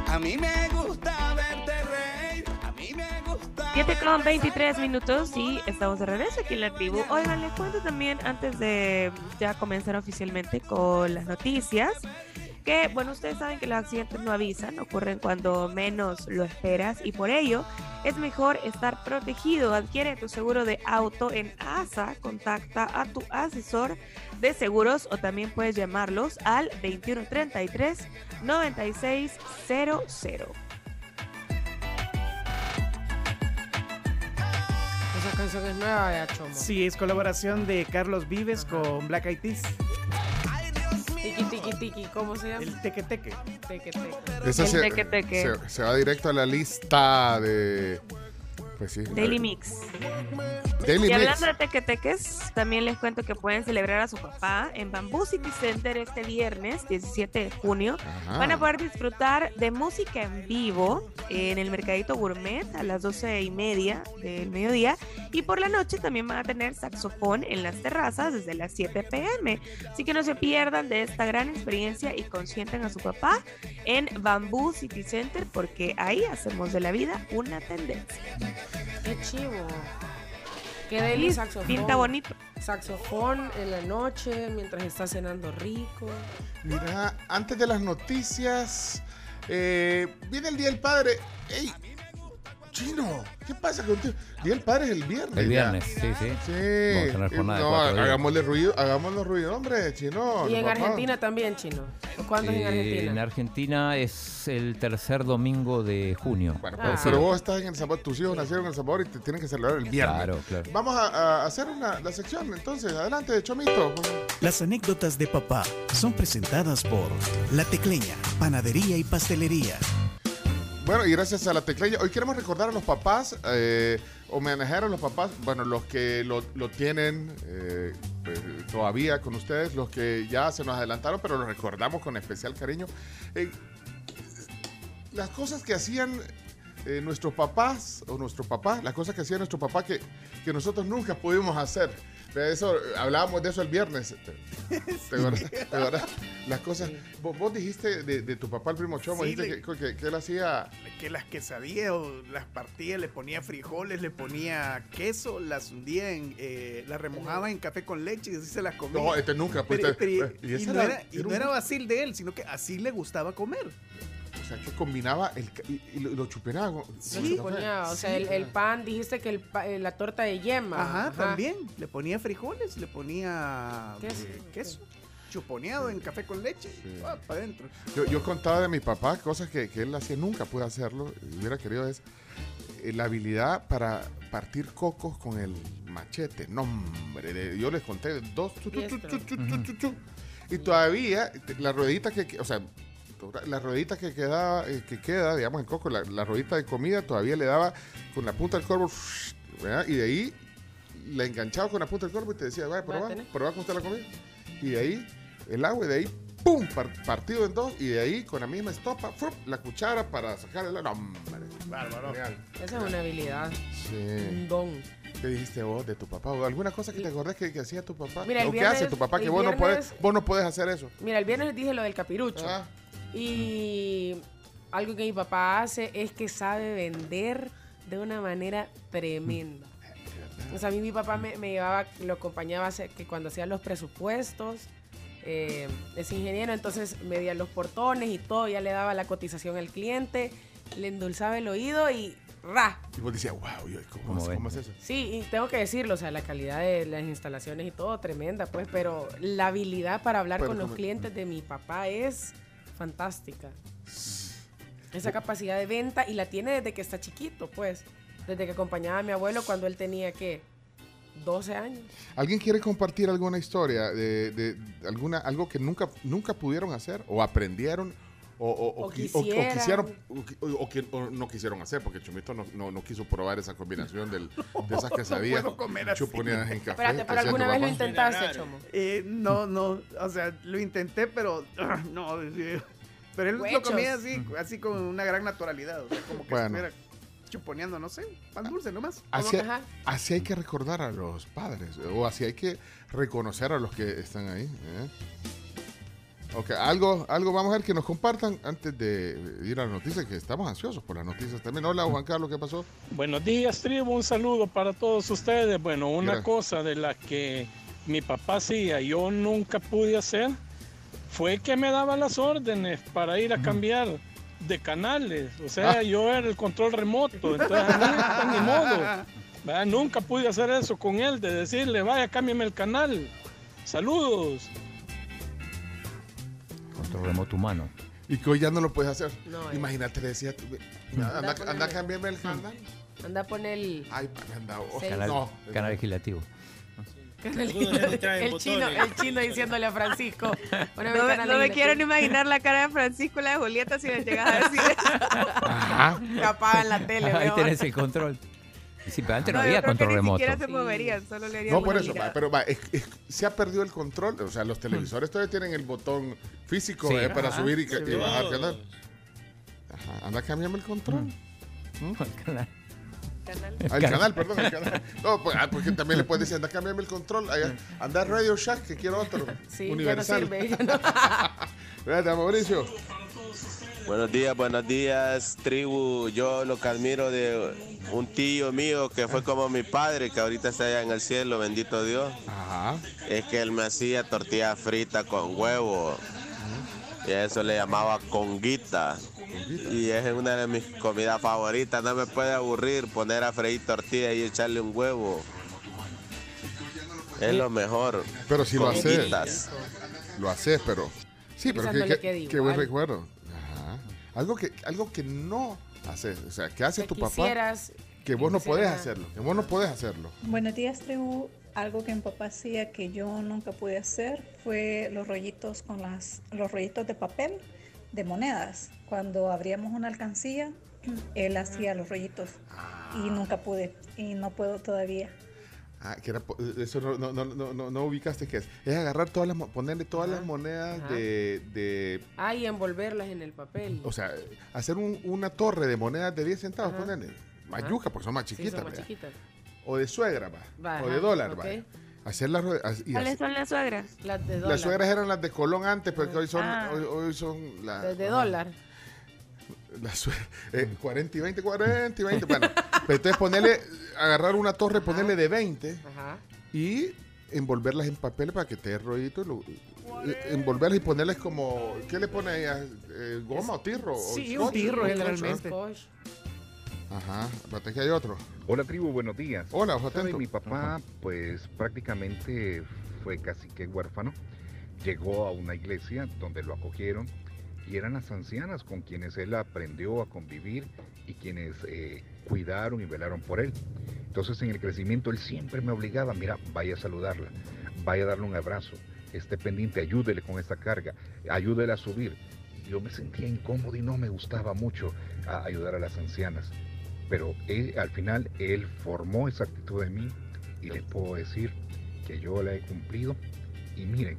A mí me gusta verte reír. A mí me gusta. 7 con 23 minutos y estamos de regreso aquí en la tribu. Oigan, les cuento también antes de ya comenzar oficialmente con las noticias. Que bueno, ustedes saben que los accidentes no avisan, ocurren cuando menos lo esperas y por ello es mejor estar protegido. Adquiere tu seguro de auto en ASA, contacta a tu asesor de seguros o también puedes llamarlos al 2133 9600. Esa canción es nueva de Chomo. Sí, es colaboración de Carlos Vives con Black Eyed Peas. Tiki, ¿cómo se llama? El teque teque. Teque, El se, teque, teque. se- se va directo a la lista de Pues sí. Daily Mix. Daily y Mix. hablando de tequeteques, también les cuento que pueden celebrar a su papá en Bamboo City Center este viernes, 17 de junio. Ajá. Van a poder disfrutar de música en vivo en el Mercadito Gourmet a las 12 y media del mediodía. Y por la noche también van a tener saxofón en las terrazas desde las 7 pm. Así que no se pierdan de esta gran experiencia y consientan a su papá en Bamboo City Center porque ahí hacemos de la vida una tendencia. Qué chivo. Qué deli saxofón. pinta bonito. Saxofón en la noche mientras está cenando rico. Mira, antes de las noticias, eh, viene el Día del Padre. ¡Ey! Chino, ¿qué pasa contigo? Día del Padre es el viernes. El ya. viernes, sí, sí. Sí. Vamos a tener no, hagámosle ruido, hagámosle ruido, hombre, chino. y en papá. Argentina también, chino. ¿Cuándo es en Eh, Argentina? en Argentina es el tercer domingo de junio. Bueno, Ah. pues, pero vos estás en El Salvador, tus hijos nacieron en El Salvador y te tienen que celebrar el viernes. Claro, claro. Vamos a, a hacer una, la sección, entonces, adelante, Chomito. Las anécdotas de papá son presentadas por La Tecleña, Panadería y Pastelería. Bueno, y gracias a la tecleña, hoy queremos recordar a los papás, eh, homenajear a los papás, bueno, los que lo, lo tienen eh, pues, todavía con ustedes, los que ya se nos adelantaron, pero los recordamos con especial cariño. Eh, las cosas que hacían eh, nuestros papás, o nuestro papá, las cosas que hacía nuestro papá que, que nosotros nunca pudimos hacer. De eso, hablábamos de eso el viernes. ¿Te acuerdas? ¿Te (laughs) acuerdas? Las cosas. Vos, vos dijiste de, de tu papá, el primo Chomo, Sí, dijiste le- que, que- que él hacía. que las quesadillas o las partía, le ponía frijoles, le ponía queso, las hundía en, eh, las remojaba en café con leche y así se las comía. No, este nunca, pues, Pero- pero- y y, ese no era- era, y no era vacil de él, sino que así le gustaba comer. O sea, que combinaba el, y, y lo, lo. Sí, lo ponía, o sea, el, el, pan, dijiste que el, eh, la torta de yema. Ajá, ajá, también. Le ponía frijoles, le ponía eh, queso. Queso chuponeado sí. en café con leche, sí. ah, para adentro. Yo, yo, contaba de mi papá cosas que, que él hacía, nunca pude hacerlo, hubiera querido es eh, la habilidad para partir cocos con el machete. No, hombre, de, yo les conté dos. Y todavía la ruedita que, que, o sea, la ruedita que queda, eh, que queda, digamos, el coco, la, la ruedita de comida, todavía le daba con la punta del corvo, ¿verdad? y de ahí le enganchaba con la punta del corvo y te decía, vaya, probá, probá cómo está la comida. Y de ahí el agua y de ahí, ¡pum! par- partido en dos y de ahí con la misma estopa, la cuchara para sacar el agua. No, hombre, bárbaro. Esa es una habilidad. Sí. Un don. ¿Qué dijiste vos de tu papá? ¿O alguna cosa que te acordás que, que hacía tu papá? Mira, el ¿O qué hace viernes- tu papá que vos no, viernes- puedes, vos no puedes hacer eso? Mira, el viernes les dije lo del capirucho. Ah. Y algo que mi papá hace es que sabe vender de una manera tremenda. O sea, a mí mi papá me, me llevaba, lo acompañaba que cuando hacía los presupuestos, eh, es ingeniero, entonces medía los portones y todo, ya le daba la cotización al cliente, le endulzaba el oído y ¡ra! Y vos decías, wow, yo, ¿cómo, ¿Cómo es, ven? ¿cómo es eso? Sí, y tengo que decirlo, o sea, la calidad de las instalaciones y todo, tremenda, pues, pero la habilidad para hablar Pero con los clientes de mi papá es fantástica. Esa capacidad de venta y la tiene desde que está chiquito, pues, desde que acompañaba a mi abuelo cuando él tenía, ¿qué? 12 años. ¿Alguien quiere compartir alguna historia de, de alguna, algo que nunca, nunca pudieron hacer o aprendieron o, o- o O qui- o- quisieron o, qui- o- o que- o no quisieron hacer porque Chumito no, no, no quiso probar esa combinación del, (laughs) de esas quesadillas comer así. chuponeadas en café. Espérate, pero alguna vez lo intentaste, Chomo. Eh, no, no, o sea, lo intenté, pero (clears throat) no. Pero él lo Huechos. comía así, así con una gran naturalidad. O sea, como que Bueno. estuviera chuponeando, no sé, pan dulce nomás. Así, Ajá. así hay que recordar a los padres, o así hay que reconocer a los que están ahí. ¿eh? Ok, algo, algo vamos a ver que nos compartan antes de ir a las noticias, que estamos ansiosos por las noticias también. Hola, Juan Carlos, ¿qué pasó? Buenos días, tribu. Un saludo para todos ustedes. Bueno, una Gracias. cosa de la que mi papá hacía, yo nunca pude hacer, fue que me daba las órdenes para ir a cambiar de canales. O sea, Ah. yo era el control remoto. Entonces, (laughs) a mí, ni modo. ¿verdad? Nunca pude hacer eso con él, de decirle, vaya, cámbiame el canal. Saludos. Control remoto humano. Y que hoy ya no lo puedes hacer. No, eh. Imagínate, le decía, Anda anda, a ponerle- anda a cambiarme el canal. Anda a poner el... Ay, anda, oh. Canal, no. canal legislativo. El, chino, el chino diciéndole a Francisco. (laughs) "Poneme No, me- no me legislativo". quiero ni imaginar la cara de Francisco y la de Julieta si les llegas a decir. (laughs) Ajá. Que apagan la tele. Ahí mejor. tenés el control. Sí, pero antes no, había control ni remoto. siquiera se moverían, solo le harían No, por eso, va, pero va, es- es- se ha perdido el control. O sea, los televisores todavía tienen el botón físico Sí. eh, para subir y, y bajar canal. Ajá, anda, cámbiame el control. ¿Mm? (laughs) Ah, el canal, perdón, el canal. No, pues, ah, porque también le puedes decir, anda, cámbiame el control. Allá, anda Radio Shack, que quiero otro. Sí, Universal. ya no sirve. ya (laughs) no- Espérate, Mauricio. Buenos días, buenos días, tribu. Yo lo que admiro de un tío mío que fue como mi padre, que ahorita está allá en el cielo, bendito Dios, es que él me hacía tortilla frita con huevo. Y a eso le llamaba conguita. Y es una de mis comidas favoritas. No me puede aburrir poner a freír tortilla y echarle un huevo. Es lo mejor. Pero si lo haces. Lo haces, pero. Sí, pero no que- quede qué buen recuerdo. Algo que, algo que no haces. O sea, que hace Que tu papá. quisieras, Que vos no podés hacerlo. Que vos no podés hacerlo. Buenos días, tribu. Algo que mi papá hacía que yo nunca pude hacer fue los rollitos con las los rollitos de papel de monedas. Cuando abríamos una alcancía, (clears throat) él hacía los rollitos y nunca pude y no puedo todavía. Ah, que era, po- eso no, no, no, no, no, no ubicaste qué es. Es agarrar todas las, mo- ponerle todas las monedas Ajá. de, de, Ah, y envolverlas en el papel. o sea, hacer un- una torre de monedas de 10 centavos, Ajá. ponerle. Ajá. Mayuca, porque son más Sí, chiquitas. son más chiquitas. O de suegra, va. Va, o de dólar, ok. va. Hacer las ¿Cuáles son las suegras? Las de dólar. Las suegras eran las de Colón antes, pero que hoy son, Ah. hoy, hoy son las de ajá. dólar. Las sue- (laughs) eh, 40 y 20, 40 y 20. Bueno, pero entonces ponerle, agarrar una torre, ponerle de 20 Ajá. y envolverlas en papel para que te dé rollito. lo- eh, envolverlas y ponerles como, ¿qué le pone ahí? Eh, ¿Goma o tirro? o Sí, scotch? un tirro generalmente. Ajá, espérate que hay otro. Hola tribu, buenos días. Hola, ojo atento. Mi papá, pues prácticamente fue casi que huérfano. Llegó a una iglesia donde lo acogieron y eran las ancianas con quienes él aprendió a convivir y quienes eh, cuidaron y velaron por él. Entonces en el crecimiento él siempre me obligaba, mira, vaya a saludarla, vaya a darle un abrazo, esté pendiente, ayúdele con esta carga, ayúdele a subir. Yo me sentía incómodo y no me gustaba mucho ayudar a las ancianas. Pero él, al final él formó esa actitud en mí y les puedo decir que yo la he cumplido. Y miren,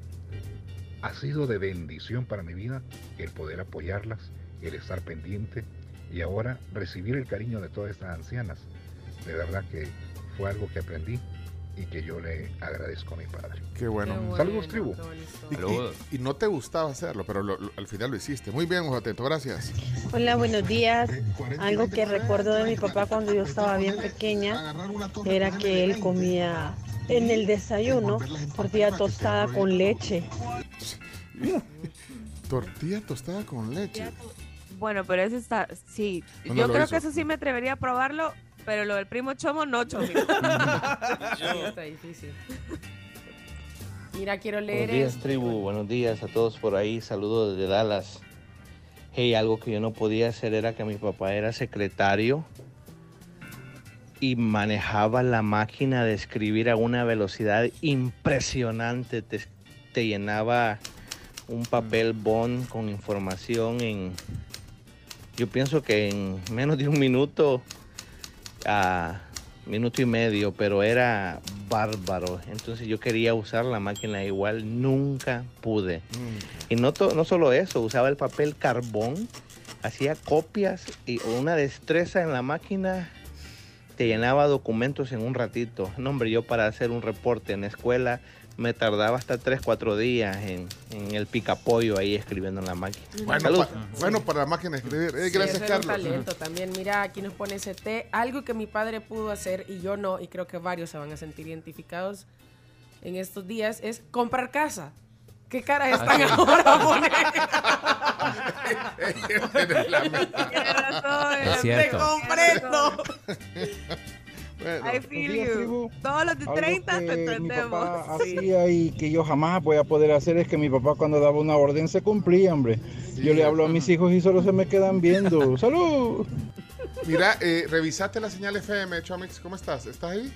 ha sido de bendición para mi vida el poder apoyarlas, el estar pendiente y ahora recibir el cariño de todas estas ancianas. De verdad que fue algo que aprendí y que yo le agradezco a mi padre. Qué bueno. Qué bueno, Saludos, tribu. Y, y- y no te gustaba hacerlo, pero lo- lo- al final lo hiciste. Muy bien, ojo atento, gracias. Hola, buenos días. Algo que recuerdo de mi papá cuando yo estaba bien pequeña era que él comía en el desayuno tortilla tostada con leche. (laughs) Tortilla tostada con leche. Bueno, pero eso está, sí. Yo creo hizo. que eso sí me atrevería a probarlo, pero lo del primo Chomo no, Chomo. (laughs) Sí, está difícil. Mira, quiero Buenos leer días, esto. tribu. Buenos días a todos por ahí. Saludos desde Dallas. Hey, algo que yo no podía hacer era que mi papá era secretario y manejaba la máquina de escribir a una velocidad impresionante. Te, te llenaba un papel bond con información en, yo pienso que en menos de un minuto a minuto y medio, pero era bárbaro. Entonces yo quería usar la máquina igual, nunca pude. Y no, to- no solo eso, usaba el papel carbón, hacía copias y una destreza en la máquina te llenaba documentos en un ratito. No, hombre, yo para hacer un reporte en la escuela me tardaba hasta 3, 4 días en, en el picapollo ahí escribiendo en la máquina. Bueno, Salud. pa- bueno, para la máquina de escribir. Eh, Sí, gracias, Carlos. talento también. Mira, aquí nos pone CT. Algo que mi padre pudo hacer y yo no, y creo que varios se van a sentir identificados en estos días, es comprar casa. ¿Qué cara están Ah, ahora poner? Tienes razón. Es cierto. Te comprendo. Bueno, I feel you. Todos los de Algo 30 te entendemos. Sí. hacía y que yo jamás voy a poder hacer es que mi papá cuando daba una orden se cumplía, hombre. Yo le hablo a mis hijos y solo se me quedan viendo. (laughs) ¡Salud! Mira, eh, revisate la señal FM, Chomix. ¿Cómo estás? ¿Estás ahí?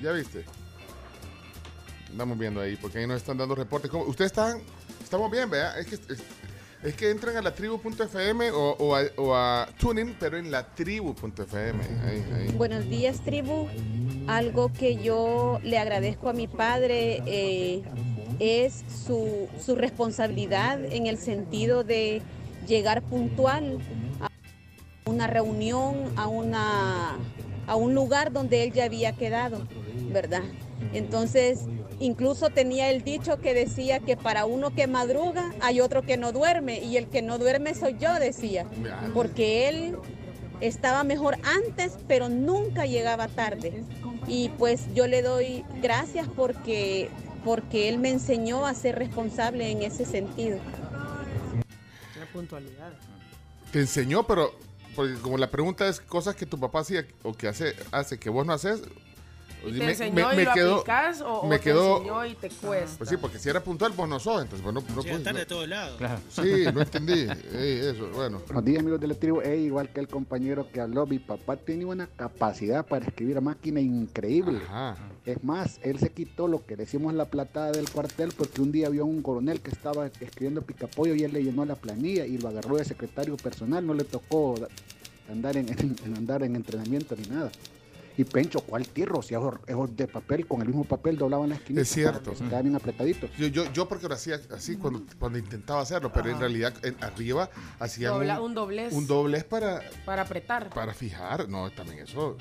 ¿Ya viste? Andamos viendo ahí, porque ahí nos están dando reportes. ¿Cómo? Ustedes están. Estamos bien, ¿verdad? Es que es- que entran a la tribu.fm o, o, a, o a Tuning, pero en la tribu.fm. Buenos días, tribu. Algo que yo le agradezco a mi padre eh, es su, su responsabilidad en el sentido de llegar puntual a una reunión, a, una, a un lugar donde él ya había quedado, ¿verdad? Entonces, incluso tenía el dicho que decía que para uno que madruga hay otro que no duerme y el que no duerme soy yo, decía, porque él estaba mejor antes, pero nunca llegaba tarde. Y pues yo le doy gracias porque, porque él me enseñó a ser responsable en ese sentido. La puntualidad. Te enseñó, pero porque como la pregunta es cosas que tu papá hacía o que hace, hace que vos no haces. ¿Y me- ¿Te enseñó me y lo quedó- aplicás o, o me te quedó- enseñó y te cuesta? Pues sí, porque si era puntual, vos no sos, entonces vos no, no puedes- de todos lados. Sí, no entendí. Ey, eso, bueno. Buenos días amigos de la tribu, Ey, igual que el compañero que habló, mi papá tenía una capacidad para escribir a máquina increíble. Es más, él se quitó lo que decimos la platada del cuartel porque un día vio a un coronel que estaba escribiendo picapollo y él le llenó la planilla y lo agarró de secretario personal, no le tocó da- andar en, en andar en entrenamiento ni nada. Y Pencho, ¿cuál tierro? Si esos de papel, con el mismo papel doblaban las esquinas. Es cierto. Estaban bien apretaditos. Yo, yo, yo porque lo hacía así cuando, cuando intentaba hacerlo, pero en realidad en- arriba hacían Dobla- un, un doblez. un doblez para, Para apretar. para fijar. No, también eso,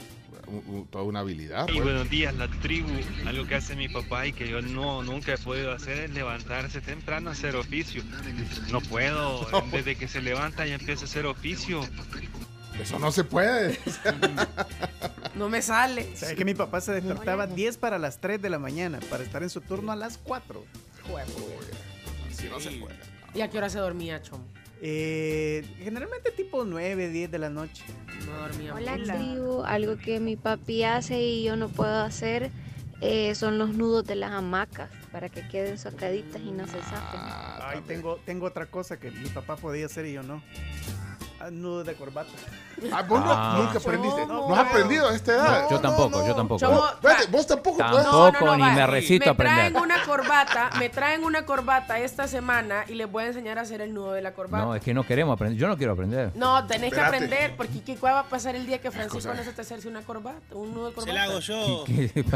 un- un- toda una habilidad. Y pues. buenos días, la tribu. Algo que hace mi papá y que yo no nunca he podido hacer es levantarse temprano a hacer oficio. No puedo, (laughs) desde que se levanta ya empieza a hacer oficio. Eso no se puede. (laughs) No me sale. ¿Sabes que mi papá se despertaba 10 para las 3 de la mañana para estar en su turno a las 4? Así no se puede. ¿Y a qué hora se dormía, Chom? Eh, generalmente tipo 9, 10 de la noche. No dormía Hola mucho. tribu, algo que mi papi hace y yo no puedo hacer eh, son los nudos de las hamacas para que queden sacaditas y no se zafen. Ay, tengo, tengo otra cosa que mi papá podía hacer y yo no. Ah, nudo de corbata. (laughs) Ah, vos no- Ah. nunca aprendiste. No, No, has aprendido a esta edad. No, yo tampoco, yo tampoco. Espérate, vos tampoco puedes. Tampoco, ni va. me resisto a Me traen aprender. una corbata, me traen una corbata esta semana y les voy a enseñar a hacer el nudo de la corbata. No, es que no queremos aprender. Yo no quiero aprender. No, tenés que aprender, porque ¿qué cuál va a pasar el día que Francisco no se te hacerse una corbata? Un nudo de corbata. Se la hago yo.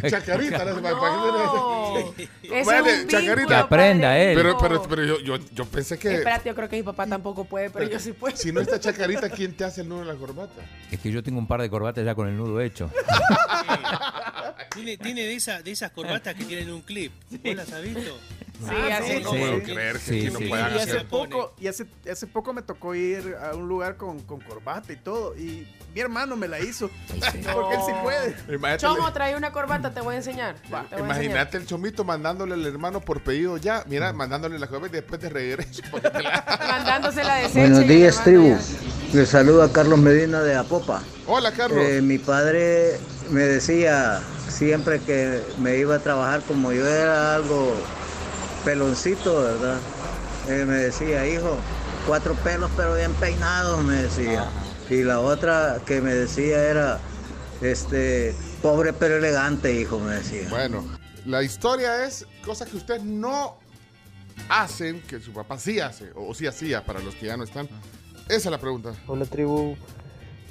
Chacarita, No. (laughs) es Vale, un Chacarita. vínculo, Que aprenda él. Pero, pero, pero yo, yo, yo pensé que Espérate, yo creo que mi papá tampoco puede, pero yo sí puedo. si no está Chacarita, ¿quién te hace el nudo de la corbata? Es que yo tengo un par de corbatas ya con el nudo hecho. Tiene, tiene de, esa- de esas corbatas que tienen un clip. ¿Vos las has visto? Sí, así no Sí. puedo creer que Sí, aquí no sí. puedan Y hace poco, y hace, hace poco me tocó ir a un lugar con, con corbata y todo. Y mi hermano me la hizo. (laughs) Porque él sí puede. Imagínate, Chomo, trae una corbata, te voy a enseñar. Imagínate el chomito mandándole al hermano por pedido ya. Mira, mandándole la corbata y después de regreso. (laughs) Mandándosela de Buenos días, tribu. Les saluda Carlos Medina de Apopa. Hola, Carlos. Eh, mi padre me decía siempre que me iba a trabajar como yo era algo peloncito, ¿verdad? Eh, me decía, hijo, cuatro pelos pero bien peinados, me decía. Y la otra que me decía era, este, pobre pero elegante, hijo, me decía. Bueno, la historia es cosas que ustedes no hacen, que su papá sí hace, o sí hacía para los que ya no están. Esa es la pregunta. Hola tribu,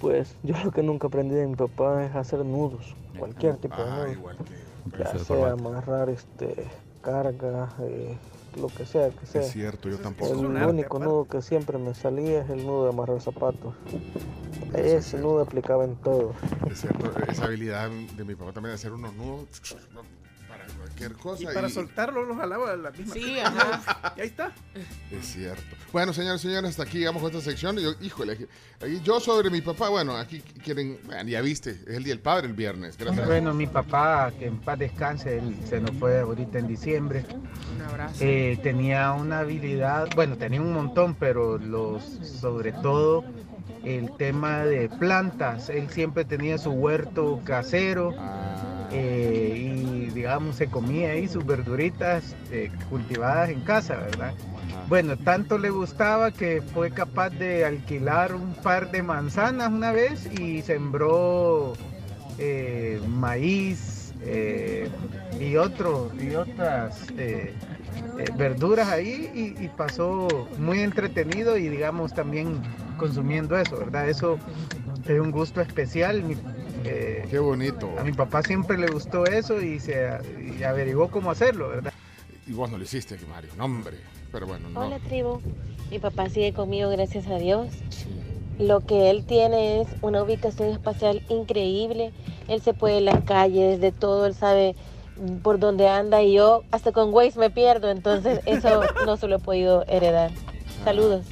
pues yo lo que nunca aprendí de mi papá es hacer nudos, cualquier tipo de Ah, nudos. igual que. Ya sea amarrar este carga, eh, lo que sea que sea. Es cierto, yo tampoco. El único nudo que siempre me salía es el nudo de amarrar zapatos. Ese nudo aplicaba en todo. Es cierto, esa habilidad de mi papá también de hacer unos nudos (tsk) cualquier cosa. Y para soltarlo los jalaba a la misma. Sí, ajá. (laughs) Y ahí está. Es cierto. Bueno, señores y señores, hasta aquí llegamos con esta sección. Yo, híjole, yo sobre mi papá, bueno, aquí quieren, bueno, ya viste, es el Día del Padre el viernes. Gracias. Bueno, mi papá, que en paz descanse, él se nos fue ahorita en diciembre. Un abrazo. Eh, tenía una habilidad, bueno, tenía un montón, pero los, sobre todo el tema de plantas. Él siempre tenía su huerto casero eh, y, digamos, se comía ahí sus verduritas eh, cultivadas en casa, ¿verdad? Bueno, tanto le gustaba que fue capaz de alquilar un par de manzanas una vez y sembró eh, maíz y otro y otras verduras ahí y, pasó muy entretenido y digamos también consumiendo eso, ¿verdad? Eso es un gusto especial. Eh, Qué bonito. A mi papá siempre le gustó eso y se averiguó cómo hacerlo, ¿verdad? Y vos no lo hiciste, Mario, no hombre. Pero bueno, no. Hola tribu, mi papá sigue conmigo gracias a Dios. Lo que él tiene es una ubicación espacial increíble. Él se puede en las calles, de todo, él sabe por dónde anda y yo hasta con Waze me pierdo, entonces eso (laughs) no se lo he podido heredar. Saludos.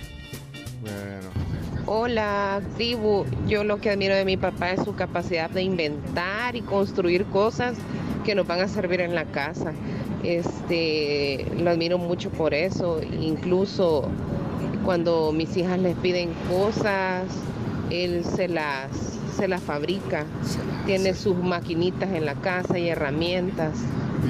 Hola, tribu. Yo lo que admiro de mi papá es su capacidad de inventar y construir cosas que nos van a servir en la casa. Este, lo admiro mucho por eso. Incluso cuando mis hijas les piden cosas, él se las, se las fabrica. Tiene sus maquinitas en la casa y herramientas.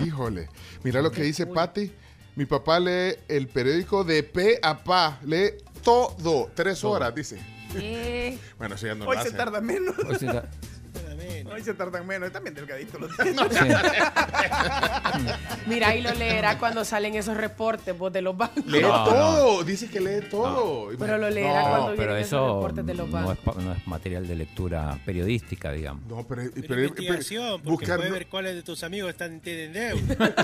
Híjole, mira lo que dice Patti. Mi papá lee el periódico de pe a pa, lee todo, tres horas, dice. (laughs) Bueno, eso ya no Hoy lo se hace. tarda menos. Hoy se ta- Hoy se tardan menos. También delgadito los (laughs) (laughs) Mira, ahí lo leerá cuando salen esos reportes vos de los bancos. Lee No, todo, dice que lee todo. Pero lo leerá No, cuando pero vienen esos eso reportes de los no bancos. es, no es material de lectura periodística, digamos. No, pero, Pero investigación, porque puede ver cuáles de tus amigos están tienen deuda.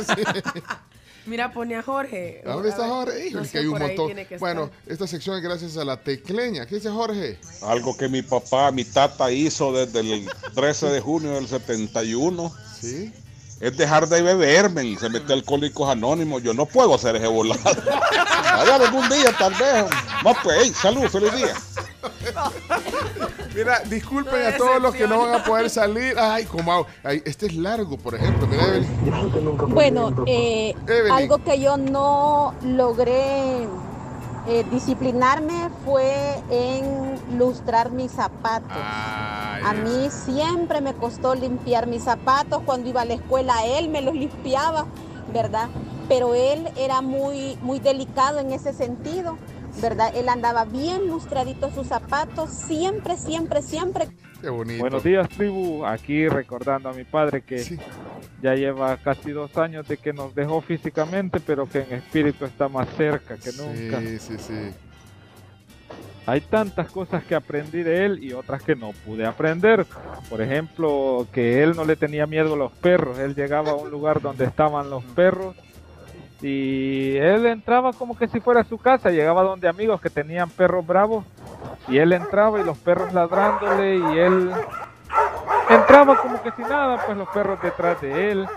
Mira, pone a Jorge. ¿A dónde está ver, Jorge? Híjole, no que sé, hay un montón. que Bueno, estar. esta sección es gracias a la tecleña. ¿Qué dice Jorge? Algo que mi papá, mi tata hizo desde el 13 de junio del 71. Sí. Es dejar de beber, men. Se mete alcohólicos anónimos. Yo no puedo hacer ese volado. Vaya algún día, tal vez. No, pues, hey, salud, feliz día. Mira, disculpen a todos los que no van a poder salir. Ay, como? Ay, este es largo, por ejemplo. Mira, Evelyn. Bueno, eh, algo que yo no logré eh, disciplinarme fue en lustrar mis zapatos. a mí siempre me costó limpiar mis zapatos. Cuando iba a la escuela, él me los (laughs) limpiaba, ¿verdad? Pero él era muy, muy delicado en ese sentido, ¿verdad? Él andaba bien lustradito sus zapatos, siempre, siempre, siempre. Qué bonito. Buenos días, tribu. Aquí recordando a mi padre que ya lleva casi dos años de que nos dejó físicamente, pero que en espíritu está más cerca que nunca. Sí, sí, sí. Hay tantas cosas que aprendí de él y otras que no pude aprender. Por ejemplo, que él no le tenía miedo a los perros. Él llegaba a un lugar donde estaban los perros y él entraba como que si fuera su casa. Llegaba donde amigos que tenían perros bravos y él entraba y los perros ladrándole y él entraba como que sin nada, pues los perros detrás de él.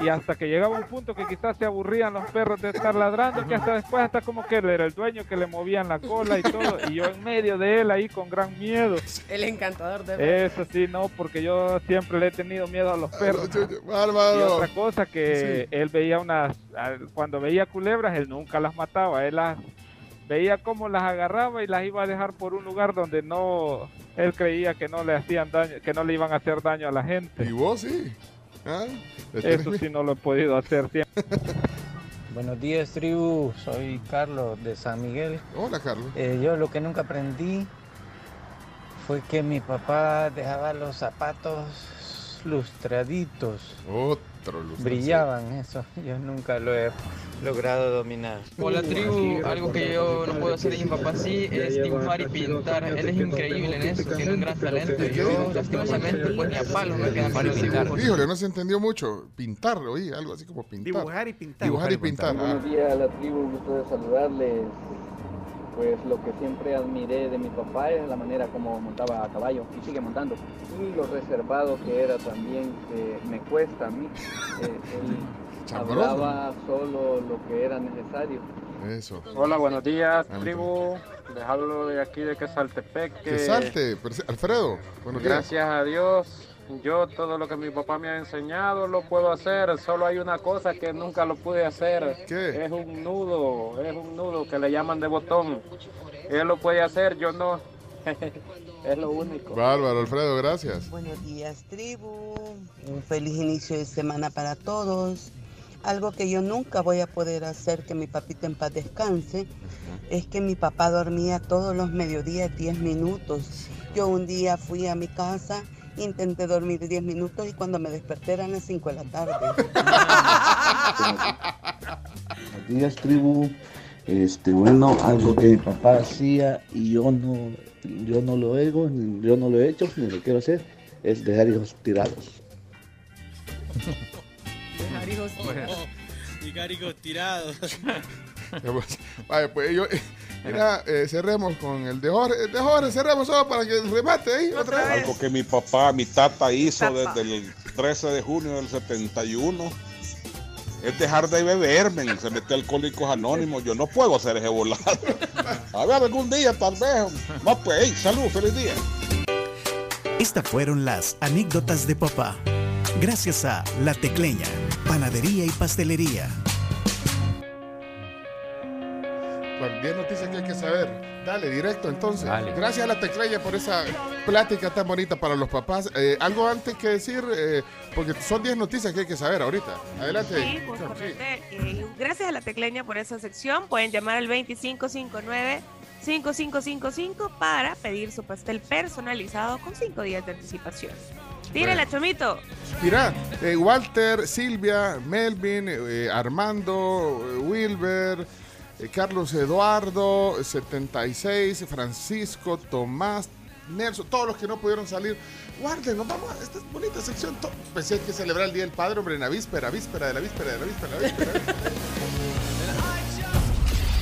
Y hasta que llegaba un punto que quizás se aburrían los perros de estar ladrando, que hasta después hasta como que él era el dueño que le movían la cola y todo, y yo en medio de él ahí con gran miedo. El encantador de Eso sí, no, porque yo siempre le he tenido miedo a los perros. Bárbaro. Y otra cosa que él veía unas, cuando veía culebras, él nunca las mataba, él las veía cómo las agarraba y las iba a dejar por un lugar donde no, él creía que no le hacían daño, que no le iban a hacer daño a la gente. ¿Y vos sí? ¿Ah? Eso sí no lo he podido hacer siempre. (laughs) Buenos días, tribu. Soy Carlos de San Miguel. Hola, Carlos. Eh, yo lo que nunca aprendí fue que mi papá dejaba los zapatos lustraditos. Otro lustro. Brillaban, eso. Yo nunca lo he logrado dominar. Hola tribu, algo que yo no puedo hacer y mi papá sí es dibujar y pintar. Él es increíble en eso, tiene un gran talento. Y yo lastimosamente pues ni a palo me quedan para dibujos. Híjole, no se entendió mucho. Pintar, oí, algo así como pintar. Dibujar y pintar. Dibujar y pintar. ah. Buenos días a la tribu, gusto de saludarles. Pues lo que siempre admiré de mi papá es la manera como montaba a caballo y sigue montando. Y lo reservado que era también, que me cuesta a mí. Eh, él hablaba solo lo que era necesario. Eso. Hola, buenos días, tribu. Dejarlo de aquí de Quesaltepec. Que salte. Pero- Alfredo, buenos días. Gracias a Dios, yo todo lo que mi papá me ha enseñado lo puedo hacer. Solo hay una cosa que nunca lo pude hacer. ¿Qué? Es un nudo, es un nudo que le llaman de botón. Él lo puede hacer, yo no. (laughs) es lo único. Bárbaro, Alfredo, gracias. Buenos días, tribu. Un feliz inicio de semana para todos. Algo que yo nunca voy a poder hacer, que mi papita en paz descanse, es que mi papá dormía todos los mediodías 10 minutos. Yo un día fui a mi casa, intenté dormir 10 minutos y cuando me desperté eran las 5 de la tarde. Buenos (laughs) días, tribu. Este, bueno, algo que mi papá hacía y yo no, yo no lo hago, yo no lo he hecho, ni lo quiero hacer, es dejar hijos tirados. Dejar hijos Dejar hijos tirados. Vaya, pues yo, mira, eh, cerremos con el de Jorge. De Jorge, cerremos solo para que remate ahí otra vez. Algo que mi papá, mi tata hizo desde el 13 de junio del 71 es dejar de beberme. Se metió alcohólicos anónimos. Yo no puedo hacer ese volado. (laughs) A ver, algún día tal vez. No, pues, hey, salud, feliz día. Estas fueron las anécdotas de papá. Gracias a La Tecleña, Panadería y Pastelería. Bueno, 10 noticias que hay que saber. Dale, directo entonces. Dale. Gracias a la Tecleya por esa plática tan bonita para los papás. Eh, algo antes que decir, eh, porque son 10 noticias que hay que saber ahorita. Adelante. Sí, pues, correcto. Eh, gracias a la tecleña por esa sección. Pueden llamar al 2559-5555 para pedir su pastel personalizado con 5 días de anticipación. Tírala, Chomito. Mira, eh, Walter, Silvia, Melvin, eh, Armando, eh, Wilber, Carlos Eduardo, 76, Francisco, Tomás, Nelson, todos los que no pudieron salir. Guarden, vamos a esta bonita sección. To- Pensé que celebrar el Día del Padre, hombre, en la víspera, víspera de la víspera de la víspera de la víspera.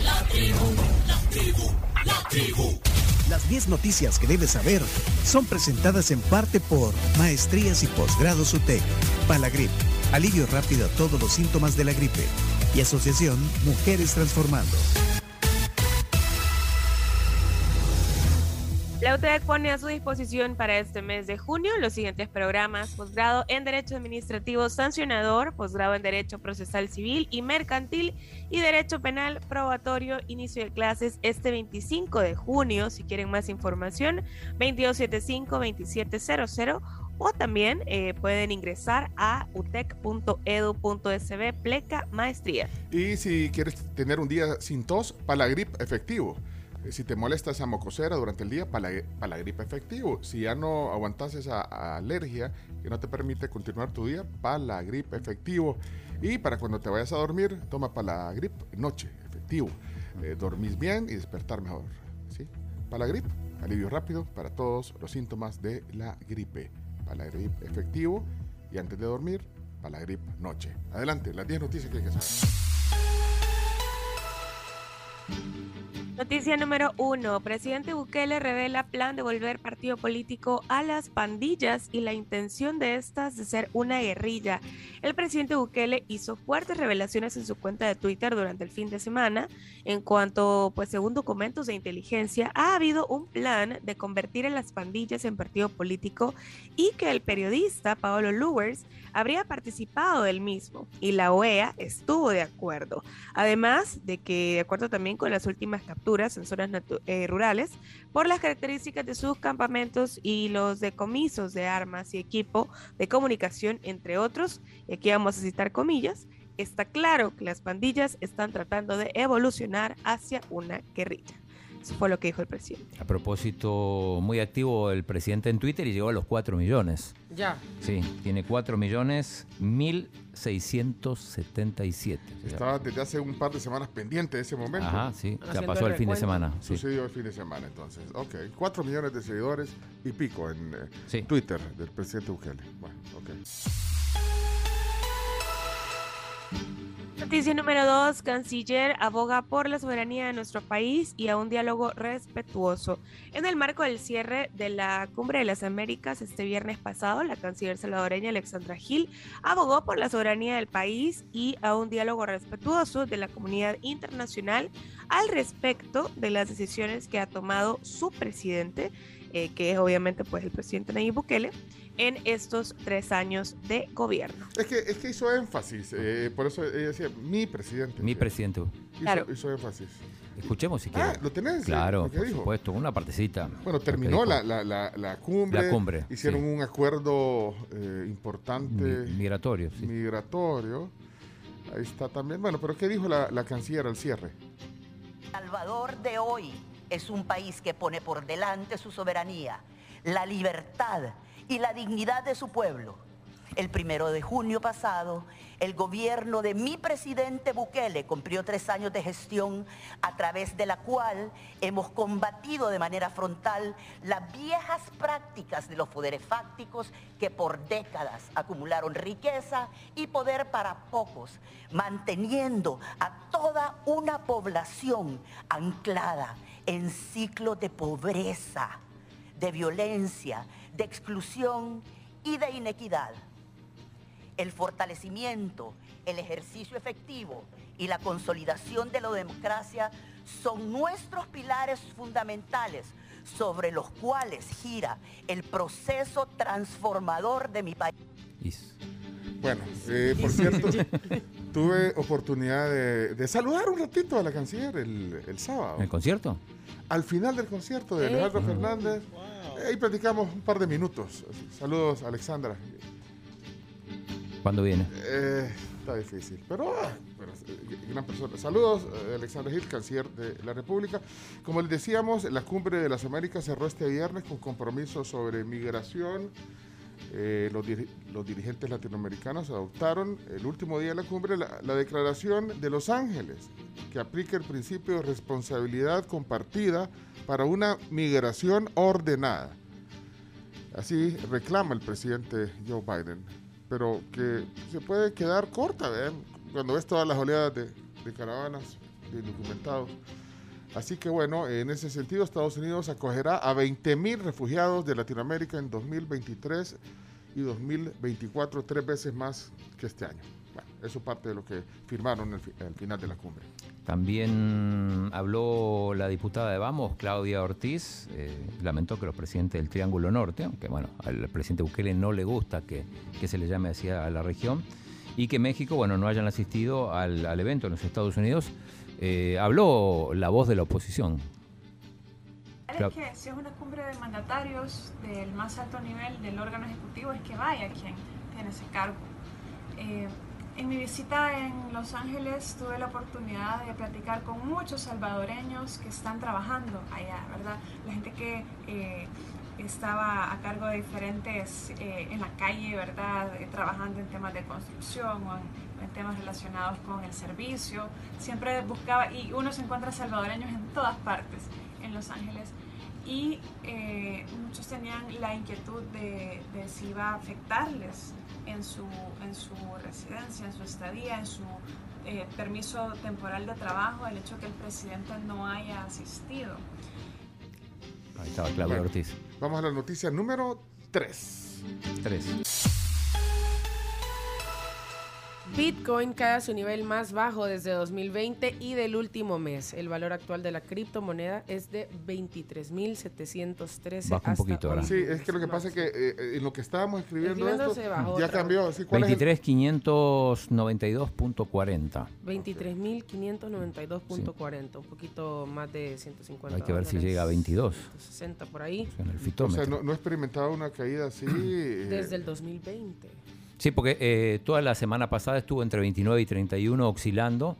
La tribu, la tribu, la tribu. Las 10 noticias que debes saber son presentadas en parte por Maestrías y Posgrados UTEC, Palagrip, alivio rápido a todos los síntomas de la gripe y Asociación Mujeres Transformando. La UTEC pone a su disposición para este mes de junio los siguientes programas: posgrado en Derecho Administrativo Sancionador, posgrado en Derecho Procesal Civil y Mercantil y Derecho Penal Probatorio. Inicio de clases este 25 de junio. Si quieren más información, 2275-2700 o también eh, pueden ingresar a utec.edu.sb pleca maestría. Y si quieres tener un día sin tos, Palagrip efectivo. Si te molesta esa mocosera durante el día, Pala- Palagrip efectivo. Si ya no aguantas esa alergia que no te permite continuar tu día, Palagrip efectivo. Y para cuando te vayas a dormir, toma Palagrip noche efectivo. Eh, dormís bien y despertar mejor. ¿sí? Palagrip, alivio rápido para todos los síntomas de la gripe. Palagrip efectivo. Y antes de dormir, Palagrip noche. Adelante, las 10 noticias que hay que saber. Noticia número uno. Presidente Bukele revela plan de volver partido político a las pandillas y la intención de estas de ser una guerrilla. El presidente Bukele hizo fuertes revelaciones en su cuenta de Twitter durante el fin de semana. En cuanto, pues según documentos de inteligencia, ha habido un plan de convertir a las pandillas en partido político y que el periodista Paolo Luers habría participado del mismo y la OEA estuvo de acuerdo. Además de que, de acuerdo también con las últimas capturas en zonas eh, rurales, por las características de sus campamentos y los decomisos de armas y equipo de comunicación, entre otros, y aquí vamos a citar comillas, está claro que las pandillas están tratando de evolucionar hacia una guerrilla. Eso fue lo que dijo el presidente. A propósito, muy activo el presidente en Twitter y llegó a los 4 millones. Ya. Sí, tiene 4 millones 1677. Estaba desde hace un par de semanas pendiente de ese momento. Ajá, sí, ya pasó el fin de semana. sí. Sucedió el fin de semana, entonces. Ok, 4 millones de seguidores y pico en eh, Sí. Twitter del presidente Bukele. Bueno, ok. Noticia número 2. Canciller aboga por la soberanía de nuestro país y a un diálogo respetuoso. En el marco del cierre de la Cumbre de las Américas este viernes pasado, la canciller salvadoreña Alexandra Gil abogó por la soberanía del país y a un diálogo respetuoso de la comunidad internacional al respecto de las decisiones que ha tomado su presidente, eh, que es obviamente pues el presidente Nayib Bukele, en estos tres años de gobierno. Es que, es que hizo énfasis, eh, por eso ella decía, mi presidente. Mi presidente. Hizo, Claro. hizo énfasis. Escuchemos si Ah, quiere. ¿lo tenés? Claro, Lo por dijo. supuesto, una partecita. Bueno, terminó la, la, la, la cumbre. La cumbre, Hicieron sí. un acuerdo eh, importante. Mi- migratorio, sí. Migratorio. Ahí está también. Bueno, pero ¿qué dijo la, la canciller al cierre? Salvador de hoy es un país que pone por delante su soberanía, la libertad y la dignidad de su pueblo. El primero de junio pasado, el gobierno de mi presidente Bukele cumplió tres años de gestión a través de la cual hemos combatido de manera frontal las viejas prácticas de los poderes fácticos que por décadas acumularon riqueza y poder para pocos, manteniendo a toda una población anclada en ciclos de pobreza, de violencia, de exclusión y de inequidad el fortalecimiento, el ejercicio efectivo y la consolidación de la democracia son nuestros pilares fundamentales sobre los cuales gira el proceso transformador de mi país. Bueno, eh, por cierto, (laughs) tuve oportunidad de, de saludar un ratito a la canciller el, el sábado. ¿En el concierto? Al final del concierto de Alejandro Fernández, ahí platicamos un par de minutos. Saludos, Alexandra. ¿Cuándo viene? Eh, está difícil, pero, ah, pero, eh, gran persona. Saludos, eh, Alexander Hill, canciller de la República. Como les decíamos, la cumbre de las Américas cerró este viernes con compromisos sobre migración. Eh, los, diri- los dirigentes latinoamericanos adoptaron el último día de la cumbre la, la declaración de Los Ángeles, que aplica el principio de responsabilidad compartida para una migración ordenada. Así reclama el presidente Joe Biden, pero que se puede quedar corta, ¿ven? Cuando ves todas las oleadas de, de caravanas de indocumentados. Así que bueno, en ese sentido Estados Unidos acogerá a 20.000 refugiados de Latinoamérica en 2023 y 2024, tres veces más que este año. Bueno, eso parte de lo que firmaron al, fi- al final de la cumbre. También habló la diputada de Vamos, Claudia Ortiz, eh, lamentó que los presidentes del Triángulo Norte, aunque bueno, al presidente Bukele no le gusta que, se le llame así a la región, y que México, bueno, no hayan asistido al evento en los Estados Unidos. Eh, habló la voz de la oposición. Es que si es una cumbre de mandatarios del más alto nivel del órgano ejecutivo, es que vaya quien tiene ese cargo. Eh, en mi visita en Los Ángeles tuve la oportunidad de platicar con muchos salvadoreños que están trabajando allá, ¿verdad? La gente que eh, estaba a cargo de diferentes, eh, en la calle, ¿verdad? Eh, trabajando en temas de construcción o en, en temas relacionados con el servicio. Siempre buscaba, y uno se encuentra salvadoreños en todas partes en Los Ángeles y eh, muchos tenían la inquietud de, de si iba a afectarles en su, en su residencia, en su estadía, en su eh, permiso temporal de trabajo, el hecho que el presidente no haya asistido. Ahí estaba Claudia Bueno, Ortiz. Vamos a la noticia número 3. Tres. Bitcoin cae a su nivel más bajo desde 2020 y del último mes. El valor actual de la criptomoneda es de 23.713 Baja un poquito ahora. Sí, es que lo que pasa es que eh, en lo que estábamos escribiendo Escribiendo esto, ya cambió. Sí, ¿cuál es el- 23.592.40. 23.592.40, un poquito más de 150 Hay que ver si dólares, llega a 22. 160 por ahí, En el O sea, no, no he experimentado una caída así. eh, desde el 2020. Sí, porque eh, toda la semana pasada estuvo entre 29 y 31 oscilando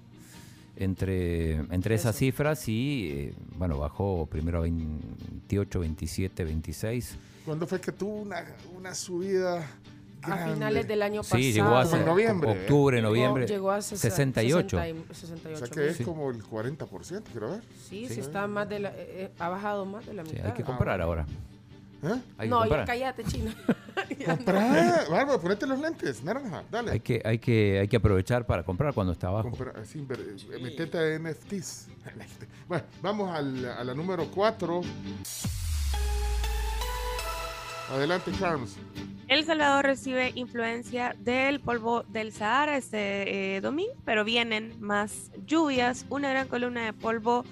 entre, entre esas cifras y, eh, bueno, bajó primero a 28, 27, 26. ¿Cuándo fue que tuvo una, una subida? A grande? finales del año pasado. Sí, llegó a ser- noviembre, ¿eh? octubre, Llegó- noviembre, llegó a sesa- 68. 60 y- O 68 sea que es mil. como el 40%, quiero ver. Sí, sí, Sí. está más de la, eh, eh, ha bajado más de la Sí, mitad. hay que comprar ahora. ¿Eh? Hay que no, ya cállate, chino. (laughs) Comprá, Bárbaro, ponete los lentes, naranja, dale. Hay que, hay, que, hay que aprovechar para comprar cuando está abajo. Compra- sí, eh, metete a NFTs. (laughs) Bueno, vamos al- a la número 4. Adelante, Carms. El Salvador recibe influencia del polvo del Sahara este eh, domingo, pero vienen más lluvias. Una gran columna de polvo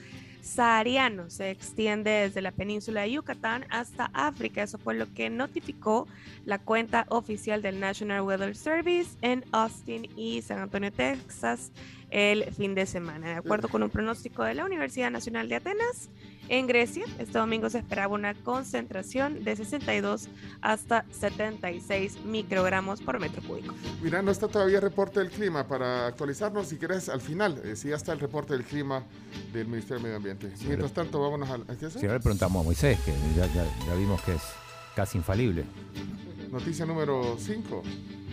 sahariano se extiende desde la península de Yucatán hasta África. Eso fue lo que notificó la cuenta oficial del National Weather Service en Austin y San Antonio, Texas, el fin de semana. De acuerdo con un pronóstico de la Universidad Nacional de Atenas, en Grecia, este domingo se esperaba una concentración de 62 hasta 76 microgramos por metro cúbico. Mira, no está todavía el reporte del clima. Para actualizarnos, si quieres, al final, eh, si ya está el reporte del clima del Ministerio de Medio Ambiente. Mientras tanto, vámonos al. ¿a qué? Si ahora le preguntamos a Moisés, que ya, ya- ya vimos que es casi infalible. Noticia número 5.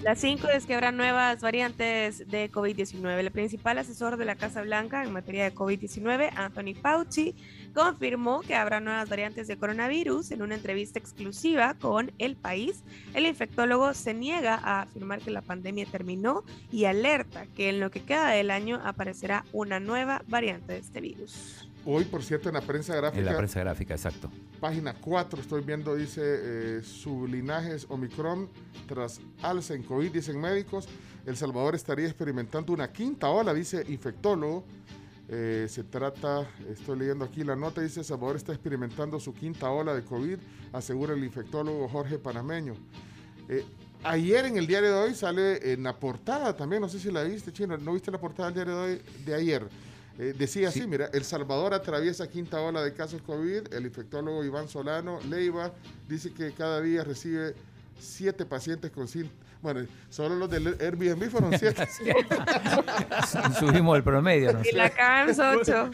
La 5 es que habrá nuevas variantes de COVID-19. El principal asesor de la Casa Blanca en materia de COVID-19, Anthony Fauci, confirmó que habrá nuevas variantes de coronavirus en una entrevista exclusiva con El País. El infectólogo se niega a afirmar que la pandemia terminó y alerta que en lo que queda del año aparecerá una nueva variante de este virus. Hoy, por cierto, en la prensa gráfica. En la prensa gráfica, exacto. Página 4, estoy viendo, dice, eh, su linaje es Omicron tras alza en COVID, dicen médicos. El Salvador estaría experimentando una quinta ola, dice infectólogo. Eh, se trata, estoy leyendo aquí la nota, dice Salvador está experimentando su quinta ola de COVID, asegura el infectólogo Jorge Panameño. Eh, ayer en el diario de hoy sale en la portada también, no sé si la viste, Chino, ¿no viste la portada del diario de hoy de ayer? Eh, decía así, mira, El Salvador atraviesa quinta ola de casos COVID, el infectólogo Iván Solano Leiva dice que cada día recibe siete pacientes con. Bueno, solo los del Airbnb fueron (laughs) siete. Subimos el promedio. ¿no? Y la CAMS 8.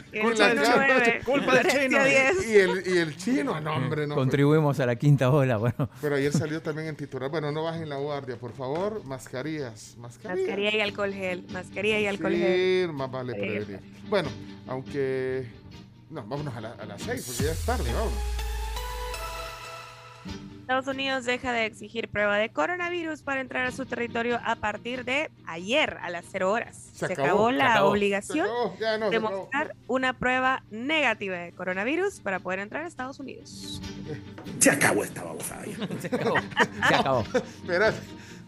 Culpa del (laughs) chino. y, el, y el chino, no, hombre, no. Contribuimos a la quinta ola, bueno. Pero ayer salió también en titular. Bueno, no bajen la guardia, por favor. Mascarillas. Mascarillas. Mascarilla y alcohol gel. Mascarilla y alcohol Sí, gel. más vale prevenir. Bueno, aunque. No, vámonos a, la- a las seis, porque ya es tarde, vámonos. Estados Unidos deja de exigir prueba de coronavirus para entrar a su territorio a partir de ayer a las 0 horas. Se Se, acabó, acabó, se la acabó. obligación Se acabó, ya no, se de acabó. mostrar una prueba negativa de coronavirus para poder entrar a Estados Unidos. (laughs) Se acabó esta babosada. Se acabó. Se acabó. Espérate.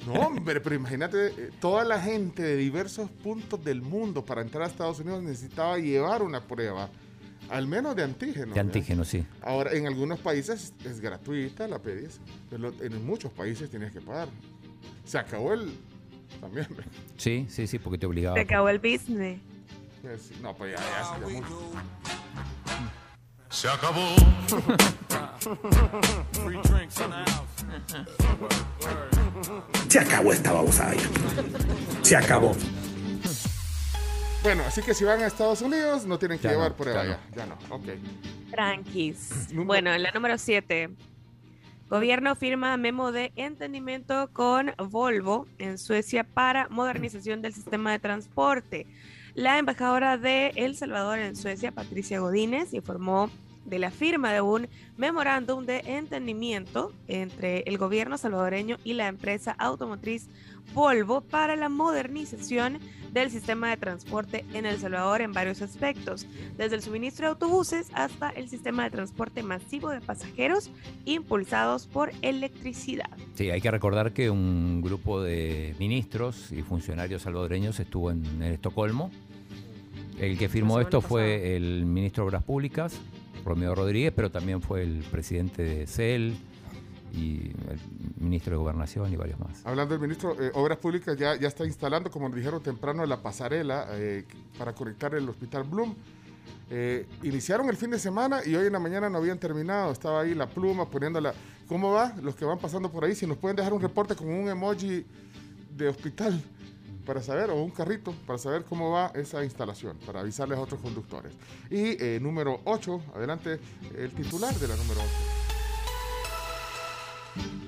No, hombre, pero imagínate, eh, toda la gente de diversos puntos del mundo para entrar a Estados Unidos necesitaba llevar una prueba, al menos de antígeno. De ¿verdad? antígeno, sí. Ahora, en algunos países es gratuita, la pedís, pero en muchos países tienes que pagar. Se acabó el... También. Sí, sí, sí, porque te obligaba. Se acabó el business. No, pues ya, ya mucho. Se acabó. Se acabó esta babosada Se acabó. Bueno, así que si van a Estados Unidos no tienen que Ya no, llevar prueba ya ya. Ya no, ok. Tranquis. (sniffs) Número- Bueno, en la número 7. Gobierno firma memo de entendimiento con Volvo en Suecia para modernización del sistema de transporte. La embajadora de El Salvador en Suecia, Patricia Godínez, informó de la firma de un memorándum de entendimiento entre el gobierno salvadoreño y la empresa automotriz Volvo para la modernización del sistema de transporte en El Salvador en varios aspectos, desde el suministro de autobuses hasta el sistema de transporte masivo de pasajeros impulsados por electricidad. Sí, hay que recordar que un grupo de ministros y funcionarios salvadoreños estuvo en, en Estocolmo. El que firmó esto fue el ministro de Obras Públicas, Romeo Rodríguez, pero también fue el presidente de CEL y el ministro de Gobernación y varios más. Hablando del ministro, eh, Obras Públicas ya, ya está instalando, como dijeron temprano, la pasarela eh, para conectar el Hospital Bloom. Eh, iniciaron el fin de semana y hoy en la mañana no habían terminado. Estaba ahí la pluma poniéndola. ¿Cómo va? Los que van pasando por ahí, si nos pueden dejar un reporte con un emoji de hospital para saber, o un carrito, para saber cómo va esa instalación, para avisarles a otros conductores. Y número 8, adelante, el titular de la número 8.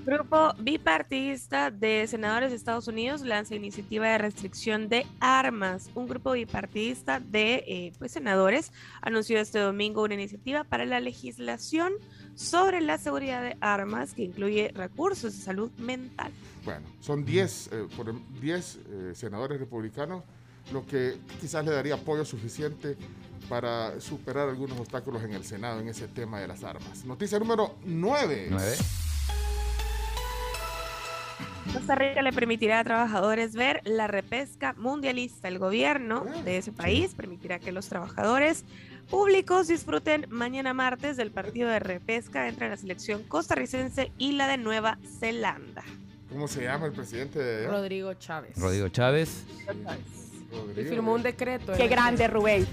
Grupo bipartidista de senadores de Estados Unidos lanza iniciativa de restricción de armas. Un grupo bipartidista de eh, pues, senadores anunció este domingo una iniciativa para la legislación sobre la seguridad de armas que incluye recursos de salud mental. Bueno, son 10 eh, por 10 eh, senadores republicanos, lo que quizás le daría apoyo suficiente para superar algunos obstáculos en el Senado en ese tema de las armas. Noticia número 9. Nueve. Costa Rica le permitirá a trabajadores ver la repesca mundialista. El gobierno de ese país permitirá que los trabajadores públicos disfruten mañana martes del partido de repesca entre la selección costarricense y la de Nueva Zelanda. ¿Cómo se llama el presidente de allá? Rodrigo Chávez. Rodrigo Chávez. Y firmó un decreto. Qué el- grande, Rubén.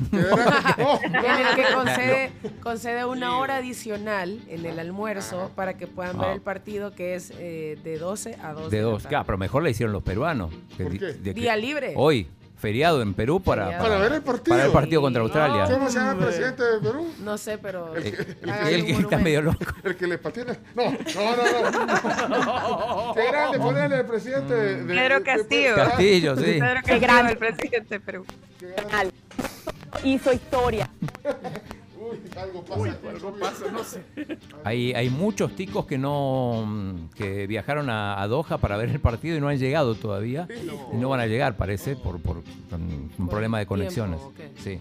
Oh, (laughs) En el que concede, (laughs) concede una hora adicional en el almuerzo para que puedan ver Ah. el partido que es eh, de 12 a 2 De la dos. tarde. Ah, pero mejor le hicieron los peruanos. ¿Por qué? Día libre. Hoy, feriado en Perú para, Feriado. Para ver el partido. para el partido contra Australia. ¿Cómo se llama el presidente de Perú? No sé, pero. Eh, hagan él un que está medio loco. El que le patina. No, no, no, no. (laughs) Qué grande ponerle al presidente de, Pedro de- de- Castillo. Castillo, sí. Pedro Castillo, grande. el presidente de Perú. Hizo historia. (laughs) Uy, algo pasa. Algo pasa, no sé. Hay, hay muchos ticos que no que viajaron a, a Doha para ver el partido y no han llegado todavía. Y no van a llegar, parece, por, por con un problema de conexiones. tiempo. Sí.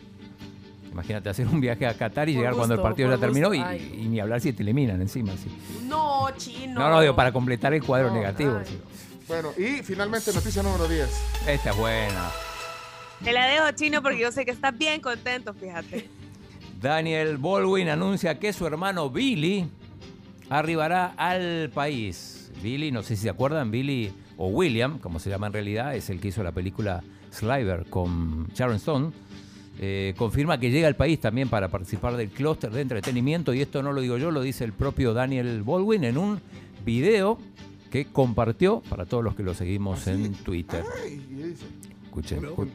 Imagínate hacer un viaje a Qatar y Por llegar cuando el partido ya terminó y, y ni hablar si te eliminan encima. sí. No, chino. No, no, digo, para completar el cuadro No, negativo. sí. Bueno, y finalmente noticia número 10. Esta es buena. Te la dejo chino porque yo sé que estás bien contento, fíjate. Daniel Baldwin anuncia que su hermano Billy arribará al país. Billy, no sé si se acuerdan, Billy o William, como se llama en realidad, es el que hizo la película Sliver con Sharon Stone. eh, confirma que llega al país también para participar del clúster de entretenimiento y esto no lo digo yo, lo dice el propio Daniel Baldwin en un video que compartió para todos los que lo seguimos en Twitter. Ay, Escuchen. escu-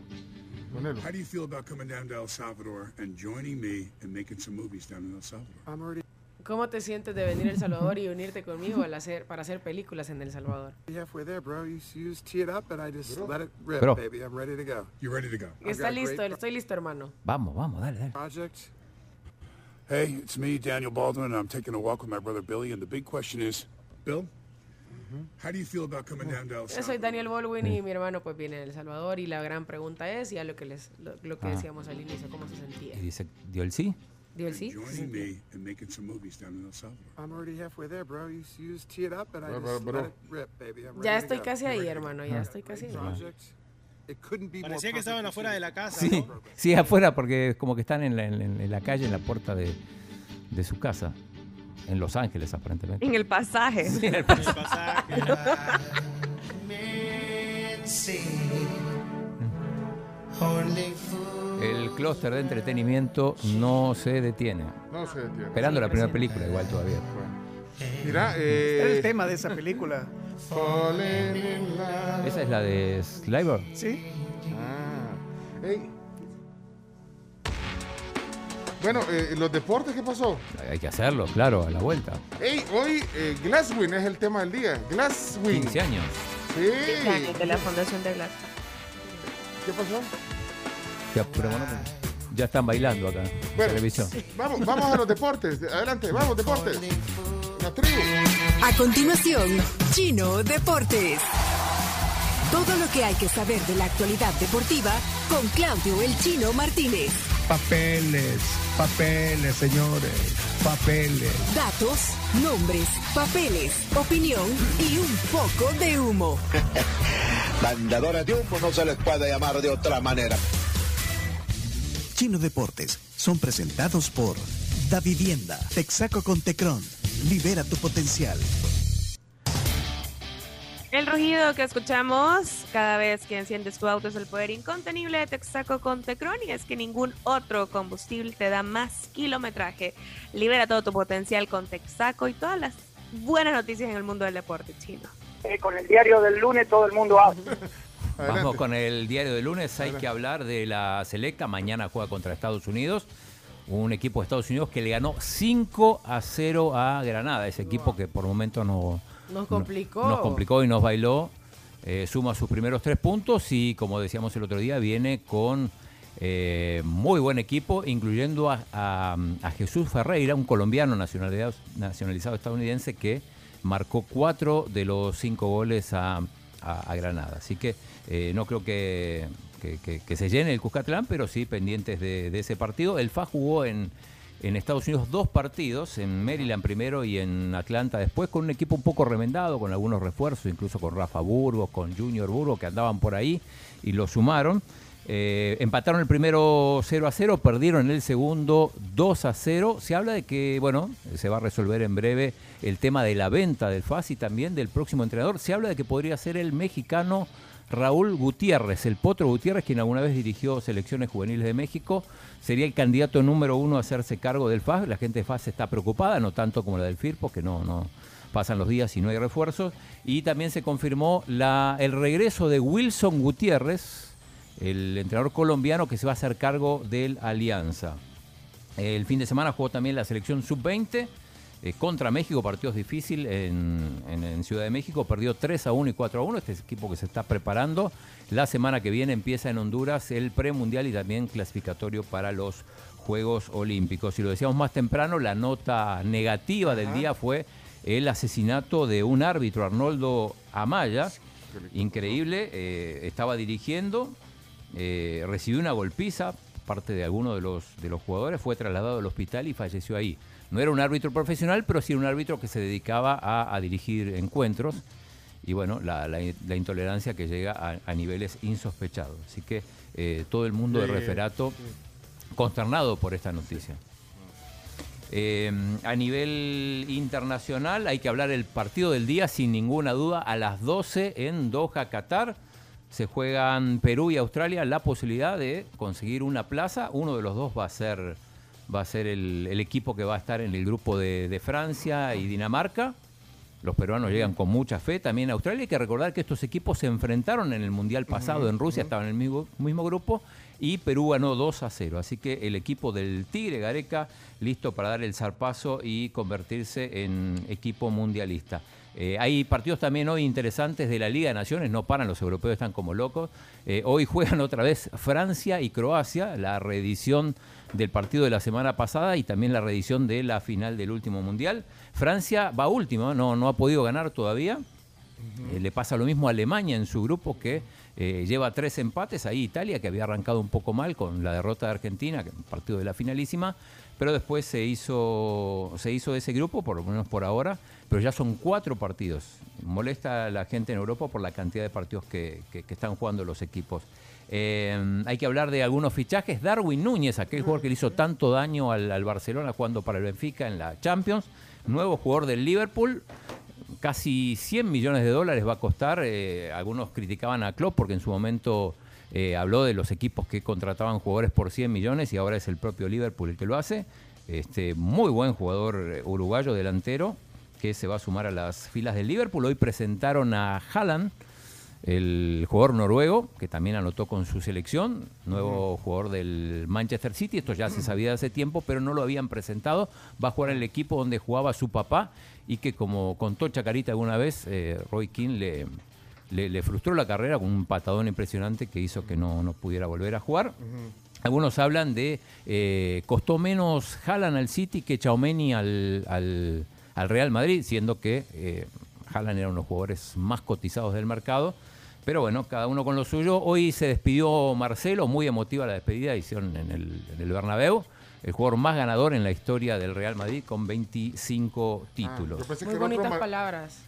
ponelo. How do you feel about coming down to El Salvador and joining me and making some movies down in El Salvador? ¿Cómo te sientes de venir a El Salvador y unirte conmigo al hacer, para hacer películas en El Salvador? halfway there, bro. You, you just tee it up and I just let it rip, Bro. baby. I'm ready to go. You ready to go? I've Está listo, estoy listo, hermano. Vamos, vamos, dale, dale. project. Hey, it's me, Daniel Baldwin, and I'm taking a walk with my brother Billy. And the big question is, Bill, how do you feel about coming down to El Yo soy? Daniel Baldwin y mi hermano pues viene de El Salvador y la gran pregunta es, ya lo que les lo, lo que Ah. decíamos al inicio, ¿cómo se sentía? Y dice, dio el sí. ¿Dio el sí? ¿Se Joining sentía? me and making some movies down in El Salvador. I'm already halfway there, bro. You, you just tee it up and I Bro, just bro, bro. let it rip, baby. I'm ready Ya to estoy go. casi ahí, hermano, ya estoy casi ahí. Project. It couldn't be more Parecía que estaban perfect afuera de la casa, Sí, ¿no? sí, afuera, porque como que están en la, en- en la calle, en la puerta de, de su casa. En Los Ángeles, aparentemente. En el pasaje. Sí, en el pasaje. (laughs) El clúster de entretenimiento no se detiene. No se detiene. Esperando la primera película, igual todavía. Mira, Era el eh, tema de esa película. ¿Esa es la de Sliver? ¿Sí? Ah. Bueno, eh, los deportes, ¿qué pasó? Hay que hacerlo, claro, a la vuelta. Ey, hoy eh, Glasswing es el tema del día. Glasswing. 15 años. Sí. De la Fundación de Glass. ¿Qué pasó? Ya, pero bueno, ya están bailando acá en Bueno, televisión. Vamos, vamos a los deportes. Adelante, vamos, deportes. La tribu. A continuación, Chino Deportes. Todo lo que hay que saber de la actualidad deportiva con Claudio El Chino Martínez. Papeles, papeles, señores, papeles. Datos, nombres, papeles, opinión y un poco de humo. (laughs) Mandadores de humo no se les puede llamar de otra manera. Chino Deportes son presentados por Da Vivienda, Texaco con Tecron. Libera tu potencial. El rugido que escuchamos cada vez que enciendes tu auto es el poder incontenible de Texaco con Tecron y es que ningún otro combustible te da más kilometraje. Libera todo tu potencial con Texaco y todas las buenas noticias en el mundo del deporte chino. Eh, con el diario del lunes todo el mundo habla. (laughs) Vamos con el diario de lunes. Hay que hablar de la selecta. Mañana juega contra Estados Unidos. Un equipo de Estados Unidos que le ganó 5 a 0 a Granada. Ese equipo que por momentos no, Nos complicó. nos complicó y nos bailó. Eh, suma sus primeros tres puntos y, como decíamos el otro día, viene con eh, muy buen equipo, incluyendo a, a- a Jesús Ferreira, un colombiano nacionalizado estadounidense que marcó cuatro de los cinco goles a, a- a Granada. Así que eh, no creo que, que- que- que se llene el Cuscatlán, pero sí pendientes de, de ese partido. El FA jugó en, en Estados Unidos dos partidos, en Maryland primero y en Atlanta después, con un equipo un poco remendado, con algunos refuerzos, incluso con Rafa Burgos, con Junior Burgos, que andaban por ahí y lo sumaron. Eh, empataron el primero 0 a 0, perdieron el segundo 2 a 0. Se habla de que, bueno, se va a resolver en breve el tema de la venta del FAS y también del próximo entrenador. Se habla de que podría ser el mexicano Raúl Gutiérrez, el Potro Gutiérrez, quien alguna vez dirigió selecciones juveniles de México. Sería el candidato número uno a hacerse cargo del FAS. La gente de FAS está preocupada, no tanto como la del FIRPO, que no, no pasan los días y no hay refuerzos. Y también se confirmó el regreso de Wilson Gutiérrez, el entrenador colombiano que se va a hacer cargo del Alianza. El fin de semana jugó también la selección sub-20 eh, contra México, partidos difíciles en, en- en Ciudad de México, perdió 3 a 1 y 4 a 1, este es equipo que se está preparando. La semana que viene empieza en Honduras el premundial y también clasificatorio para los Juegos Olímpicos. Y lo decíamos más temprano, la nota negativa del día fue el asesinato de un árbitro, Arnoldo Amaya, increíble, eh, estaba dirigiendo, eh, recibió una golpiza, parte de alguno de los, de los jugadores, fue trasladado al hospital y falleció ahí. No era un árbitro profesional, pero sí un árbitro que se dedicaba a, a dirigir encuentros y bueno, la, la- la intolerancia que llega a, a niveles insospechados. Así que eh, todo el mundo de referato consternado por esta noticia. Eh, a nivel internacional hay que hablar el partido del día sin ninguna duda a las 12 en Doha, Qatar. Se juegan Perú y Australia la posibilidad de conseguir una plaza. Uno de los dos va a ser, va a ser el, el equipo que va a estar en el grupo de, de Francia y Dinamarca. Los peruanos llegan con mucha fe. También Australia hay que recordar que estos equipos se enfrentaron en el Mundial pasado en Rusia, estaban en el mismo, mismo grupo y Perú ganó 2 a 0. Así que el equipo del Tigre Gareca listo para dar el zarpazo y convertirse en equipo mundialista. Eh, hay partidos también hoy interesantes de la Liga de Naciones, no paran, los europeos están como locos. Eh, hoy juegan otra vez Francia y Croacia, la reedición del partido de la semana pasada y también la reedición de la final del último mundial. Francia va último, no, no ha podido ganar todavía. Eh, le pasa lo mismo a Alemania en su grupo que eh, lleva tres empates. Ahí Italia, que había arrancado un poco mal con la derrota de Argentina, que partido de la finalísima, pero después se hizo, se hizo ese grupo, por lo menos por ahora, pero ya son cuatro partidos. Molesta a la gente en Europa por la cantidad de partidos que- que están jugando los equipos. Eh, hay que hablar de algunos fichajes. Darwin Núñez, aquel jugador que le hizo tanto daño al, Barcelona jugando para el Benfica en la Champions, nuevo jugador del Liverpool, casi 100 millones de dólares va a costar. Eh, algunos criticaban a Klopp porque en su momento eh, habló de los equipos que contrataban jugadores por 100 millones y ahora es el propio Liverpool el que lo hace. Este, muy buen jugador uruguayo delantero que se va a sumar a las filas del Liverpool. Hoy presentaron a Haaland, el jugador noruego, que también anotó con su selección, nuevo jugador del Manchester City, esto ya se sabía hace tiempo, pero no lo habían presentado, va a jugar en el equipo donde jugaba su papá y que como contó Chacarita alguna vez, eh, Roy King le, le, le frustró la carrera con un patadón impresionante que hizo que no, no pudiera volver a jugar. Algunos hablan de eh, costó menos Haaland al City que Chaumeni al, al, al Real Madrid, siendo que eh, Haaland era uno de los jugadores más cotizados del mercado. Pero bueno, cada uno con lo suyo. Hoy se despidió Marcelo, muy emotiva la despedida, hicieron en el, en el Bernabéu. El jugador más ganador en la historia del Real Madrid con 25 títulos. yo pensé Muy bonitas palabras.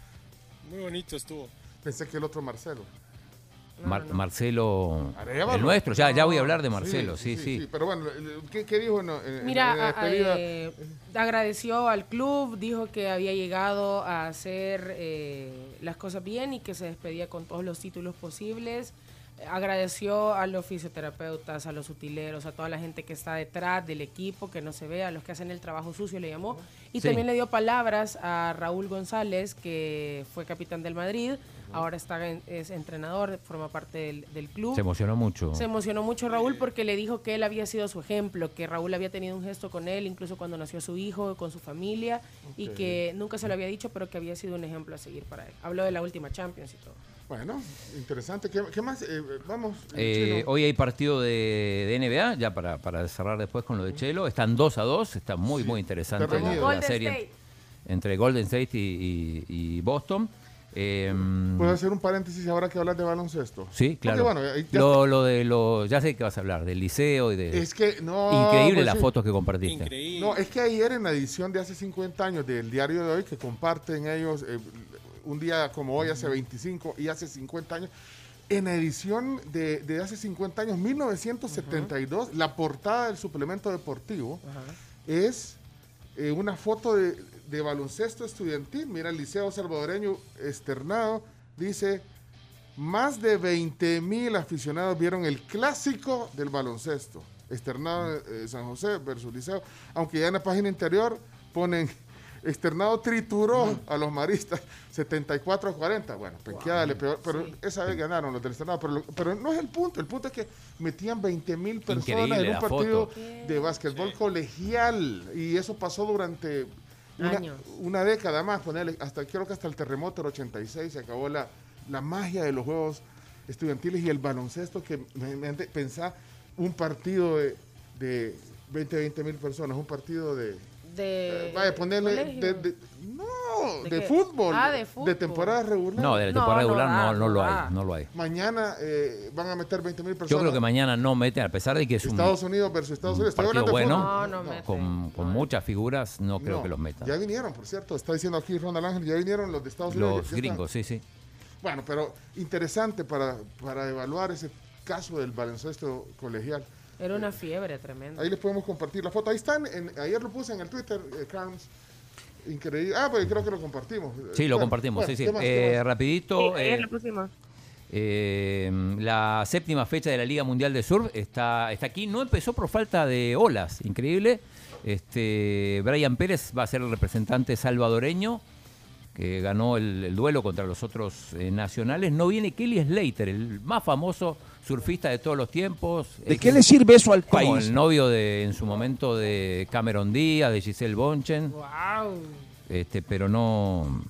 Muy bonito estuvo. Pensé que el otro Marcelo. Mar- Marcelo, el nuestro, ya, ya voy a hablar de Sí, Marcelo, sí, sí. Pero bueno, el- ¿qué, qué dijo en, en- en Mira, la despedida? eh, agradeció al club, dijo que había llegado a hacer eh, las cosas bien y que se despedía con todos los títulos posibles. Agradeció a los fisioterapeutas, a los utileros, a toda la gente que está detrás del equipo, que no se ve, a los que hacen el trabajo sucio, le llamó. Y Sí. también le dio palabras a Raúl González, que fue capitán del Madrid, ahora está en- es entrenador, forma parte del, del club. Se emocionó mucho. Se emocionó mucho Raúl porque le dijo que él había sido su ejemplo, que Raúl había tenido un gesto con él, incluso cuando nació su hijo, con su familia, y que nunca se lo había dicho, pero que había sido un ejemplo a seguir para él. Habló de la última Champions y todo. Bueno, interesante. ¿Qué, qué más? Eh, vamos. Eh, hoy hay partido de, de NBA, ya para, para cerrar después con lo de Chelo. Están 2 a 2, está muy, muy interesante la, la Golden serie State. entre Golden State y, y- y Boston. Eh, ¿Puedo hacer un paréntesis ahora que hablas de baloncesto? sí, claro. Porque, bueno, ya- lo, lo de lo, ya sé que vas a hablar, del liceo y de... Es que no. Increíble pues las sí. fotos que compartiste. No, es que ayer en la edición de hace 50 años del diario de hoy, que comparten ellos eh, un día como hoy, hace 25 y hace 50 años, en la edición de, de hace 50 años, 1972, la portada del suplemento deportivo es eh, una foto de, de baloncesto estudiantil. Mira, el Liceo Salvadoreño externado dice, más de 20 mil aficionados vieron el clásico del baloncesto. Externado eh, San José versus Liceo. Aunque ya en la página interior ponen (laughs) Externado trituró a los maristas 74 a 40. Bueno, penqueada le pegó, pero esa vez ganaron los del Externado. Pero, pero no es el punto. El punto es que metían 20 mil personas Increíble en un partido foto. de básquetbol colegial. Y eso pasó durante una, Años. una década más. Ponerle, hasta, creo que hasta el terremoto del 86 se acabó la, la magia de los juegos estudiantiles y el baloncesto que me, me pensá un partido de, de 20, 20 mil personas, un partido de... De Eh, vaya, ponerle... colegio. de- de- no, ¿De de, fútbol. Ah, de fútbol. temporada regular. No, de la temporada no regular no, no no lo hay, no lo hay. Mañana eh, van a meter 20 mil personas. Yo creo que mañana no meten, a pesar de que es un, Estados Unidos versus Estados Unidos. Partido bueno. No, no con, con muchas figuras, no creo No, que los metan. Ya vinieron, por cierto. Está diciendo aquí Ronald Ángel, ya vinieron los de Estados Unidos. Los gringos, sí, sí. Bueno, pero interesante para, para evaluar ese caso del baloncesto colegial. Era una fiebre tremenda. Ahí les podemos compartir la foto. Ahí están, en- ayer lo puse en el Twitter, eh, Carms. Increíble. Ah, pues creo que lo compartimos. Sí, lo Bueno, compartimos, bueno, sí, sí. ¿qué más, qué Eh, rapidito, Sí, eh, lo pusimos. eh, la séptima fecha de la Liga Mundial de Surf está, está aquí. No empezó por falta de olas, increíble. Este, Brian Pérez va a ser el representante salvadoreño que ganó el, el duelo contra los otros eh, nacionales. No viene Kelly Slater, el más famoso surfista de todos los tiempos. ¿De Es qué le sirve eso al como país? el novio de, en su momento de Cameron Díaz, de Giselle Bonchen. Wow. Este, pero no,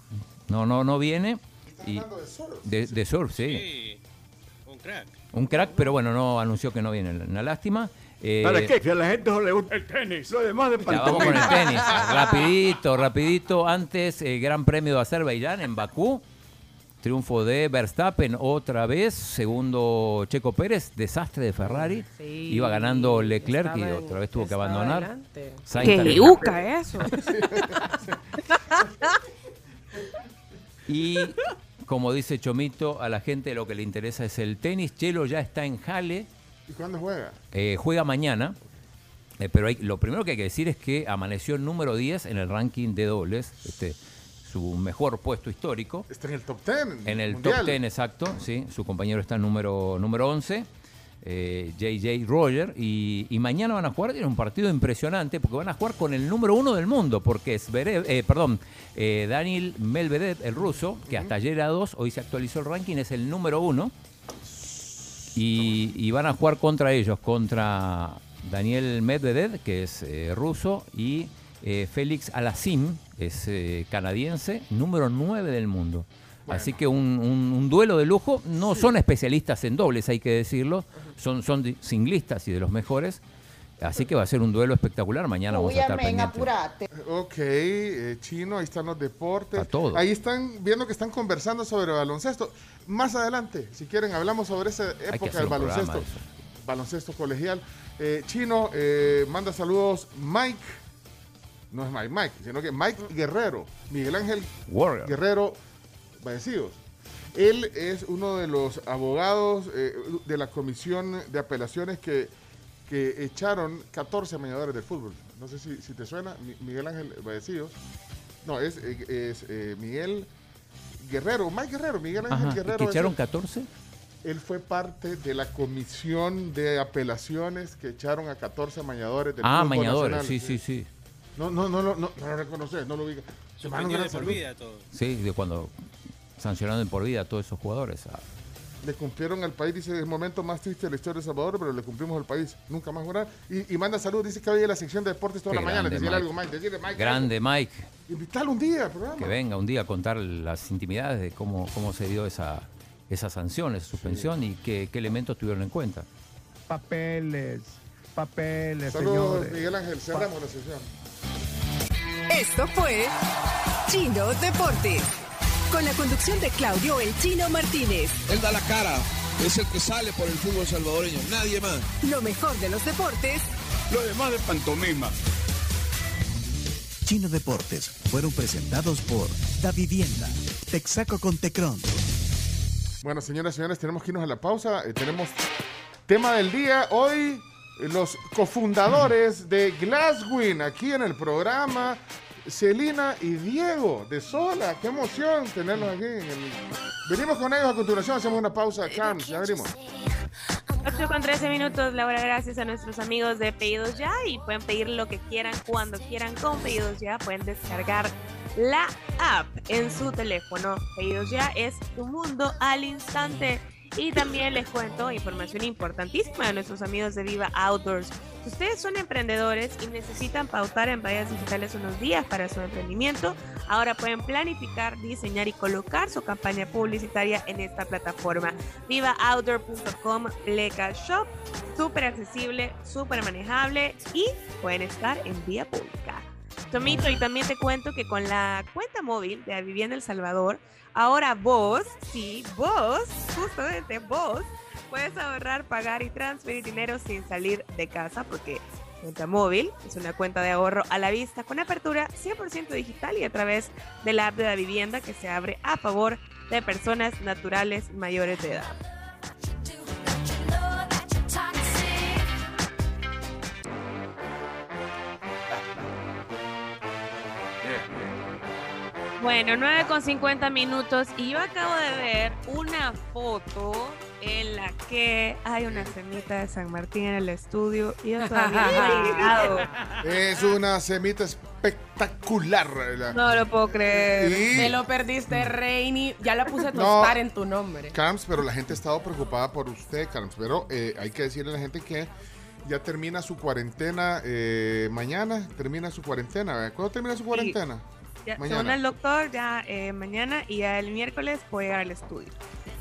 no, no, no viene. Y de, de surf, sí. Sí, un crack. Un crack, pero bueno, no anunció que no viene. Una lástima. Eh, ¿Para qué? Que a la gente no le gusta el tenis. Lo demás de ya, vamos con el pantomima. tenis. Rapidito, rapidito. Antes, el Gran Premio de Azerbaiyán en Bakú. Triunfo de Verstappen otra vez. Segundo Checo Pérez. Desastre de Ferrari. Sí. Iba ganando Leclerc y otra vez tuvo que abandonar. ¡Qué yuca eso! (laughs) Y como dice Chomito, a la gente lo que le interesa es el tenis. Chelo ya está en Jale. ¿Y cuándo juega? Eh, juega mañana, eh, pero hay- lo primero que hay que decir es que amaneció número 10 en el ranking de dobles, este, su mejor puesto histórico. Está en el top 10. En el mundial. top 10, exacto, sí. Su compañero está en número, número 11, eh, JJ Roger. Y, y mañana van a jugar, tiene un partido impresionante, porque van a jugar con el número uno del mundo, porque es, eh, perdón, eh, Daniel Medvedev, el ruso, que hasta ayer era 2, hoy se actualizó el ranking, es el número uno. Y, y van a jugar contra ellos, contra Daniel Medvedev, que es eh, ruso, y eh, Félix Alassim, es eh, canadiense, número 9 del mundo. Así que un, un- un duelo de lujo. No son especialistas en dobles, hay que decirlo. Son, singlistas y de los mejores. Así que va a ser un duelo espectacular. Mañana vamos a estar pendientes. Ok, eh, chino, ahí están los deportes. Está todo. Ahí están viendo que están conversando sobre baloncesto. Más adelante, si quieren, hablamos sobre esa época del baloncesto. de. Baloncesto colegial. Eh, chino, eh, manda saludos Mike. No es Mike, Mike, sino que Mike Guerrero. Miguel Ángel Warrior. Guerrero Vallecidos. Él es uno de los abogados eh, de la comisión de apelaciones que, que echaron 14 mañadores del fútbol. No sé si, si te suena, Mi- Miguel Ángel Vallecidos. No, es, eh, es eh, Miguel Guerrero, Mike Guerrero, Miguel Ángel Ajá, ¿y Guerrero. que echaron el- 14? él fue parte de la comisión de apelaciones que echaron a 14 mañadores del Ah, fútbol mañadores, nacional. sí, sí, sí. No, no, no, no, no, no lo reconoces, no lo ubicas. Se gran de por vida todo. Sí, de cuando sancionaron de por vida a todos esos jugadores. Ah, Le cumplieron al país, dice, el momento más triste de la historia de El Salvador, pero le cumplimos al país. Nunca más jugar. Y, y manda saludos, dice que hoy en la sección de deportes toda Qué la mañana. grande, Decirle Mike. algo, Mike. Decirle, Mike. Grande Mike. algo. Invítalo un día al programa. que venga un día a contar las intimidades de cómo, cómo se dio esa, esa sanción, esa suspensión y qué, qué elementos tuvieron en cuenta. Papeles, papeles, Saludos, señores. Miguel Ángel. Cerramos la sesión. Esto fue Chino Deportes. Con la conducción de Claudio El Chino Martínez. Él da la cara, es el que sale por el fútbol salvadoreño, nadie más. Lo mejor de los deportes Lo demás de pantomima. Chino Deportes fueron presentados por Da Vivienda, Texaco con Tecron. Bueno, señoras y señores, tenemos que irnos a la pausa. Eh, tenemos tema del día. Hoy, los cofundadores de Glasswing aquí en el programa. Celina y Diego de Sola. Qué emoción tenerlos aquí. en el- Venimos con ellos a continuación. Hacemos una pausa. Carms, ya venimos. I'm 8 con 13 minutos, Laura, gracias a nuestros amigos de Pedidos Ya y pueden pedir lo que quieran cuando quieran con Pedidos Ya. Pueden descargar la app en su teléfono. Pedidos Ya es un mundo al instante. Y también les cuento información importantísima de nuestros amigos de Viva Outdoors. Si ustedes son emprendedores y necesitan pautar en vallas digitales unos días para su emprendimiento, ahora pueden planificar, diseñar y colocar su campaña publicitaria en esta plataforma. VivaOutdoor.com Pleca Shop. Súper accesible, súper manejable y pueden estar en vía pública. Tomito, y también te cuento que con la cuenta móvil de Vivienda El Salvador, ahora vos, sí, vos, justamente vos, puedes ahorrar, pagar y transferir dinero sin salir de casa porque cuenta móvil es una cuenta de ahorro a la vista con apertura 100% digital y a través de la app de la vivienda que se abre a favor de personas naturales mayores de edad. Bueno, 9 con 50 minutos y yo acabo de ver una foto en la que hay una semita de San Martín en el estudio y yo todavía no he. Es una semita espectacular. la- No lo puedo creer. Y- Te lo perdiste, Reini. Ya la puse a No. tostar en tu nombre. Carms, pero la gente ha estado preocupada por usted, Carms. Pero eh, hay que decirle a la gente que ya termina su cuarentena eh, mañana. Termina su cuarentena. ¿verdad? ¿Cuándo termina su cuarentena? Ya, Mañana. según el doctor, ya eh, mañana y ya el miércoles puedo llegar al estudio.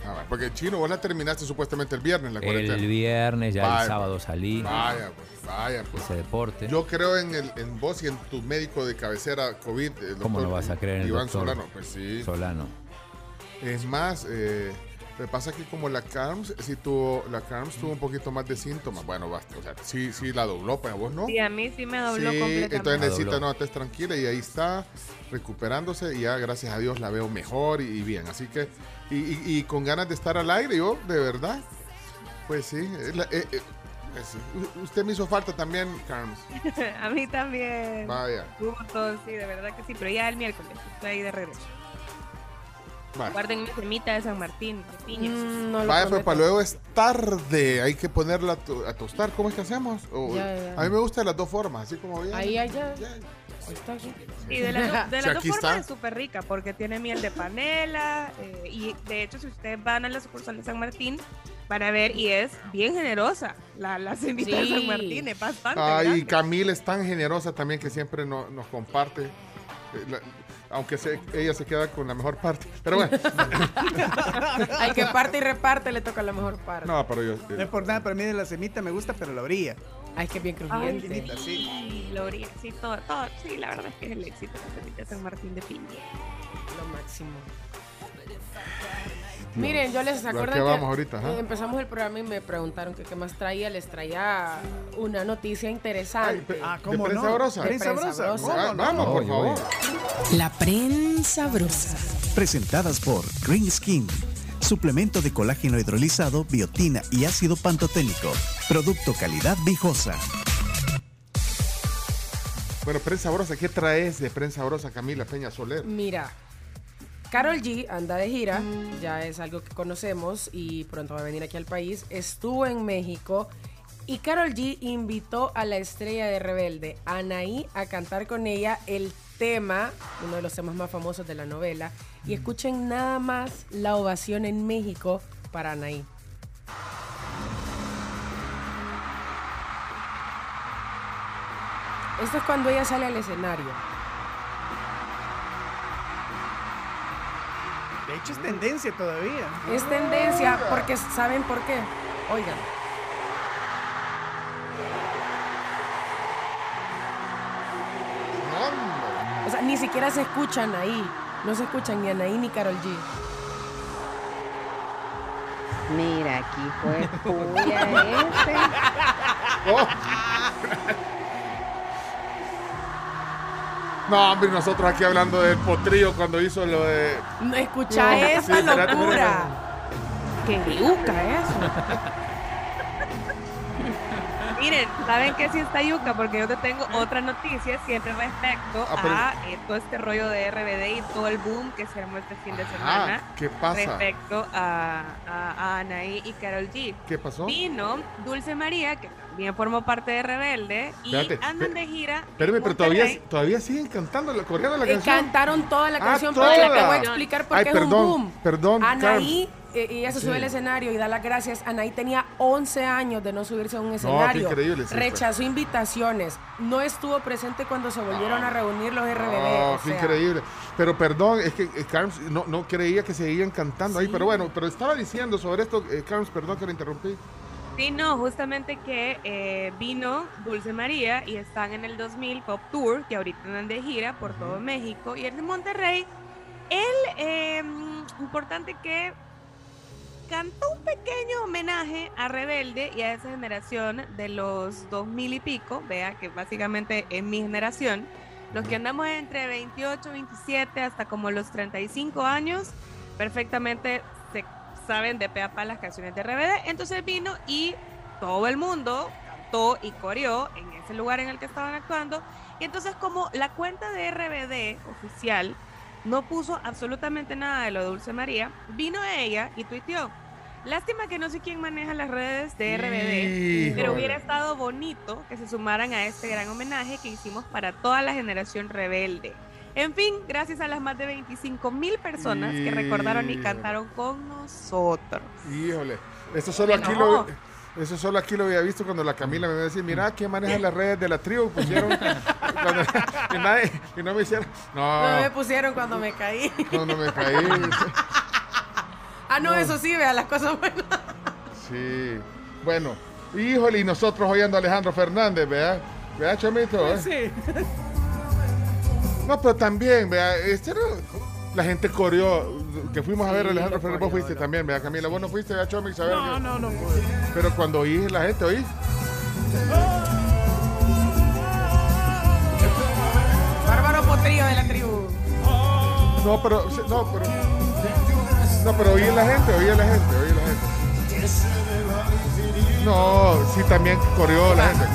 Ah, va, porque Chino, vos la terminaste supuestamente el viernes la cuarentena. El viernes, ya Vaya, el sábado salí. Vaya, pues, vaya, pues. Ese deporte. Yo creo en, el, en vos y en tu médico de cabecera COVID. el ¿Cómo no vas a creer en el Iván doctor Solano, pues sí. Solano. Es más, eh, me pasa que como la CARMS, si tuvo, la CARMS tuvo un poquito más de síntomas. Bueno, basta, o sea, sí, sí la dobló, pero vos no. Sí, a mí sí me dobló Sí, completamente. entonces necesita, no, estés tranquila y ahí está, recuperándose y ya gracias a Dios la veo mejor y, y bien. Así que, y, y- y con ganas de estar al aire, yo, de verdad, pues sí. eh, la- eh, usted me hizo falta también, Carms. (laughs) a mí también. Vaya. Juntos, sí, de verdad que sí, pero ya el miércoles estoy ahí de regreso. Guarden mi semita de San Martín, de piñas. Mm, no Vaya, pues prometo. para luego es tarde, hay que ponerla a, to- a tostar. ¿Cómo es que hacemos? O- Ya, ya. A mí me gusta de las dos formas, así como bien. Ahí, allá. Ahí está aquí. Y de, las do- de (laughs) las dos formas está. es súper rica porque tiene miel de panela eh, y de hecho si ustedes van a la sucursal de San Martín van a ver y es bien generosa la, la semita de. San Martín, es bastante Ay, grande. Camila es tan generosa también que siempre no- nos comparte. eh, la- aunque se- ella se queda con la mejor parte. Pero bueno. (laughs) Al que parte y reparte le toca la mejor parte. no, pero yo. No es por nada, pero a mí de la semita me gusta, pero la orilla. Ay, que bien Ay, crujiente. sí, Gloria, sí, todo, todo, sí, la verdad es que es el éxito la semita de San Martín de piña. Lo máximo. Miren, yo les ¿A acuerdo que vamos ahorita, ajá? eh, empezamos el programa y me preguntaron que qué más traía. Les traía una noticia interesante. Ah, ¿De ¿cómo prensa no? brosa? Prensa Prensa brosa. brosa. ¿Cómo Va- no? Vamos, por favor. La prensa brosa. Presentadas por Green Skin. Suplemento de colágeno hidrolizado, biotina y ácido pantoténico. Producto calidad viejosa. Bueno, prensa sabrosa, ¿qué traes de prensa sabrosa, Camila Peña Soler? Mira, Carol G anda de gira, ya es algo que conocemos y pronto va a venir aquí al país. Estuvo en México y Carol G invitó a la estrella de Rebelde, Anaí, a cantar con ella el tema, uno de los temas más famosos de la novela. Y escuchen nada más la ovación en México para Anaí. Esto es cuando ella sale al escenario. De hecho, es tendencia todavía. Es tendencia porque ¿saben por qué? Oigan. O sea, ni siquiera se escuchan ahí. No se escuchan ni Anaí ni Carol G. Mira, aquí fue puya este. (laughs) No, hombre, nosotros aquí hablando del potrillo cuando hizo lo de. No escucha No, esa sí, espérate, locura. Qué yuca eso. Miren, ¿saben qué sí está yuca? Porque yo te tengo otra noticia siempre respecto Ah, pero- a eh, todo este rollo de RBD y todo el boom que se armó este fin de semana. Ah, ¿qué pasa? Respecto a, a, a Anaí y Carol G. ¿Qué pasó? Vino Dulce María, que también formó parte de Rebelde, y Espérate, andan de gira. Espérame, pero todavía, todavía siguen cantando, la coreana la canción. cantaron toda la Ah, canción, toda. pero te voy a explicar por Ay, qué perdón, es un boom. perdón, Anaí, eh, y ella se Sí. sube al escenario y da las gracias. Anaí tenía 11 años de no subirse a un escenario. increíble, sí, Rechazó invitaciones. No estuvo presente cuando se volvieron a reunir los RBD. Oh, o qué sea, increíble. Pero perdón, es que eh, Carms no, no creía que seguían cantando ahí, pero bueno, pero estaba diciendo sobre esto, eh, Carms, perdón que le interrumpí. Sí, no, justamente que eh, vino Dulce María y están en el 2000 Pop Tour, que ahorita andan de gira por todo México, y en Monterrey. Él, eh, importante que cantó un pequeño homenaje a Rebelde y a esa generación de los 2000 y pico, vea que básicamente es mi generación, los que andamos entre 28, 27 hasta como los 35 años, perfectamente saben de pe a pa las canciones de RBD. Entonces vino y todo el mundo cantó y coreó en ese lugar en el que estaban actuando. Y entonces como la cuenta de RBD oficial no puso absolutamente nada de lo de Dulce María, vino ella y tuiteó. Lástima que no sé quién maneja las redes de RBD, pero Híjole. hubiera estado bonito que se sumaran a este gran homenaje que hicimos para toda la generación rebelde. En fin, gracias a las más de 25 mil personas que recordaron y cantaron con nosotros. Híjole, eso solo aquí No. lo eso solo aquí lo había visto cuando la Camila me iba a decir, mira, ¿quién maneja las redes de la tribu? Pusieron cuando- y, nadie- y no me hicieron. No No, me pusieron cuando me caí. no me caí. (laughs) Ah, no, No. eso sí, vea las cosas buenas. Sí. Bueno, híjole, y nosotros oyendo a Alejandro Fernández, vea, vea, Chomito. eh? Sí. No, pero también, vea, este era- la gente coreó, que fuimos a ver a Alejandro Fernández, vos fuiste también, vea, Camila, vos no fuiste, vea, Chomix, a ver. No, que- no, no pude. Pero cuando oí la gente, oí. Bárbaro Potrillo de la tribu. No, pero, no, pero. No, pero oí la gente, oí la gente, oí la gente. No, sí, también coreó la gente.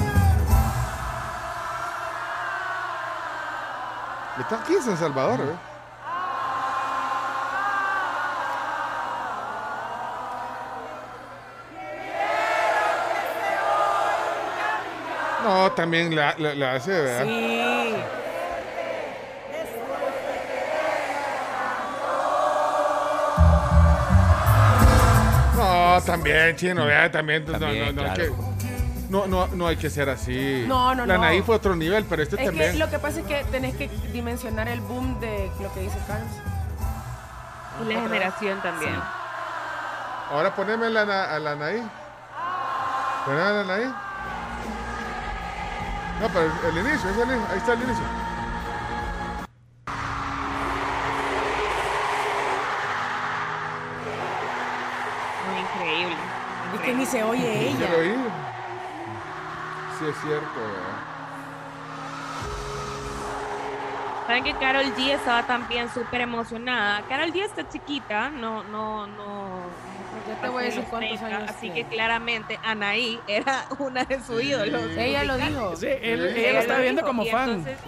Está aquí en San Salvador, ¿eh? No, también la, la, la hace, ¿verdad? Sí. No, también, chino, vea, también. no, También, no, no, hay claro. que, no, no, no hay que ser así. No, no, La no. Anaí fue otro nivel, pero este Es también. que lo que pasa es que tenés que dimensionar el boom de lo que dice Carlos. Y la generación también. Ahora poneme la, na- a la Anaí. Poneme a la Anaí. No, pero el inicio, es el in- ahí está el inicio. Muy increíble. Es que ni se oye ella. Sí, es cierto. Saben que Carol G estaba también súper emocionada. Carol G está chiquita, no, no, no. Ya te voy a decir cuántos años Así que claramente Anaí era una de sus ídolos. Ella lo dijo. Sí, él, Sí. ella lo estaba viendo como fan. entonces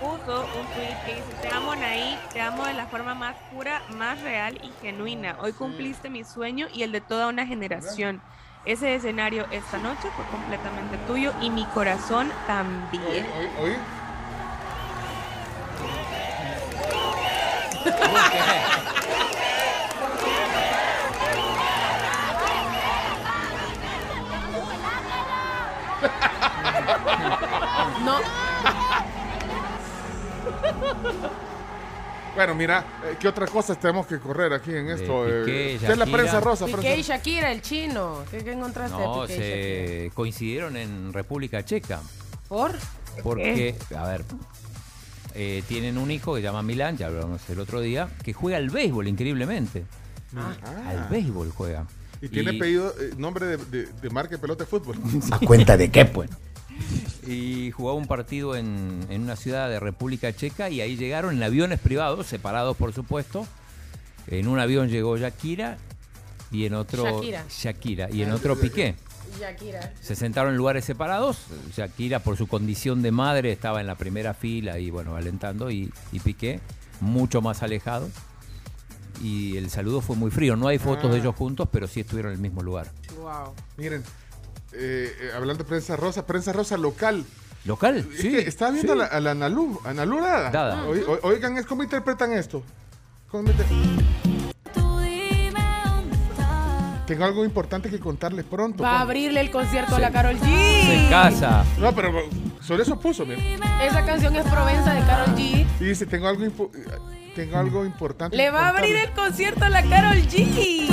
puso un tweet que dice, te amo Anaí, te amo de la forma más pura, más real y genuina. Hoy cumpliste mi sueño y el de toda una generación. Ese escenario esta noche fue completamente tuyo y mi corazón también. No, (laughs) Bueno, mira, eh, ¿qué otra cosa tenemos que correr aquí en esto? Eh, Eh, Piqué, usted es la Shakira. prensa rosa. Piqué prensa- y Shakira, el chino. ¿Qué, qué encontraste de No, Piqué y Shakira? se coincidieron en República Checa. ¿Por? Porque, a ver, eh, tienen un hijo que se llama Milán, ya hablamos el otro día, que juega al béisbol increíblemente. Ah. Al béisbol juega. Y tiene apellido, eh, nombre de, de, de marca de pelota de fútbol. (laughs) ¿A cuenta de qué, pues? Y jugaba un partido en, en una ciudad de República Checa y ahí llegaron en aviones privados, separados por supuesto. En un avión llegó Shakira y en otro Shakira. Shakira, y en otro Piqué. Shakira. Se sentaron en lugares separados. Shakira, por su condición de madre, estaba en la primera fila y, bueno, alentando. Y, y Piqué, mucho más alejado. Y el saludo fue muy frío. No hay fotos Ah. de ellos juntos, pero sí estuvieron en el mismo lugar. Wow. Miren, eh, eh, hablando de prensa rosa, prensa rosa local. ¿Local? Es Sí. que estaba viendo sí. a, la, a la Dada. Oi- oi- Oigan, es ¿cómo interpretan esto? ¿Cómo Tengo algo importante que contarles pronto. Va a abrirle el concierto a la Carol G. Se casa. No, pero sobre eso puso, mira. Esa canción es Provenza de Carol G. Y dice, tengo algo, impo- tengo algo importante. Le va a abrir el concierto a la Carol G.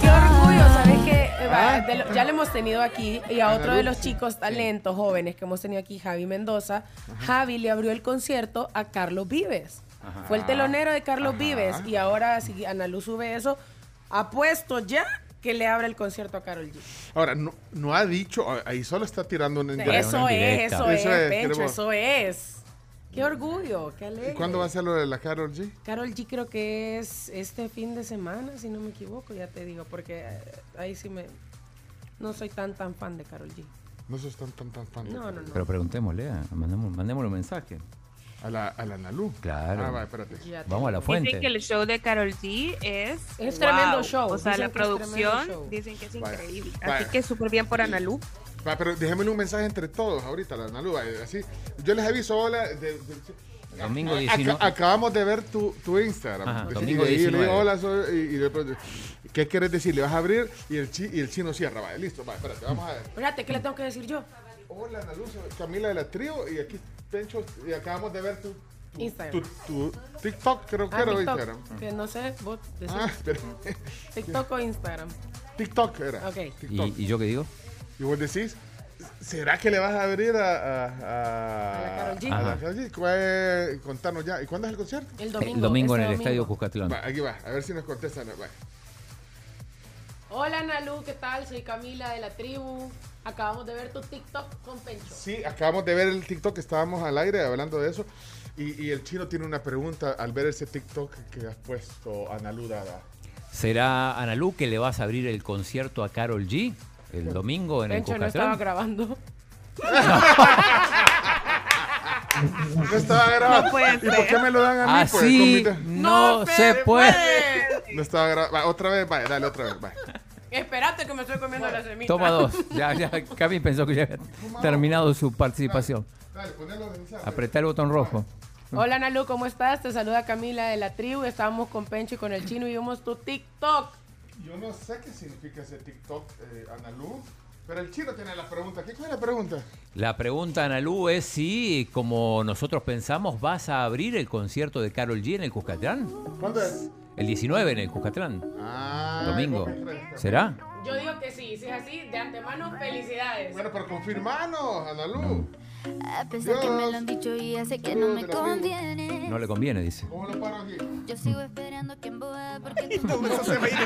Qué orgullo, ¿sabes qué? Va, de lo- ya lo hemos tenido aquí y a otro de los chicos talentos jóvenes que hemos tenido aquí, Javi Mendoza. Javi le abrió el concierto a Carlos Vives. Ajá. Fue el telonero de Carlos Ajá. Vives y ahora si Ana Luz sube eso, ha puesto ya que le abre el concierto a Carol G. Ahora, no, no ha dicho, ahí solo está tirando un indirecto. Eso es, eso es, Eso es, Pencho, queremos- eso es. Qué orgullo, qué alegre. ¿Y cuándo va a ser lo de la Carol G? Carol G creo que es este fin de semana, si no me equivoco, ya te digo, porque eh, ahí sí me... No soy tan tan fan de Carol G. No sos tan, tan, tan fan. de No, no, Carol no. Pero preguntémosle, ah, mandemos, mandémosle un mensaje. A la, a la Analú. Claro. Ah, va, espérate. Ya te Vamos a la fuente. Dicen que el show de Carol G es. Es tremendo show, O sea, dicen la que es tremendo producción show. dicen que es Vaya, increíble. vaya. Así que súper bien por Analú. Va, pero déjenmele un mensaje entre todos ahorita, la Analú. va, Así, yo les aviso, hola. de- de- Domingo Aca- 19. acabamos de ver tu, tu Instagram. Ajá, Y domingo de ahí yo le 19. digo, hola, soy, y, y después, ¿qué quieres decir? Le vas a abrir y el, chi, y el chino cierra. Va, listo, va, espérate, vamos a ver. Espérate, ¿qué le tengo que decir yo? Hola, Analú, soy Camila de la Trío y aquí Pencho y acabamos de ver tu, tu, Instagram. tu, tu TikTok, creo que Ah, era o TikTok, Instagram. que no sé, vos decís. Ah, pero (laughs) TikTok o Instagram. TikTok era. Ok. TikTok. ¿Y, y yo qué digo? Y vos decís, ¿será que le vas a abrir a, a, a, A la Karol G. G? ¿Cuál- Contanos ya. ¿Y cuándo es el concierto? El domingo. el domingo en el Estadio domingo. Cuscatlán. Va, aquí va, a ver si nos contestan. Va. Hola Nalu, ¿qué tal? Soy Camila de la tribu. Acabamos de ver tu TikTok con Pencho. Sí, acabamos de ver el TikTok, estábamos al aire hablando de eso. Y, y el chino tiene una pregunta al ver ese TikTok que has puesto, Analu Dada. ¿Será Analú que le vas a abrir el concierto a Carol G el domingo en el Pencho no estaba grabando. (laughs) No estaba grabado. No puede ¿Y por qué me lo dan a mí? pues, Así comita? no se puede. No estaba grabado. Va, otra vez, vaya, dale otra vez. vaya. Espérate que me estoy comiendo la semita. Toma dos. Ya, ya, Cami pensó que ya había terminado su participación. Dale, ponelo de inicial. Apretá el botón rojo. Hola Nalu, ¿cómo estás? Te saluda Camila de la tribu. Estábamos con Pencho y con el chino y vimos tu TikTok. Yo no sé qué significa ese TikTok, eh, Analu, pero el chino tiene la pregunta. ¿Qué cuál es la pregunta? La pregunta, Analú, es si, como nosotros pensamos, vas a abrir el concierto de Carol G en el Cuscatlán. ¿Cuándo es? El 19 en el Cuscatlán. Ah, Domingo. ¿Será? Yo digo que sí, si es así, de antemano, felicidades. Bueno, pero confirmanos, Analu. A pesar que me lo han dicho y sé que no me conviene. No le conviene, dice. ¿Cómo lo paro aquí? Yo sigo esperando que en boda porque tú (laughs) No, eso se va a ir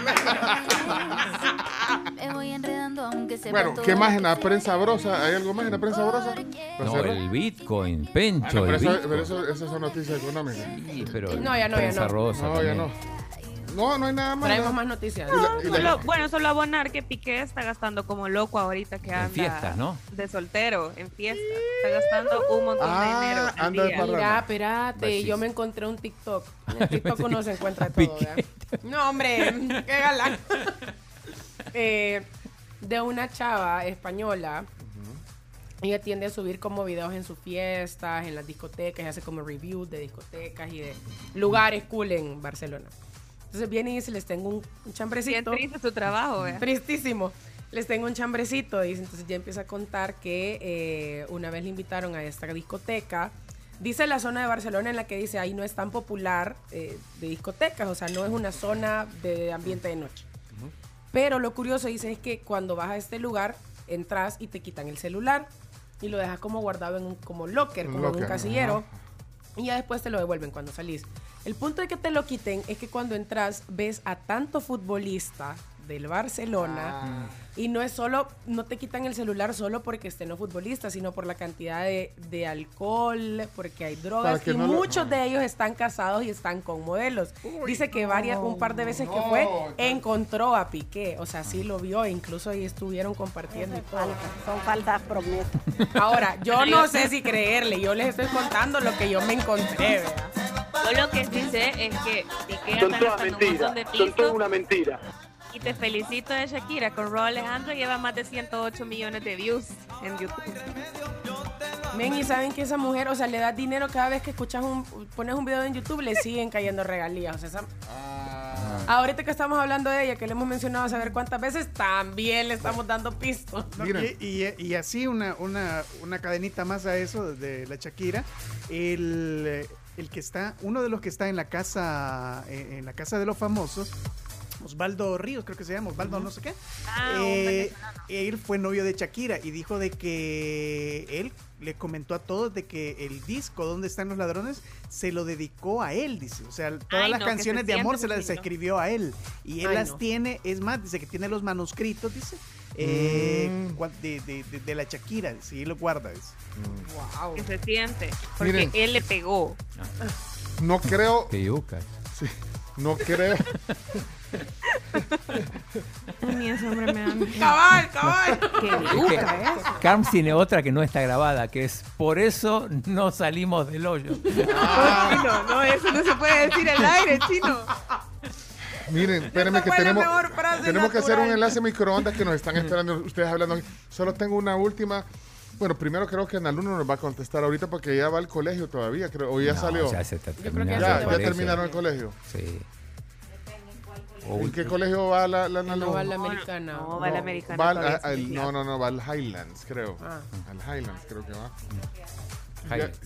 me voy enredando aunque sepa Bueno, ¿qué más en la prensa brosa? ¿Hay algo más en la prensa brosa? ¿Para No, el Bitcoin, Ah, Pencho, no, pero, eso, pero eso- esas son noticias económicas. Sí, pero No, ya no, ya prensa no. rosa No, ya no. No, no hay nada más. Traemos ¿no? más noticias. Y la- Solo- bueno, solo abonar que Piqué está gastando como loco ahorita que En anda fiestas, ¿no? de soltero, en fiestas. Está gastando un montón Ah, de dinero. al anda día. Mira, espérate, yo me encontré un TikTok. En el TikTok uno se encuentra (laughs) todo, Piqué. ¿verdad? No, hombre, qué galán. Eh, de una chava española. Ella tiende a subir como videos en sus fiestas, en las discotecas, y hace como reviews de discotecas y de lugares cool en Barcelona. Entonces viene y dice, les tengo un, un Bien chambrecito. triste su trabajo, ¿eh? Tristísimo. Les tengo un chambrecito, dice. Entonces ya empieza a contar que eh, una vez le invitaron a esta discoteca. Dice la zona de Barcelona en la que dice ahí no es tan popular eh, de discotecas, o sea, no es una zona de ambiente de noche. Pero lo curioso, dice, es que cuando vas a este lugar, entras y te quitan el celular y lo dejas como guardado en un como locker, como en un casillero. Y ya después te lo devuelven cuando salís. El punto de que te lo quiten es que cuando entras ves a tanto futbolista del Barcelona. Y no es solo, no te quitan el celular solo porque estén los futbolistas, sino por la cantidad de, de alcohol, porque hay drogas. Y no lo- muchos de ellos están casados y están con modelos. Dice que varias, un par de veces que fue, encontró a Piqué. O sea, sí lo vio, e incluso ahí estuvieron compartiendo y todo. Son falsas promesas. Ahora, yo no sé si creerle, yo les estoy contando lo que yo me encontré, ¿verdad? Yo lo que sí sé es que Piqué Son todas mentiras. Son todas pisto. una mentira. Y te felicito de Shakira. Con Ro Alejandro lleva más de 108 millones de views en YouTube. Men, y saben que esa mujer, o sea, le das dinero cada vez que escuchas un, pones un video en YouTube, le siguen cayendo regalías. O sea, esa- ahorita que estamos hablando de ella, que le hemos mencionado a saber cuántas veces, también le estamos dando pisto. No, y, y- y así una, una, una cadenita más a eso de la Shakira. El, el que está, uno de los que está en la casa, eh, en la casa de los famosos, Osvaldo Ríos, creo que se llama, Osvaldo no sé qué. Ah, Eh, él fue novio de Shakira y dijo de que él le comentó a todos de que el disco ¿Dónde están los ladrones? se lo dedicó a él, dice. O sea, todas Ay, las no, canciones de amor se las escribió a él. Y él Ay, las no. tiene, es más, dice que tiene los manuscritos, dice. eh, Mm. de, de- de- de la Shakira, dice, y él lo guarda. dice. Wow. Que se siente. Porque Miren. él le pegó. No creo. Que yuca. Sí, no creo. A mí ese hombre me da miedo. Cabal, cabal. Qué yuca, ¿eh? Carms tiene otra que no está grabada, que es por eso no salimos del hoyo. No, no, eso no se puede decir al aire, chino. Miren, espérenme que tenemos, tenemos que hacer un enlace microondas que nos están esperando ustedes hablando. Solo tengo una última. Bueno, primero creo que Analuno nos va a contestar ahorita porque ya va al colegio todavía, creo, o ya No, salió. Ya se ya Ya, terminaron el colegio. Sí. ¿En qué colegio va la, la No Analuno? va a la americana. No, va a la americana. No, no, no, va al Highlands, creo. Ah. Al Highlands, creo que va.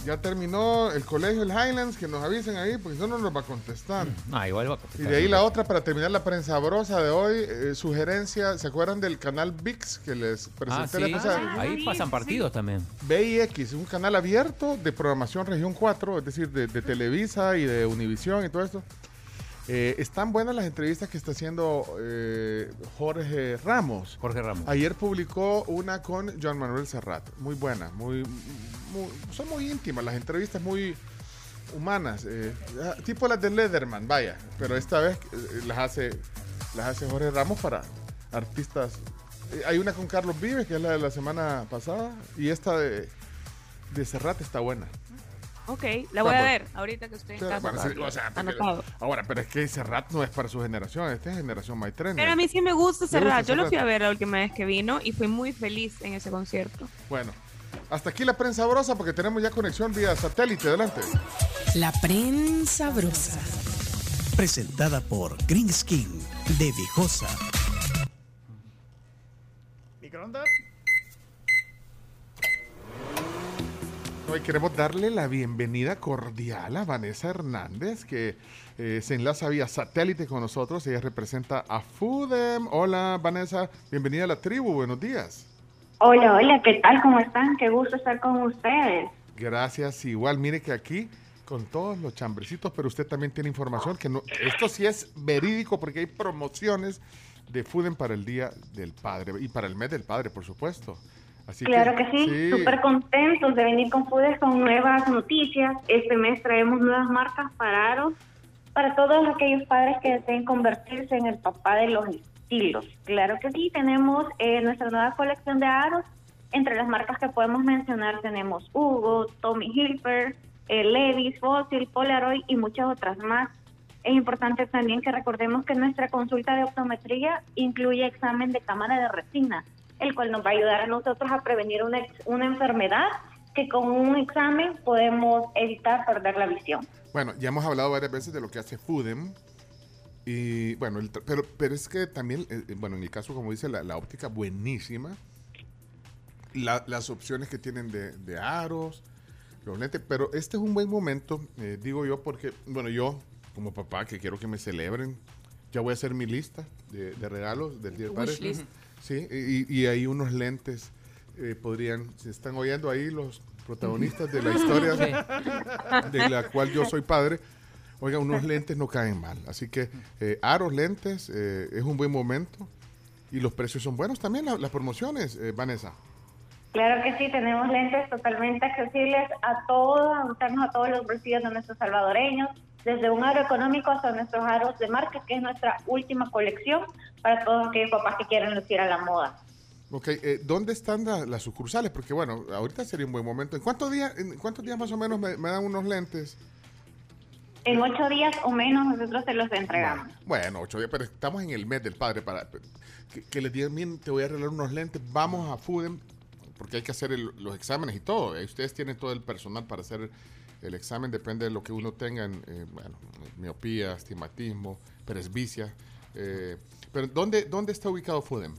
Ya, terminó el colegio, el Highlands, que nos avisen ahí, porque eso no nos va a contestar. Ah, igual va a Y contestar. de ahí la otra, para terminar la prensa brosa de hoy, eh, sugerencia, ¿se acuerdan del canal VIX que les Ah, presenté sí. la pasada? Ahí pasan partidos también. VIX, un canal abierto de programación Región 4, es decir, de, de Televisa y de Univisión y todo esto. Eh, están buenas las entrevistas que está haciendo eh, Jorge Ramos. Jorge Ramos. Ayer publicó una con Joan Manuel Serrat, muy buena, muy, muy- son muy íntimas las entrevistas, muy humanas, eh, ah, tipo las de Lederman, vaya, pero esta vez las hace las hace Jorge Ramos para artistas. Hay una con Carlos Vives, que es la de la semana pasada, y esta de, de Serrat está buena. Ok, la voy a Vamos. ver ahorita que estoy en Sí, casa. bueno, sí, o sea, porque- Anotado. ahora, pero es que Serrat no es para su generación, esta es generación Maitrenes. Pero a mí sí me gusta Serrat. gusta Yo lo fui a ver la última vez que vino y fui muy feliz en ese concierto. Bueno, hasta aquí la prensa brosa porque tenemos ya conexión vía satélite. Adelante. La prensa brosa. Presentada por Green Skin de Viejosa. ¿Microondas? Hoy queremos darle la bienvenida cordial a Vanessa Hernández, que eh, se enlaza vía satélite con nosotros. Ella representa a Foodem. Hola, Vanessa. Bienvenida a la tribu. Buenos días. Hola, hola, ¿qué tal? ¿Cómo están? Qué gusto estar con ustedes. Gracias. Igual, mire que aquí, con todos los chambrecitos, pero usted también tiene información que no. Esto sí es verídico porque hay promociones de Foodem para el Día del Padre y para el mes del Padre, por supuesto. Así claro que sí, súper contentos de venir con Fudes con nuevas noticias. Este mes traemos nuevas marcas para aros, para todos aquellos padres que deseen convertirse en el papá de los estilos. Claro que sí, tenemos eh, nuestra nueva colección de aros. Entre las marcas que podemos mencionar tenemos Hugo, Tommy Hilfiger, eh, Levi's, Fossil, Polaroid y muchas otras más. Es importante también que recordemos que nuestra consulta de optometría incluye examen de cámara de retina, el cual nos va a ayudar a nosotros a prevenir una, una enfermedad que con un examen podemos evitar perder la visión. Bueno, ya hemos hablado varias veces de lo que hace Foodem. Y bueno, el pero, pero es que también, eh, eh, bueno, en el caso, como dice, la, la óptica buenísima. La- las opciones que tienen de, de aros, los lentes. Pero este es un buen momento, eh, digo yo, porque, bueno, yo, como papá, que quiero que me celebren, ya voy a hacer mi lista de, de regalos del Día del Padre. Wishlist. Sí, y, y hay unos lentes, eh, podrían, si están oyendo ahí los protagonistas de la historia de la cual yo soy padre, Oiga, unos lentes no caen mal. Así que eh, aros, lentes, eh, es un buen momento. Y los precios son buenos también, la- las promociones, eh, Vanessa. Claro que sí, tenemos lentes totalmente accesibles a todos, a gustarnos a todos los bolsillos de nuestros salvadoreños, desde un aro económico hasta nuestros aros de marca, que es nuestra última colección para todos aquellos papás que quieren lucir a la moda. Ok, eh, ¿dónde están la- las sucursales? Porque bueno, ahorita sería un buen momento. ¿En cuántos días, en cuántos días más o menos me, me dan unos lentes? En ocho días o menos nosotros se los entregamos. Bueno, ocho días, pero estamos en el mes del padre para que, que les digan, miren, te voy a arreglar unos lentes, vamos a Fudem, porque hay que hacer el- los exámenes y todo. Eh, Ustedes tienen todo el personal para hacer el examen, depende de lo que uno tenga, en, eh, bueno, miopía, astigmatismo, presbicia. eh, pero ¿dónde, ¿dónde está ubicado Fudem?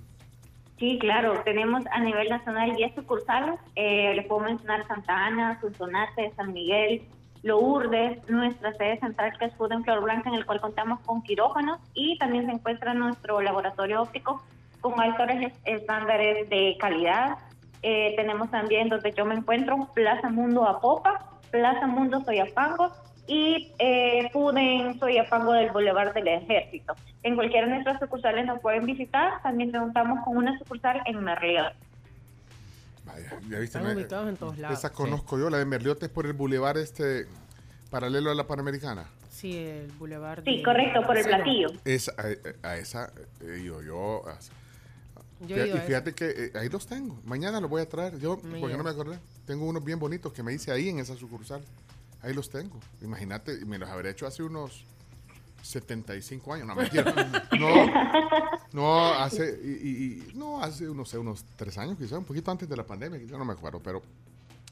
Sí, claro, tenemos a nivel nacional 10 sucursales. Eh, les puedo mencionar Santa Ana, Sultonate, San Miguel, Lourdes, nuestra sede central que es Food en Flor Blanca, en el cual contamos con quirófanos y también se encuentra nuestro laboratorio óptico con altos es- estándares de calidad. Eh, tenemos también donde yo me encuentro Plaza Mundo Apopa, Plaza Mundo Soyapango y eh, Food en Soyapango del Boulevard del Ejército. En cualquiera de nuestras sucursales nos pueden visitar. También contamos con una sucursal en Merliot. Ya viste, Están ubicados en todos lados. Esa conozco yo, la de Merliote es por el bulevar este paralelo a la Panamericana. Sí, el bulevar. Sí, de- correcto, por el platillo. Esa, a, a esa he ido yo. Yo Fíjate- y fíjate que eh, ahí los tengo. Mañana los voy a traer. Yo, porque no lleva. me acordé. Tengo unos bien bonitos que me hice ahí en esa sucursal. Ahí los tengo. Imagínate, me los habré hecho hace unos 75 años. No, mentira. (laughs) No, no, hace, y, no, hace, no sé, unos 3 años quizás, un poquito antes de la pandemia, quizás no me acuerdo, pero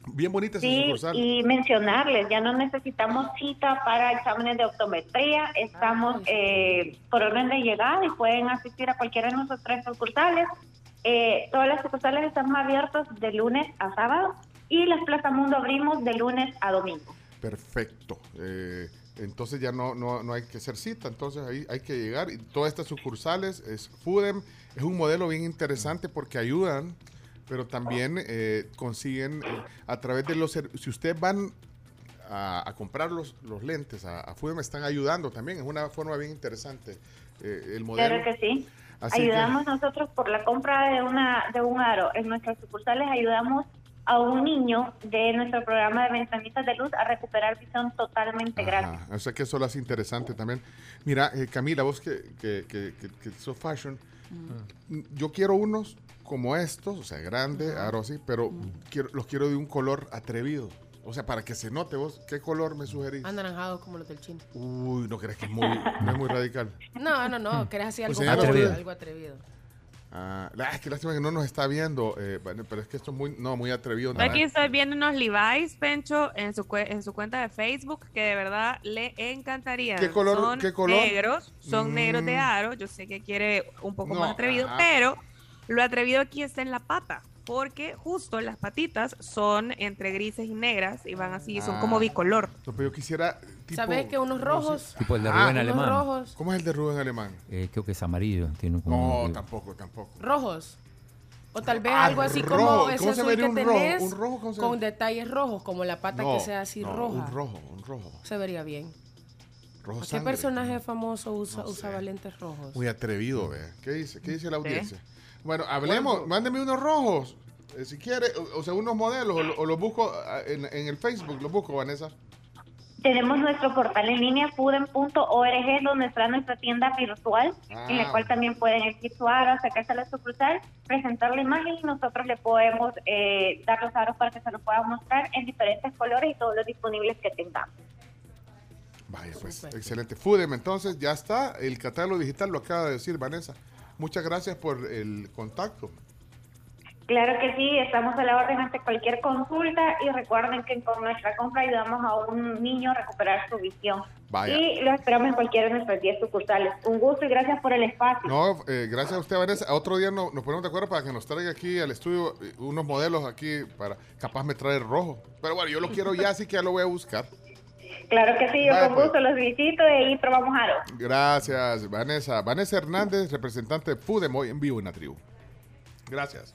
bien bonita esa Sí, sucursal. y mencionarles, ya no necesitamos cita para exámenes de optometría, estamos eh, por orden de llegada y pueden asistir a cualquiera de nuestros tres sucursales. Eh, todas las sucursales están abiertas de lunes a sábado y las Plaza Mundo abrimos de lunes a domingo. Perfecto. Eh, entonces ya no, no, no hay que hacer cita, entonces ahí hay que llegar. Y todas estas sucursales, es Foodem, es un modelo bien interesante porque ayudan, pero también eh, consiguen eh, a través de los... Si ustedes van a, a comprar los, los lentes a, a Foodem, están ayudando también, es una forma bien interesante eh, el modelo. Claro que sí. Así que- ayudamos nosotros por la compra de una de un aro. En nuestras sucursales ayudamos a un niño de nuestro programa de ventanitas de luz a recuperar visión totalmente gratis. O sea que eso lo hace interesante también. Mira, eh, Camila, vos que, que, que, que- que sos fashion, mm, yo quiero unos como estos, o sea, grande, aro así, pero quiero, los quiero de un color atrevido. O sea, para que se note vos, ¿qué color me sugerís? Anaranjados como los del chino. Uy, no crees que es muy, no es muy radical. No, no, no. Querés así algo, Pues señala atrevido. algo atrevido. Ah, es que lástima que no nos está viendo, eh, bueno, pero es que esto es muy, no, muy atrevido. Nada. Aquí estoy viendo unos Levi's, Pencho, en su, en su cuenta de Facebook, que de verdad le encantarían. ¿Qué color- Son qué color? negros, son Mm. negros de aro. Yo sé que quiere un poco No, más atrevido, pero lo atrevido aquí está en la pata. Porque justo las patitas son entre grises y negras y van así, son como Ah. bicolor. No, pero yo quisiera. Tipo, ¿Sabes que unos rojos? Tipo el de Ah, Rubén unos Alemán. rojos. ¿Cómo es el de Rubén Alemán? Eh, creo que es amarillo. Tiene como No, tampoco, tampoco. Rojos. O tal vez Ah, algo así rojo. como ese ¿Cómo se azul vería que un rojo? tenés ¿Un rojo cómo se con ve? detalles rojos, como la pata No, que sea así no, roja. Un rojo, un rojo. Se vería bien. Rojo ¿Qué personaje famoso usa, No sé. usaba lentes rojos? Muy atrevido, ve. ¿Qué dice? ¿Qué dice la audiencia? Bueno, hablemos. Mándeme unos rojos. Eh, si quiere, o, o sea, unos modelos, o, lo- o los busco ah, en, en el Facebook, los busco, Vanessa. Tenemos nuestro portal en línea fuden.org donde está nuestra tienda virtual en la Ah. cual también pueden elegir su aro, sacarse la sucursal, presentar la imagen y nosotros le podemos eh, dar los aros para que se los puedan mostrar en diferentes colores y todos los disponibles que tengamos. Vaya, pues, excelente. Fudem, entonces, ya está. El catálogo digital lo acaba de decir Vanessa. Muchas gracias por el contacto. Claro que sí, estamos a la orden ante cualquier consulta y recuerden que con nuestra compra ayudamos a un niño a recuperar su visión. Vaya. Y lo esperamos en cualquiera de nuestras 10 sucursales. Un gusto y gracias por el espacio. No, eh, gracias a usted, Vanessa. Otro día no- nos ponemos de acuerdo para que nos traiga aquí al estudio eh, unos modelos aquí para capaz me trae el rojo. Pero bueno, yo lo quiero ya, así que ya lo voy a buscar. Claro que sí, yo Vaya, con pues. gusto los visito y ahí probamos aro. Gracias, Vanessa. Vanessa Hernández, representante de Fudem hoy en vivo en la tribu. Gracias.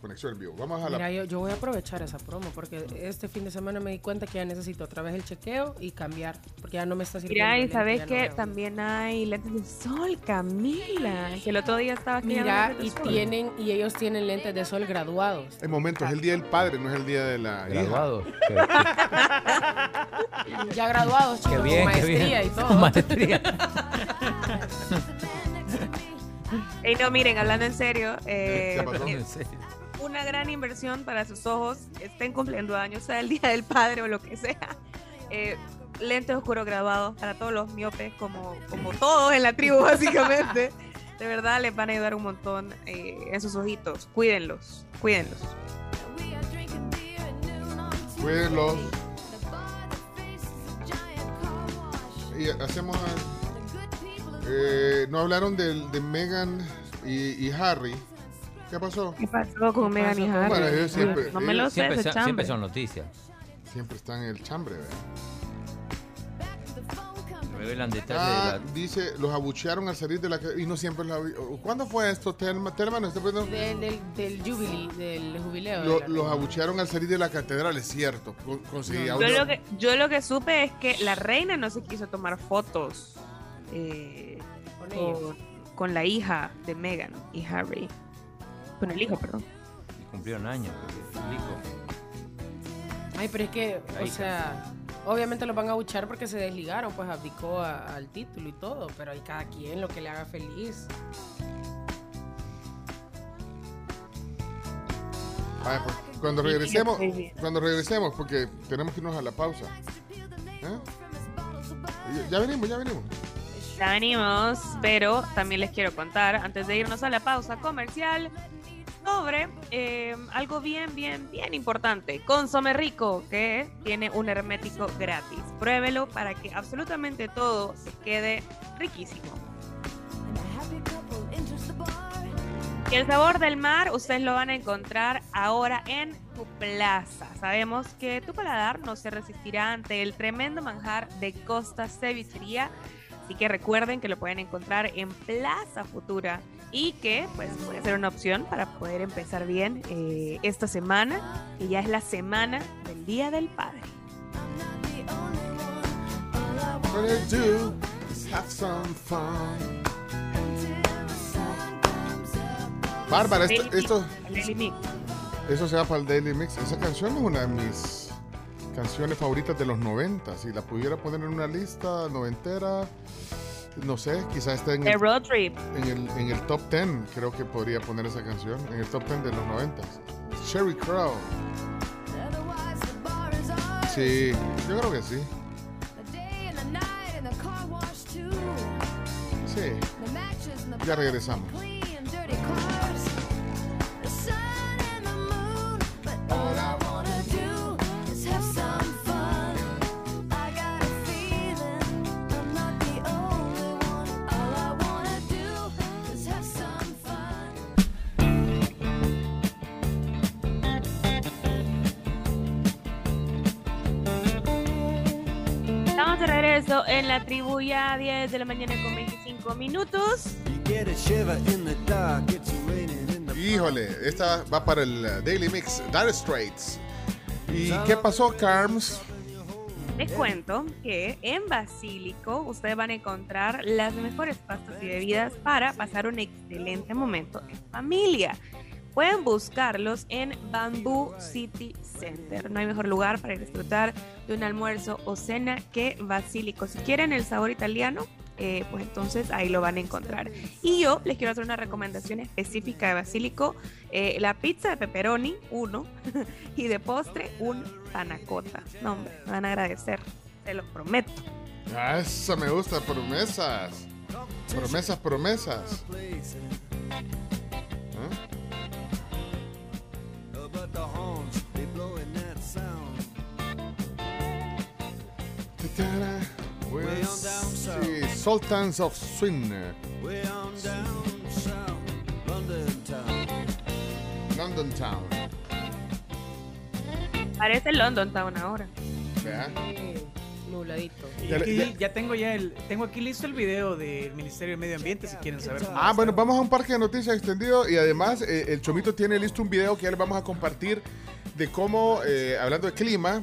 Conexión en vivo. Vamos a la... Mira, yo, yo voy a aprovechar esa promo porque este fin de semana me di cuenta que ya necesito otra vez el chequeo y cambiar porque ya no me está sirviendo. Mira, y lente, sabes ya no que veo. también hay lentes de sol, Camila. Que el otro día estaba aquí Mira, y sol. tienen y ellos tienen lentes de sol graduados. El momento, es el día del padre, no es el día de la hija. Graduado. (laughs) Ya graduados, Qué chicos, bien, con qué maestría bien. y (laughs) todo. Maestría. Ey, no, miren, hablando en serio, eh, ¿Qué pasó? eh, una gran inversión para sus ojos, estén cumpliendo años, sea el Día del Padre o lo que sea. Eh, lentes oscuros graduados para todos los miopes, como, como todos en la tribu, (laughs) básicamente. De verdad, les van a ayudar un montón eh, en sus ojitos. Cuídenlos, cuídenlos. Cuídenlos. Y hacemos. eh, no hablaron de, Megan y, y Harry. ¿Qué pasó? ¿Qué pasó con ¿Qué Megan y Harry? Bueno, ellos siempre- no me lo sé, Siempre, son- siempre chambre. son noticias. Siempre están en el chambre, ¿verdad? Revelan detalles Ah, de la... dice, los abuchearon al salir de la y no siempre los abu- ¿Cuándo fue esto, Telma? Telma, ¿no está poniendo? Del, del, del jubileo. Lo- de la- los abuchearon al salir de la catedral, es cierto. Con- conseguí Yo lo, que, yo lo que supe es que la reina no se quiso tomar fotos eh, Con con, con la hija de Meghan y Harry. Con el hijo, perdón. Cumplieron años. el hijo. Ay, pero es que, o sea, obviamente los van a buchar porque se desligaron, pues abdicó a- al título y todo, pero hay cada quien lo que le haga feliz. Vaya, pues, cuando regresemos, cuando regresemos, porque tenemos que irnos a la pausa. ¿Eh? Ya- Ya venimos, ya venimos. Ya venimos, pero también les quiero contar, antes de irnos a la pausa comercial, sobre eh, algo bien, bien, bien importante. Consome Rico, que tiene un hermético gratis. Pruébelo para que absolutamente todo se quede riquísimo. Y el sabor del mar ustedes lo van a encontrar ahora en tu plaza. Sabemos que tu paladar no se resistirá ante el tremendo manjar de Costa Cevichería. Así que recuerden que lo pueden encontrar en Plaza Futura y que pues puede ser una opción para poder empezar bien eh, esta semana, que ya es la semana del Día del Padre. Bárbara, esto, esto, eso se va para el Daily Mix. Esa canción es una de mis canciones favoritas de los 90. Si la pudiera poner en una lista noventera, no sé, quizás esté en The el, Road Trip. en el, en el top 10. Creo que podría poner esa canción en el top 10 de los 90. Sherry Crow. Sí, yo creo que sí. Sí, ya regresamos. Estamos de regreso en la tribu ya 10 de la mañana con 25 minutos. Híjole, esta va para el uh, Daily Mix, Dire Straits. ¿Y qué pasó, Carms? Les cuento que en Basílico ustedes van a encontrar las mejores pastas y bebidas para pasar un excelente momento en familia. Pueden buscarlos en Bamboo City Center. No hay mejor lugar para disfrutar de un almuerzo o cena que Basílico. Si quieren el sabor italiano, eh, pues entonces ahí lo van a encontrar. Y yo les quiero hacer una recomendación específica de Basílico. Eh, la pizza de pepperoni, uno, (laughs) y de postre, un panacota. No, hombre, me van a agradecer, se los prometo. Ah, esa me gusta, promesas. Promesas, promesas. Sí, Sultans of Swing. London Town. Parece London Town ahora. Vea. Nubladito. Y Ya aquí ya- ya tengo ya el, tengo aquí listo el video del Ministerio del Medio Ambiente si quieren saber. cómo Ah, bueno, vamos a un parque de noticias extendido y además eh, el Chomito tiene listo un video que ya les vamos a compartir de cómo, eh, hablando de clima,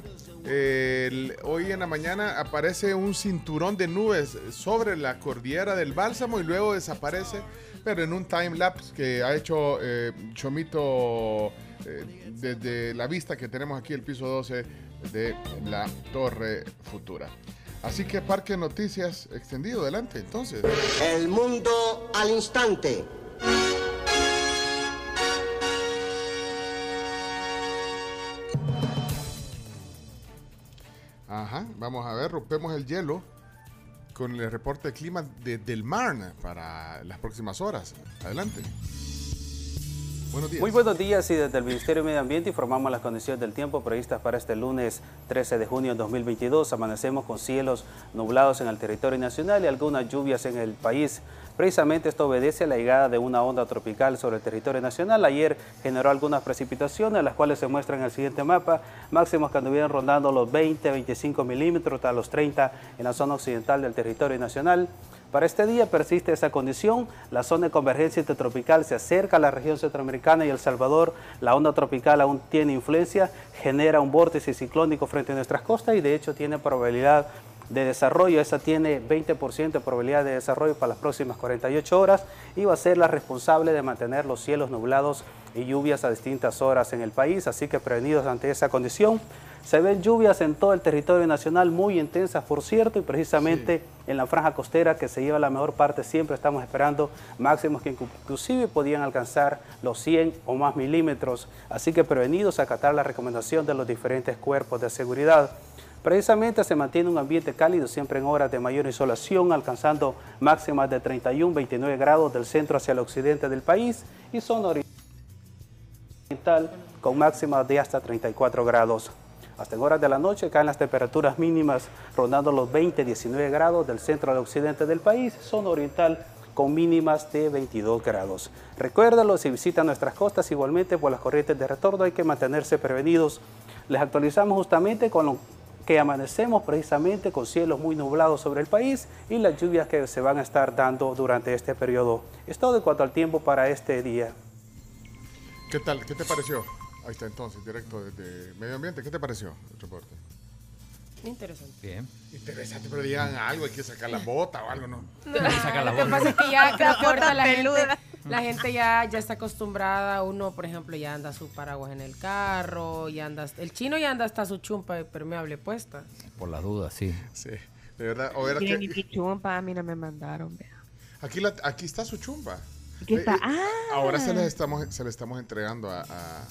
hoy en la mañana aparece un cinturón de nubes sobre la cordillera del Bálsamo y luego desaparece, pero en un time lapse que ha hecho eh, Chomito eh, desde la vista que tenemos aquí, el piso 12 de la Torre Futura. Así que Parque Noticias extendido, adelante entonces. El mundo al instante. Ajá, vamos a ver, rompemos el hielo con el reporte de clima de, del Marne para las próximas horas. Adelante. Muy buenos días y desde el Ministerio de Medio Ambiente informamos las condiciones del tiempo previstas para este lunes 13 de junio de 2022. Amanecemos con cielos nublados en el territorio nacional y algunas lluvias en el país. Precisamente esto obedece a la llegada de una onda tropical sobre el territorio nacional. Ayer generó algunas precipitaciones, las cuales se muestran en el siguiente mapa. Máximos que anduvieron rondando los 20, 25 milímetros hasta los 30 en la zona occidental del territorio nacional. Para este día persiste esa condición. La zona de convergencia intertropical se acerca a la región centroamericana y El Salvador. La onda tropical aún tiene influencia, genera un vórtice ciclónico frente a nuestras costas y de hecho tiene probabilidad de desarrollo. Esa tiene 20% de probabilidad de desarrollo para las próximas 48 horas y va a ser la responsable de mantener los cielos nublados y lluvias a distintas horas en el país. Así que prevenidos ante esa condición. Se ven lluvias en todo el territorio nacional muy intensas, por cierto, y precisamente en la franja costera que se lleva la mejor parte siempre estamos esperando máximos que inclusive podían alcanzar los 100 o más milímetros. Así que prevenidos a acatar la recomendación de los diferentes cuerpos de seguridad. Precisamente se mantiene un ambiente cálido siempre en horas de mayor insolación, alcanzando máximas de 31, 29 grados del centro hacia el occidente del país y zona oriental con máximas de hasta 34 grados. Hasta horas de la noche caen las temperaturas mínimas rondando los 20, 19 grados del centro al occidente del país, zona oriental con mínimas de 22 grados. Recuérdalo, si visitan nuestras costas igualmente por las corrientes de retorno hay que mantenerse prevenidos. Les actualizamos justamente con lo que amanecemos precisamente con cielos muy nublados sobre el país y las lluvias que se van a estar dando durante este periodo. Es todo en cuanto al tiempo para este día. ¿Qué tal? ¿Qué te pareció? Ahí está entonces, directo desde Medio Ambiente. ¿Qué te pareció el reporte? Interesante. Bien. Interesante, pero digan algo, hay que sacar la bota o algo, ¿no? (laughs) sacar la Lo que pasa es que ya (laughs) creo que ahorita la gente, peluda. la gente ya, ya está acostumbrada. Uno, por ejemplo, ya anda su paraguas en el carro, ya anda, el chino ya anda hasta su chumpa impermeable puesta. Por las dudas, sí. Sí, de verdad. O era que, mi chumpa, a mí no me mandaron, vea. aquí, la- aquí está su chumba. Aquí está. Eh, Ah. Ahora se les estamos, se estamos entregando a, a-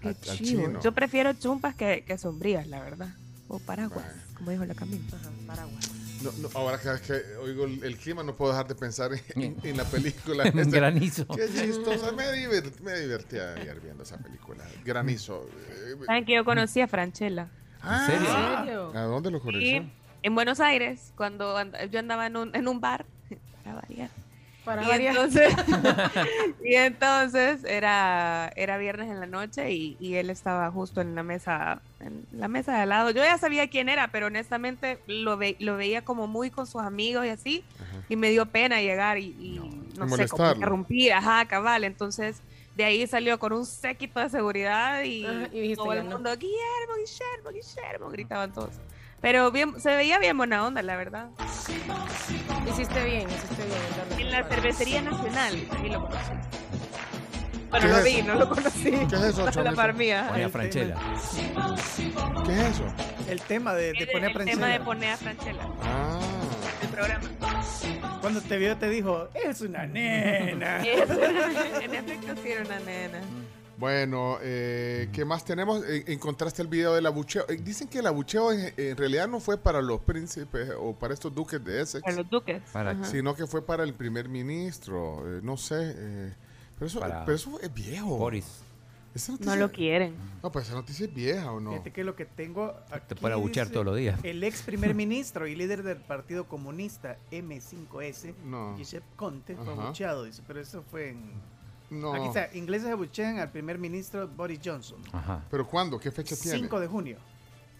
Qué a- chino. Yo prefiero chumpas que, que sombrías, la verdad. O paraguas, como dijo la Camila. paraguas. No, no, ahora cada vez que oigo el, el clima no puedo dejar de pensar en, en- (laughs) en la película. En esta. Granizo. Qué chistosa. Me, divert- me divertí ayer viendo esa película. Granizo. Eh, Saben que yo conocí a Franchella. ah? ¿En serio? ¿A dónde lo conoció? Y en Buenos Aires, cuando and- yo andaba en un, en un bar, (laughs) para variar. Para y entonces, (laughs) (laughs) y entonces era, era viernes en la noche y, y él estaba justo en la mesa, en la mesa de al lado. Yo ya sabía quién era, pero honestamente lo, ve- lo veía como muy con sus amigos y así, y me dio pena llegar y, y no, Y sé, como interrumpir, ajá, cabal. Entonces, de ahí salió con un séquito de seguridad y, Ajá, y todo el no. mundo, Guillermo, Guillermo, Guillermo, gritaban todos. Pero bien, se veía bien buena onda, la verdad. Hiciste bien, hiciste bien. en la cervecería nacional, ahí lo conocí. Bueno, ¿Qué lo es vi, eso? no lo conocí. ¿Qué es eso, La Chomito? par mía. Ponía Franchella. ¿Qué es eso? El tema de, de poner el tema de poner a Franchella, Ah. el programa. Cuando te vio te dijo, es una nena. (laughs) en efecto, sí era una nena. Bueno, eh, ¿qué más tenemos? Encontraste el video del abucheo. Eh, dicen que el abucheo en, en realidad no fue para los príncipes o para estos duques de Essex, Para los duques. Para- sino que fue para el primer ministro. eh, no sé. eh, pero, eso, Para pero eso es viejo. Boris. Esa No noticia- lo quieren. No, pues esa noticia es vieja o no. Fíjate que lo que tengo Te aquí puede abuchear dice, todos los días. El ex primer ministro y líder del Partido Comunista M5S, No. Giuseppe Conte, fue Ajá. abucheado, dice, pero eso fue en... No. Aquí está, ingleses abuchean al primer ministro Boris Johnson. Ajá. ¿Pero cuándo? ¿Qué fecha tiene? 5 de junio.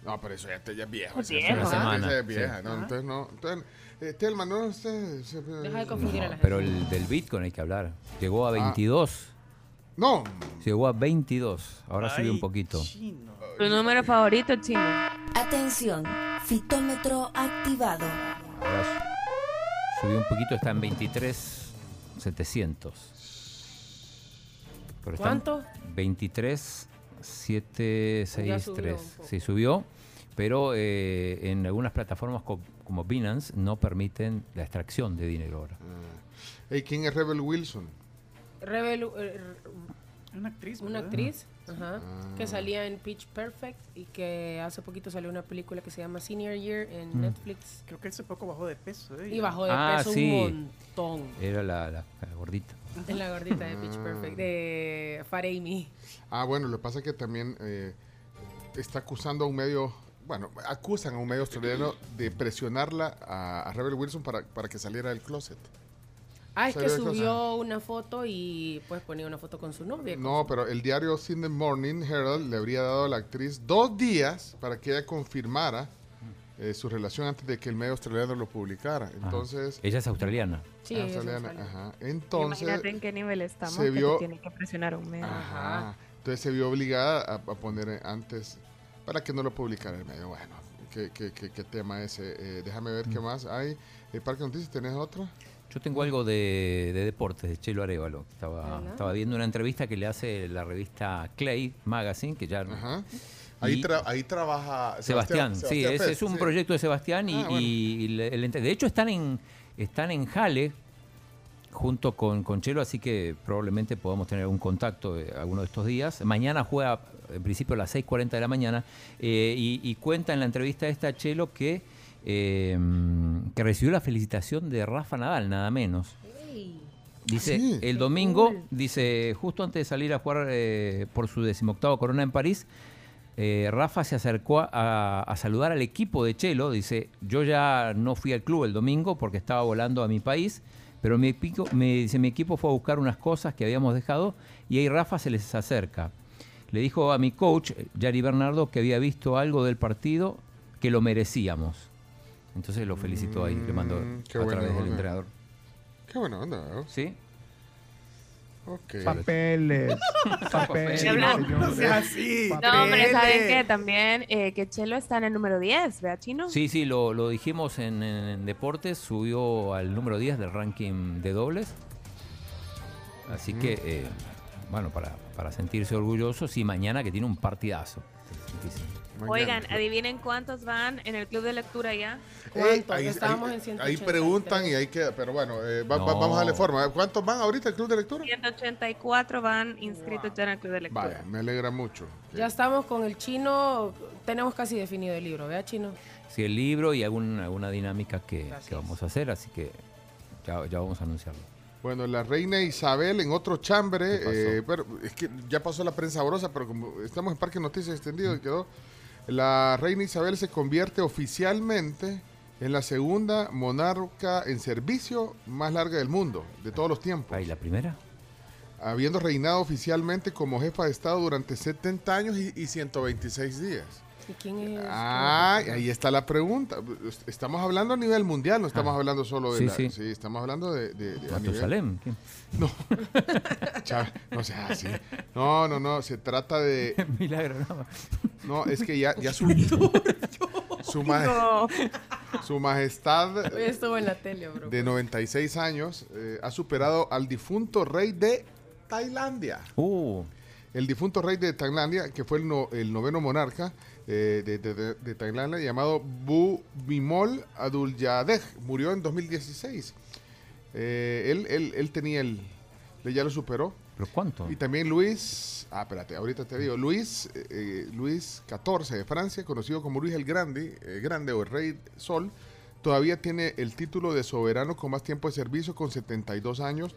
No, pero eso ya, te- ya es viejo. Es esa- viejo, esa- ¿ah? esa es Sí. vieja, ¿no? Ajá. Entonces, no. Entonces, eh, Telma, no, usted... se- Deja de confundir a la gente. Pero el del Bitcoin hay que hablar. Llegó a 22. No. Llegó a 22. Ahora subió un poquito. Tu número favorito, chino. Atención, fitómetro activado. Ahora su- subió un poquito, está en 23 700. Pero ¿Cuánto? 23 763. subió un poco. Sí, subió, pero eh, en algunas plataformas co- como Binance no permiten la extracción de dinero ahora. Hey, ¿Quién es Rebel Wilson? Rebel, eh, Una actriz. una actriz ajá, Ah. que salía en Pitch Perfect y que hace poquito salió una película que se llama Senior Year en Mm. Netflix. Creo que hace poco bajó de peso. ¿eh? Y bajó de Ah, peso sí. un montón. Era la, la- la gordita. Es la gordita de Pitch. Perfect, de Amy. Ah, bueno, lo que pasa es que también eh, está acusando a un medio, bueno, acusan a un medio australiano de presionarla a, a Rebel Wilson para, para que saliera del closet. Ah, es que subió una foto y pues ponía una foto con su novia. No, pero el diario Sydney Morning Herald le habría dado a la actriz dos días para que ella confirmara eh, su relación antes de que el medio australiano lo publicara. Ajá. Entonces, Ella es australiana. Sí, ah, es australiana, ajá. Entonces, Imagínate en qué nivel estamos. se que vio- tiene que presionar un medio. Ajá. Entonces se vio obligada a, a poner eh, antes para que no lo publicara el medio. Bueno, qué, qué- qué- qué tema ese. Eh, déjame ver qué más hay. El Parque Noticias, ¿tenés otra? Yo tengo algo de, de deportes, de Chelo Arevalo. Estaba, estaba viendo una entrevista que le hace la revista Clay Magazine, que ya... Ahí, tra- ahí trabaja Sebastián, sí, Sebastián ese Pérez, es un sí. proyecto de Sebastián y, Ah, bueno. y- y le- el ente- de hecho están en están en Jale junto con, con Chelo, así que probablemente podamos tener un contacto eh, alguno de estos días. Mañana juega en principio a las 6.40 de la mañana eh, y, y cuenta en la entrevista esta Chelo que, eh, que recibió la felicitación de Rafa Nadal, nada menos. Dice, sí. el domingo, dice, justo antes de salir a jugar eh, por su decimoctavo corona en París, eh, Rafa se acercó a, a saludar al equipo de Chelo. Dice, yo ya no fui al club el domingo porque estaba volando a mi país, pero mi, equipo, me, dice, mi equipo fue a buscar unas cosas que habíamos dejado y ahí Rafa se les acerca. Le dijo a mi coach, Yari Bernardo, que había visto algo del partido que lo merecíamos. Entonces lo felicitó ahí, le mandó Mm, a través del entrenador. Qué buena onda, ¿no? ¿Sí? Papeles. (laughs) papeles. No sea así. No, hombre, ¿saben Papeles. qué? También eh, que Chelo está en el número 10, ¿vea, Chino? Sí, sí, lo, lo dijimos en, en deportes, subió al número 10 del ranking de dobles. Así que, eh, bueno, para, para sentirse orgullosos y mañana que tiene un partidazo. Oigan, adivinen cuántos van en el club de lectura ya. Ey, ¿Cuántos? Estábamos en 183. ahí preguntan y ahí queda. Pero bueno, eh, va- va- No. vamos a darle forma. ¿Cuántos van ahorita el club de lectura? 184 van inscritos ya en el club de lectura. Vaya, me alegra mucho. Ya estamos con el chino, tenemos casi definido el libro, ¿vea, chino? Sí, el libro y algún- alguna dinámica que, que vamos a hacer, así que ya, ya vamos a anunciarlo. Bueno, la reina Isabel en otro chambre, eh, pero es que ya pasó la prensa sabrosa, pero como estamos en Parque Noticias Extendido, y quedó. La reina Isabel se convierte oficialmente en la segunda monarca en servicio más larga del mundo, de todos los tiempos. ¿Y la primera? Habiendo reinado oficialmente como jefa de Estado durante 70 años y, y 126 días. ¿Y quién es? Ah, ahí está la pregunta. Estamos hablando a nivel mundial, no estamos Ah. hablando solo de Sí, la- sí. sí, estamos hablando de, de- de- a. No. (laughs) Chava, no sea así. No, no, no, se trata de (laughs) Milagro, no. No, es que ya, ya (laughs) su su, ma- No. su majestad Hoy estuvo en la tele, bro. de 96 años eh, ha superado al difunto rey de Tailandia. Uh, El difunto rey de Tailandia, que fue el, no- el noveno monarca eh, de, de- de- de Tailandia, llamado Bhumibol Adulyadej, murió en 2016. Eh, él, él- él tenía el... ya lo superó. ¿Pero cuánto? Y también Luis... Ah, espérate, ahorita te digo. Luis, eh, eh, Luis XIV de Francia, conocido como Luis el Grande, eh, Grande o el Rey Sol, todavía tiene el título de soberano con más tiempo de servicio, con 72 años,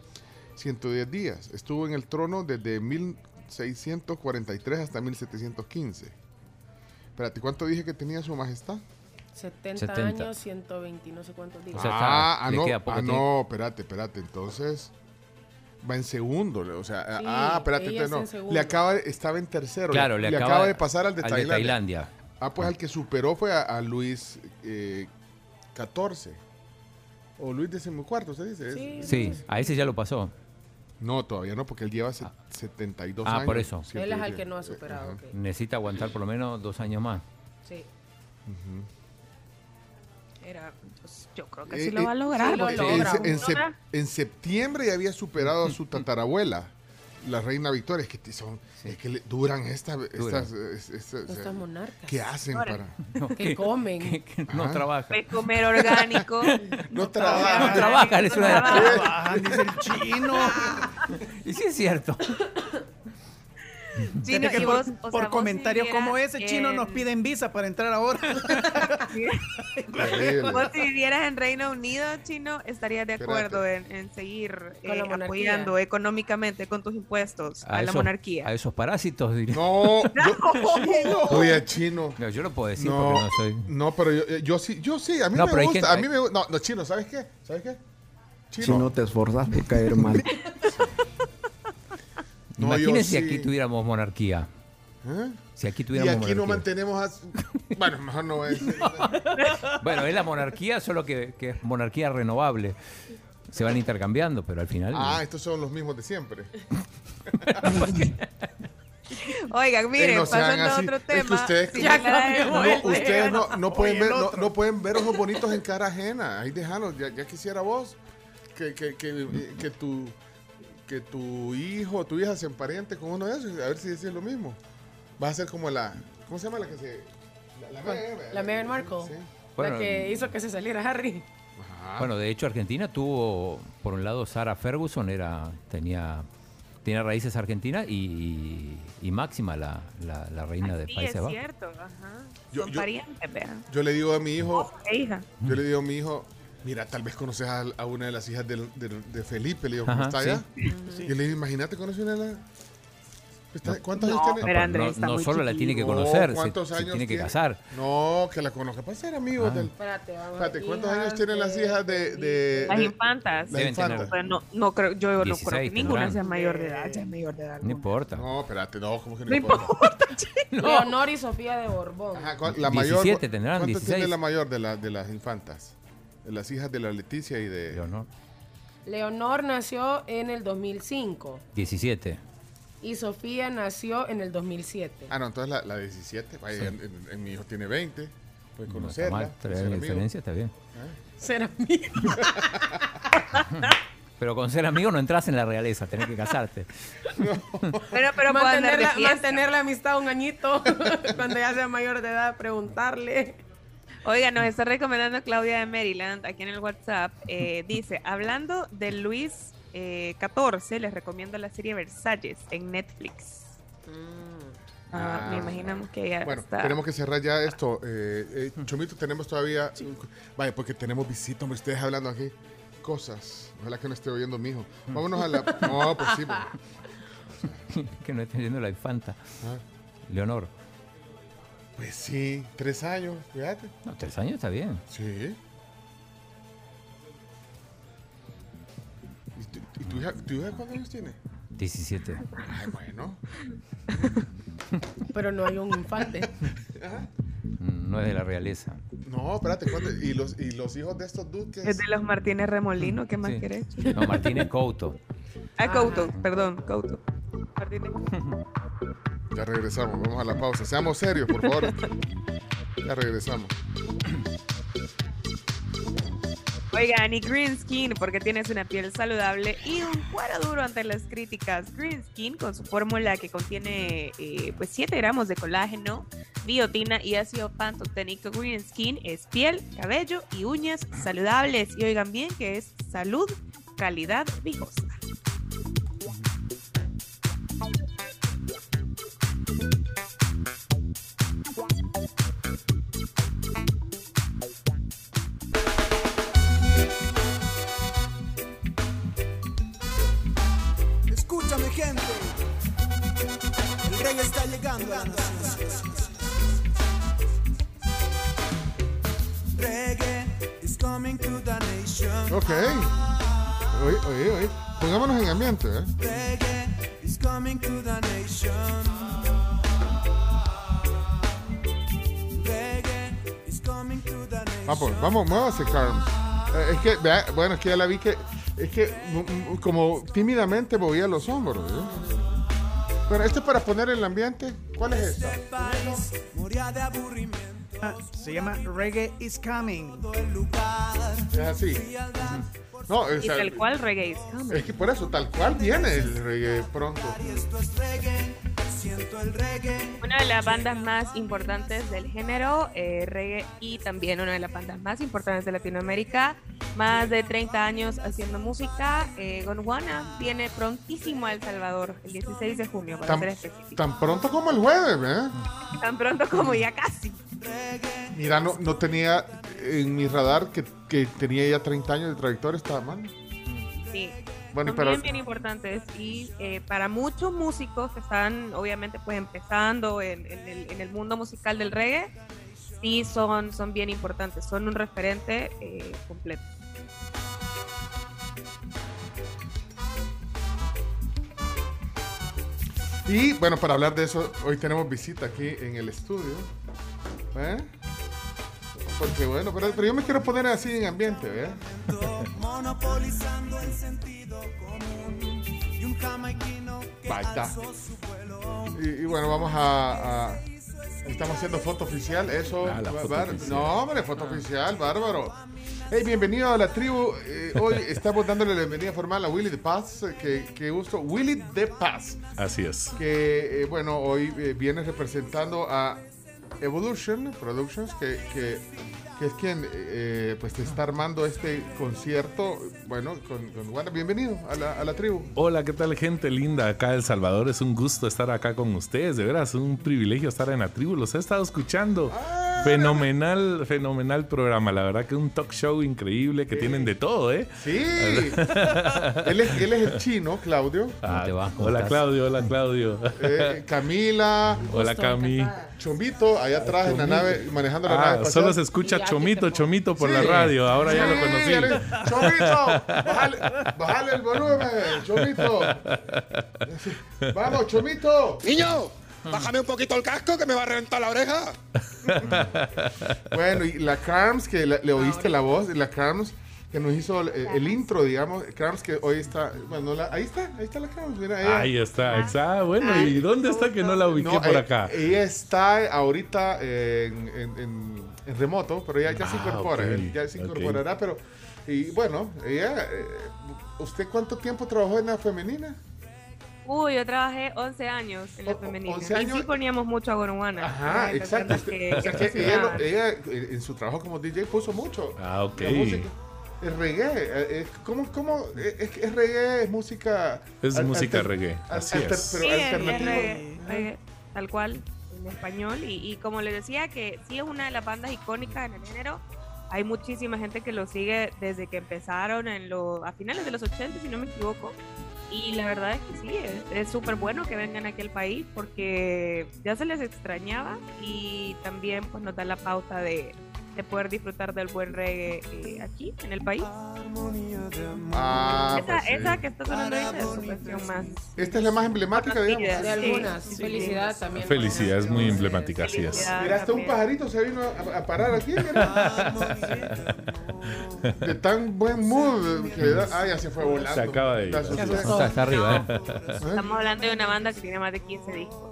110 días. Estuvo en el trono desde 1643 hasta 1715. Espérate, ¿cuánto dije que tenía su majestad? 70, 70. años, 120, y no sé cuántos días. O sea, ah, ah, le no, ah, no, espérate, espérate. Entonces va en segundo. O sea, Sí, ah, espérate, ella entonces es en no. Le acaba, de- estaba en tercero. Claro, le, acaba de pasar al de al Tailandia. Tailandia. Ah, pues el que superó fue a, a Luis eh, XIV. O Luis XIV, ¿se dice? Sí. Sí, a ese ya lo pasó. No, todavía no, porque él lleva se- 72 Ah, años. por eso. Siempre Él es el que no ha superado. Necesita aguantar por lo menos dos años más. Sí. Era, pues, yo creo que Eh, sí lo eh, va a lograr. sí lo porque- En, en en septiembre ya había superado a su (laughs) tatarabuela, la reina Victoria. Es que son, es que le- duran esta- Duran. estas, es- es- Estas monarcas. ¿Qué hacen Ahora. para? (laughs) (laughs) Que comen. Que- que no Ajá. trabaja. de comer orgánico. (laughs) No No trabajan. trabaja, es una de las- Trabajan, dice el chino. Y sí es cierto. (laughs) Chino, que por, vos, por sea, comentario como ese, chino nos piden visa para entrar ahora. (laughs) Vos si vivieras en Reino Unido, Chino, estarías de acuerdo en, en seguir eh, apoyando económicamente con tus impuestos a, la esos, monarquía. A esos parásitos, diría. No, (laughs) yo, oye, chino. No, yo lo puedo decir No, porque no soy. no, pero yo, yo sí, yo sí, a mí No, me gusta, gente- a mí me no, no, chino, ¿sabes qué? ¿Sabes qué? Chino, Si no te esforzas por caer mal. No, yo Imagínense si sí. aquí tuviéramos monarquía. ¿Eh? Si aquí y tuviéramos aquí no mantenemos a... (laughs) Bueno, mejor no voy a decir. Bueno, es la monarquía, solo que, que es monarquía renovable. Se van intercambiando, pero al final. Ah, estos son los mismos de siempre. (laughs) Oigan, Eh, miren, no pasando a otro Es que tema. ustedes, sí, Ya no, Oye, ustedes no, no pueden ver, no, otro. no pueden ver ojos bonitos en cara ajena. Ahí déjalos. Ya, ya quisiera vos que, que, que, que tu que tu hijo o tu hija se emparente con uno de esos. A ver si decís lo mismo. Va a ser como la. ¿Cómo se llama la que se.? La, la, Meghan, Markle. Sí. Bueno, la que hizo que se saliera Harry. Ajá. Bueno, de hecho Argentina tuvo, por un lado, Sarah Ferguson era, tenía, tenía raíces argentinas y, y Máxima, la, la, la reina de Sí, Países es Bajos. cierto. Ajá. Yo- Son yo- parientes, vean. Yo le digo a mi hijo. E hija. Yo le digo a mi hijo. Mira, tal vez conoces a, a una de las hijas del- del- de, Felipe. Le digo, ¿cómo Ajá, está sí. allá? Yo le digo, imagínate, conoce una de las. Está- ¿Cuántos No, años tiene? No, Pero Andrés no, está no solo la tiene que No, conocer, se, ¿cuántos se años tiene que casar. No, que la conozca. Para ser amigos Ah. del. Espérate, vamos. Espérate, ¿cuántos Hijas años tienen las de hijas de. de- Las de- infantas. las infantas? tener. Pero no, no creo, yo no 16 creo que ninguna sea mayor de edad, ya es mayor de edad. No importa. No, espérate, no, ¿cómo que no, No importa? importa. (laughs) Leonor y Sofía de Borbón. Ajá, ¿cuál- la mayor. 17 tendrán, ¿Cuánto 16? tiene la mayor de, la, de las infantas? Las hijas de la Leticia y de. Leonor. Leonor nació en el 2005 17. y Sofía nació en el 2007. Ah, no, entonces la, la 17. Vaya, Sí. en, en- en mi hijo tiene 20. Puede No está conocerla. mal, ser amigo. diferencia está bien. Será amiga. (laughs) Pero con ser amigo no entras en la realeza, tenés que casarte. (laughs) Pero, pero puedo andar mantener, de la, fiesta. mantener la amistad un añito (laughs) cuando ya sea mayor de edad, preguntarle. Oiga, nos está recomendando Claudia de Maryland aquí en el WhatsApp. eh, (laughs) dice, hablando de Luis eh, XIV, les recomiendo la serie Versalles en Netflix. Ah, me Ah, imaginamos que ya Bueno, está. tenemos que cerrar ya esto. Eh, eh, Chomito, tenemos todavía. Vaya, porque tenemos visita, hombre, ustedes hablando aquí. Cosas. Ojalá que no esté oyendo mi hijo. Vámonos a la. (laughs) No, pues sí. pues. (laughs) que no esté viendo la infanta. Ah, Leonor. Pues sí, tres años, fíjate. No, tres años está bien. Sí. ¿Y tu, y tu hija, tu hija cuántos años tiene? 17. Ay, bueno. Pero no hay un infante. (laughs) No es de la realeza. No, espérate. ¿Y los, y los hijos de estos duques? Es de los Martínez Remolino, ¿qué más Sí. querés? No, Martínez Couto. Ah, Couto, perdón, Couto. Martínez. (laughs) Ya regresamos, vamos a la pausa. Seamos serios, por favor. Ya regresamos. Oigan, y Green Skin, porque tienes una piel saludable y un cuero duro ante las críticas. Green Skin, con su fórmula que contiene eh, pues 7 gramos de colágeno, biotina y ácido pantoténico, Green Skin es piel, cabello y uñas saludables. Y oigan bien que es salud, calidad, vigosa. Está llegando. Reggae is coming to the nation. Ok. Oye, oye, oye. Pongámonos en ambiente, ¿eh? Reggae is coming to the nation. Vamos, vamos, muévase, Carms. Eh, es que, vea, bueno, es que ya la vi que, es que mm, mm, como tímidamente movía los hombros. ¿eh? Bueno, esto es para poner el ambiente. ¿Cuál es esta? Ah, Se llama Reggae is Coming. Es así. No, o Y tal cual reggae is coming. es que por eso, tal cual viene el reggae pronto. Una de las bandas más importantes del género, eh, reggae, y también una de las bandas más importantes de Latinoamérica. Más de 30 años haciendo música. Eh, Gondwana viene prontísimo a El Salvador, el 16 de junio, para Tan, ser específico. tan pronto como el jueves, ¿eh? Tan pronto como ya casi. Mira, no, no tenía en mi radar que, que tenía ya 30 años de trayectoria esta mano. Sí. Bueno, Son pero- bien, bien importantes y eh, para muchos músicos que están obviamente pues empezando en, en el, en el mundo musical del reggae, sí son, son bien importantes, son un referente eh, completo. Y bueno, para hablar de eso, hoy tenemos visita aquí en el estudio. ¿Eh? Porque bueno, pero, pero yo me quiero poner así en ambiente, ¿eh? Y bueno, vamos a, a- Estamos haciendo foto oficial, eso. Ah, foto oficial. No, hombre, foto oficial, bárbaro. Hey, bienvenido a la tribu. Eh, hoy (laughs) estamos dándole la bienvenida formal a Willy de Paz. eh, Que, que gusto. Willy de Paz. Así es. Que, eh, bueno, hoy eh, viene representando a Evolution Productions, que, que, que es quien eh, pues está armando este concierto. Bueno, con, con Wanda. Bienvenido a la, a la tribu. Hola, ¿qué tal gente linda acá de El Salvador? Es un gusto estar acá con ustedes, de veras, un privilegio estar en la tribu. Los he estado escuchando. Fenomenal, fenomenal programa. La verdad que un talk show increíble que tienen de todo, ¿eh? Sí. (laughs) él, es, él es el chino, Claudio. Ah, hola Claudio, hola Claudio. Eh, Camila. (laughs) Hola Cami. Chombito, allá atrás en la nave, manejando la nave. Ah, espacial. solo se escucha Chomito, Chomito por Sí. la radio. Ahora ya lo conocí. Chomito, bájale, bájale el volumen, Chomito. (laughs) Vamos, Chomito. Niño, bájame un poquito el casco que me va a reventar la oreja. (laughs) Bueno, y la Carms, que la- le oíste la voz, y la Carms que nos hizo el, el intro, digamos, Carms que hoy está, bueno, la- ahí está, ahí está la Carms, mira, ella. Ahí está, exacto. Bueno, ¿y dónde está que no la ubiqué No, por eh, acá? Ella está ahorita en, en- en- en remoto, pero ya, ya se Ah, incorpora, ok, ya se incorporará, pero, y bueno, ella, eh, ¿usted cuánto tiempo trabajó en la femenina? Uy, yo trabajé 11 años en la femenina. 11 Y años. sí poníamos mucho a Goruana. Ajá, exacto. personas que- o sea que que ella, en su trabajo como DJ puso mucho. Ah, ok. La música. El reggae, eh, eh, ¿cómo, cómo? Es, que es reggae, es música... Es al- música alter- reggae, así alter- es. Pero Sí, es- es reggae, reggae, tal cual, en español. Y, y como les decía, que sí es una de las bandas icónicas en el género. Hay muchísima gente que lo sigue desde que empezaron en lo, a finales de los 80, si no me equivoco. Y la verdad es que sí, es- súper bueno que vengan aquí al país porque ya se les extrañaba y también pues nos da la pauta de, de poder disfrutar del buen reggae eh, aquí en el país. Ah, esa, pues sí. esa que está sonando ahorita es su canción más. Esta es la más emblemática, digamos. De algunas. sí. Felicidad también. Felicidad, es muy emblemática, así es. Mira, hasta un pajarito se vino a, a parar aquí. (laughs) De tan buen mood que da. Ah, ya se fue volando. Se acaba de ir. Está, está arriba, ¿eh? (laughs) Estamos hablando de una banda que tiene más de 15 discos.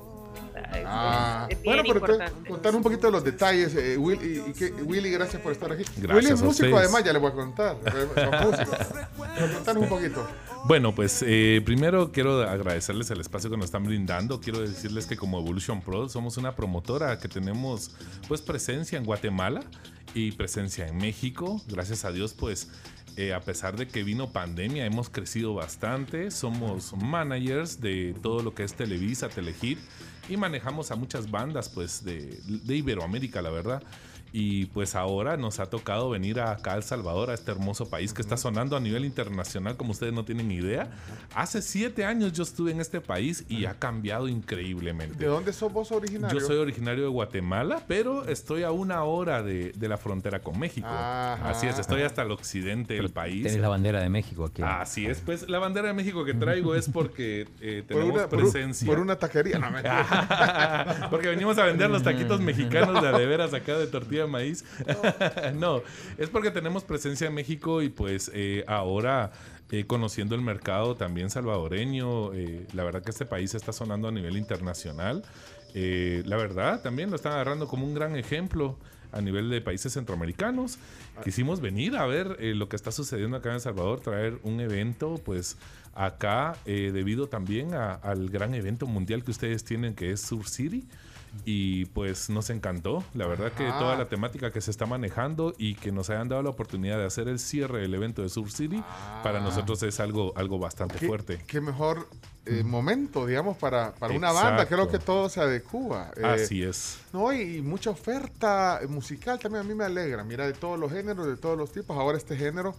Es- Ah, es bien bueno, pero importante. contar un poquito de los detalles. eh, Will- y, y que- Willy, gracias por estar aquí. Gracias Willy es a músico, ustedes. además, ya le voy a contar. (laughs) Pero contanos un poquito. Bueno, pues eh, primero quiero agradecerles el espacio que nos están brindando. Quiero decirles que como Evolution Pro somos una promotora que tenemos pues presencia en Guatemala y presencia en México. Gracias a Dios, pues eh, a pesar de que vino pandemia, hemos crecido bastante. Somos managers de todo lo que es Televisa, Telehit y manejamos a muchas bandas pues de, de Iberoamérica, la verdad. Y pues ahora nos ha tocado venir acá a El Salvador, a este hermoso país que está sonando a nivel internacional, como ustedes no tienen idea. Hace siete años yo estuve en este país y ha cambiado increíblemente. ¿De dónde sos vos originario? Yo soy originario de Guatemala, pero estoy a una hora de, de la frontera con México. Ajá. Así es, estoy hasta el occidente del país. Tenés la bandera de México aquí. Así es, pues la bandera de México que traigo es porque eh, (laughs) tenemos una, por un- presencia. por una taquería. No, mentira. (laughs) Porque venimos a vender los taquitos (laughs) mexicanos de a de veras acá de tortilla maíz. (laughs) no, es porque tenemos presencia en México y pues eh, ahora eh, conociendo el mercado también salvadoreño, eh, la verdad que este país está sonando a nivel internacional. La verdad también lo están agarrando como un gran ejemplo a nivel de países centroamericanos. Quisimos venir a ver lo que está sucediendo acá en El Salvador, traer un evento, pues acá, debido también al gran evento mundial que ustedes tienen, que es Sur City. Y pues nos encantó, la verdad que Ajá. toda la temática que se está manejando y que nos hayan dado la oportunidad de hacer el cierre del evento de Sur City, para Ah. nosotros es algo, algo bastante Qué- fuerte. Qué mejor eh, momento, digamos, para, para una banda. Creo que todo se adecua. Eh, Así es. No, y, y mucha oferta musical también a mí me alegra. Mira, de todos los géneros, de todos los tipos. Ahora este género.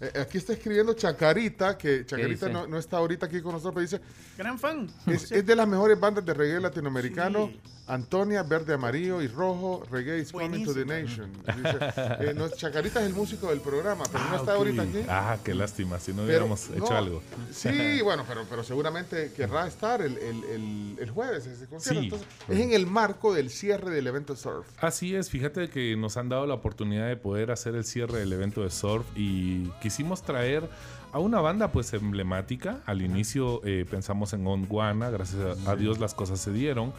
eh, aquí está escribiendo Chacarita, que Chacarita no, no está ahorita aquí con nosotros, pero dice, Gran fan. es, es de las mejores bandas de reggae latinoamericano. Antonia, verde, amarillo y rojo. Reggae is coming to the nation. Dice, eh, no, Chacarita es el músico del programa, pero no Ah, está ok. ahorita aquí. Ah, qué lástima, si no Pero, hubiéramos no, hecho algo. Sí, bueno, pero, pero seguramente querrá estar el, el, el, el jueves ese concierto. Sí. Entonces, es en el marco del cierre del evento surf. Así es, fíjate que nos han dado la oportunidad de poder hacer el cierre del evento de surf y quisimos traer a una banda pues emblemática. Al inicio eh, pensamos en Gondwana, gracias a, a Dios las cosas se dieron.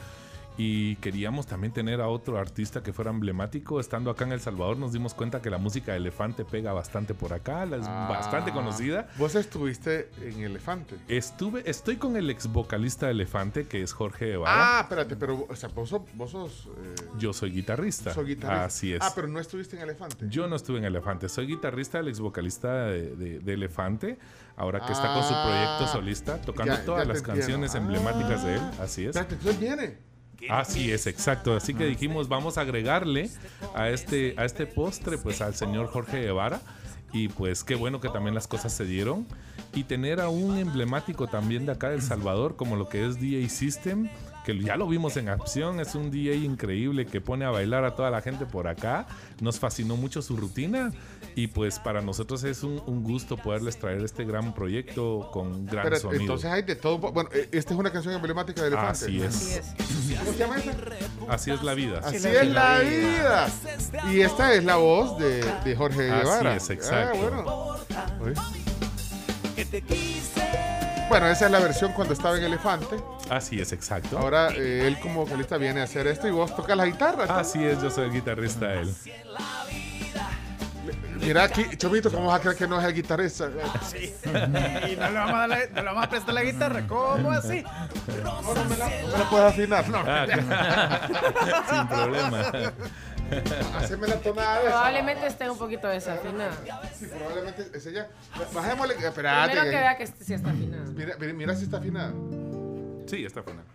Y queríamos también tener a otro artista que fuera emblemático. Estando acá en El Salvador nos dimos cuenta que la música de Elefante pega bastante por acá, la es bastante Ah, conocida. Vos estuviste en Elefante. Estuve, estoy con el ex vocalista de Elefante, que es Jorge Guevara. Ah, espérate, pero o sea, vos sos... Vos sos eh, Yo soy guitarrista. sos guitarrista. Así es. Ah, pero no estuviste en Elefante. Yo no estuve en Elefante, soy guitarrista del ex vocalista de, de- de Elefante, ahora que está con su proyecto Ah, solista, tocando ya- ya todas te las entiendo. canciones emblemáticas de él, así es. Espérate, entonces viene. Así es, exacto. Así que dijimos, vamos a agregarle a este, a este postre, pues al señor Jorge Guevara. Y pues qué bueno que también las cosas se dieron. Y tener a un emblemático también de acá de El Salvador, como lo que es DJ System, que ya lo vimos en acción, es un DJ increíble que pone a bailar a toda la gente por acá. Nos fascinó mucho su rutina. Y pues para nosotros es un, un gusto poderles traer este gran proyecto con gran Espérate, sonido. entonces hay de todo. Bueno, eh, esta es una canción emblemática de Elefante. Así es. ¿Cómo se llama esa? Así es la vida. Así es la vida. Y esta es la voz de, de Jorge Así Guevara. es, exacto. Ah, bueno. Uy. Bueno, esa es la versión cuando estaba en Elefante. Así es, exacto. Ahora eh, él como vocalista viene a hacer esto y vos tocas la guitarra. ¿no? Así es, yo soy el guitarrista él. Mira aquí, Chomito, ¿cómo vas a creer que no es el guitarrista? (laughs) Sí. Y no le vamos a, dar la- no le vamos a prestar la guitarra. ¿Cómo así? No, no me la, no me la puedes afinar. No. Ah, (laughs) Sin problema. (laughs) Haceme la tonada. Probablemente esté un poquito desafinada. Sí, probablemente ese ya. Bajémosle. Espérate. Primero que vea que sí está afinada. Mira, mira, mira si está afinada. Sí, está afinada.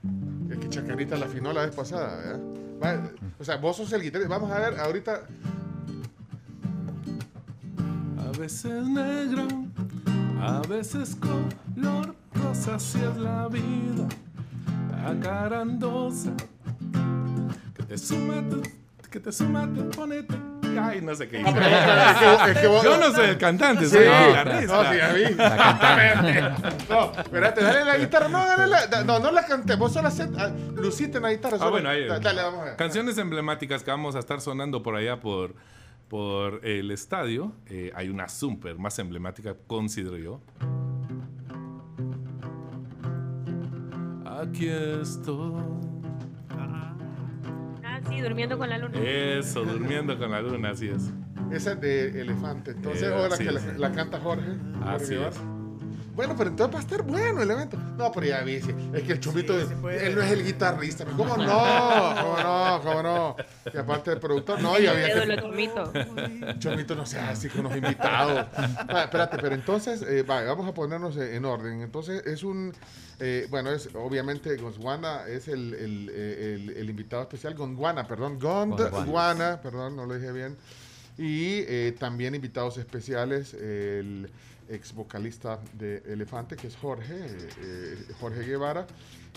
Es que Chacarita la afinó la vez pasada, ¿verdad? Va, O sea, vos sos el guitarrista. Vamos a ver ahorita. A veces negro, a veces color rosa, así es la vida. Acarandosa, que te suma, te- que te suma, te pone, te- Ay, no sé qué dice. es que- es que vos- Yo no soy el cantante, Sí, soy el no, guitarrista. no, sí, ya vi. (laughs) No, espérate, dale la guitarra. No, dale la. da- No, no la canté. Vos solo hacé- ah, luciste en la guitarra. Ah, solo- bueno, ahí. da- Dale, vamos a ver. Canciones emblemáticas que vamos a estar sonando por allá por, por el estadio. Eh, hay una super más emblemática, considero yo. Aquí estoy. Sí, durmiendo con la luna. Eso, durmiendo con la luna, así es. Esa es de Elefante. Entonces, Eh, ahora así que la, la canta Jorge. Así es. Bueno, pero entonces va a estar bueno el evento. No, pero ya vi, sí, es que el chumito, él no es el guitarrista. ¿Cómo no? ¿Cómo no? ¿Cómo no? Y aparte de productor, no, y había que... Chomito. Chomito no sea así con los invitados. Va, espérate, pero entonces, eh, va, vamos a ponernos en orden. Entonces, es un, eh, bueno, es obviamente Gondwana es el, el, eh, el- el invitado especial, Gondwana, perdón, Gondwana, perdón, no lo dije bien. Y eh, también invitados especiales, el ex vocalista de Elefante, que es Jorge, eh, eh, Jorge Guevara,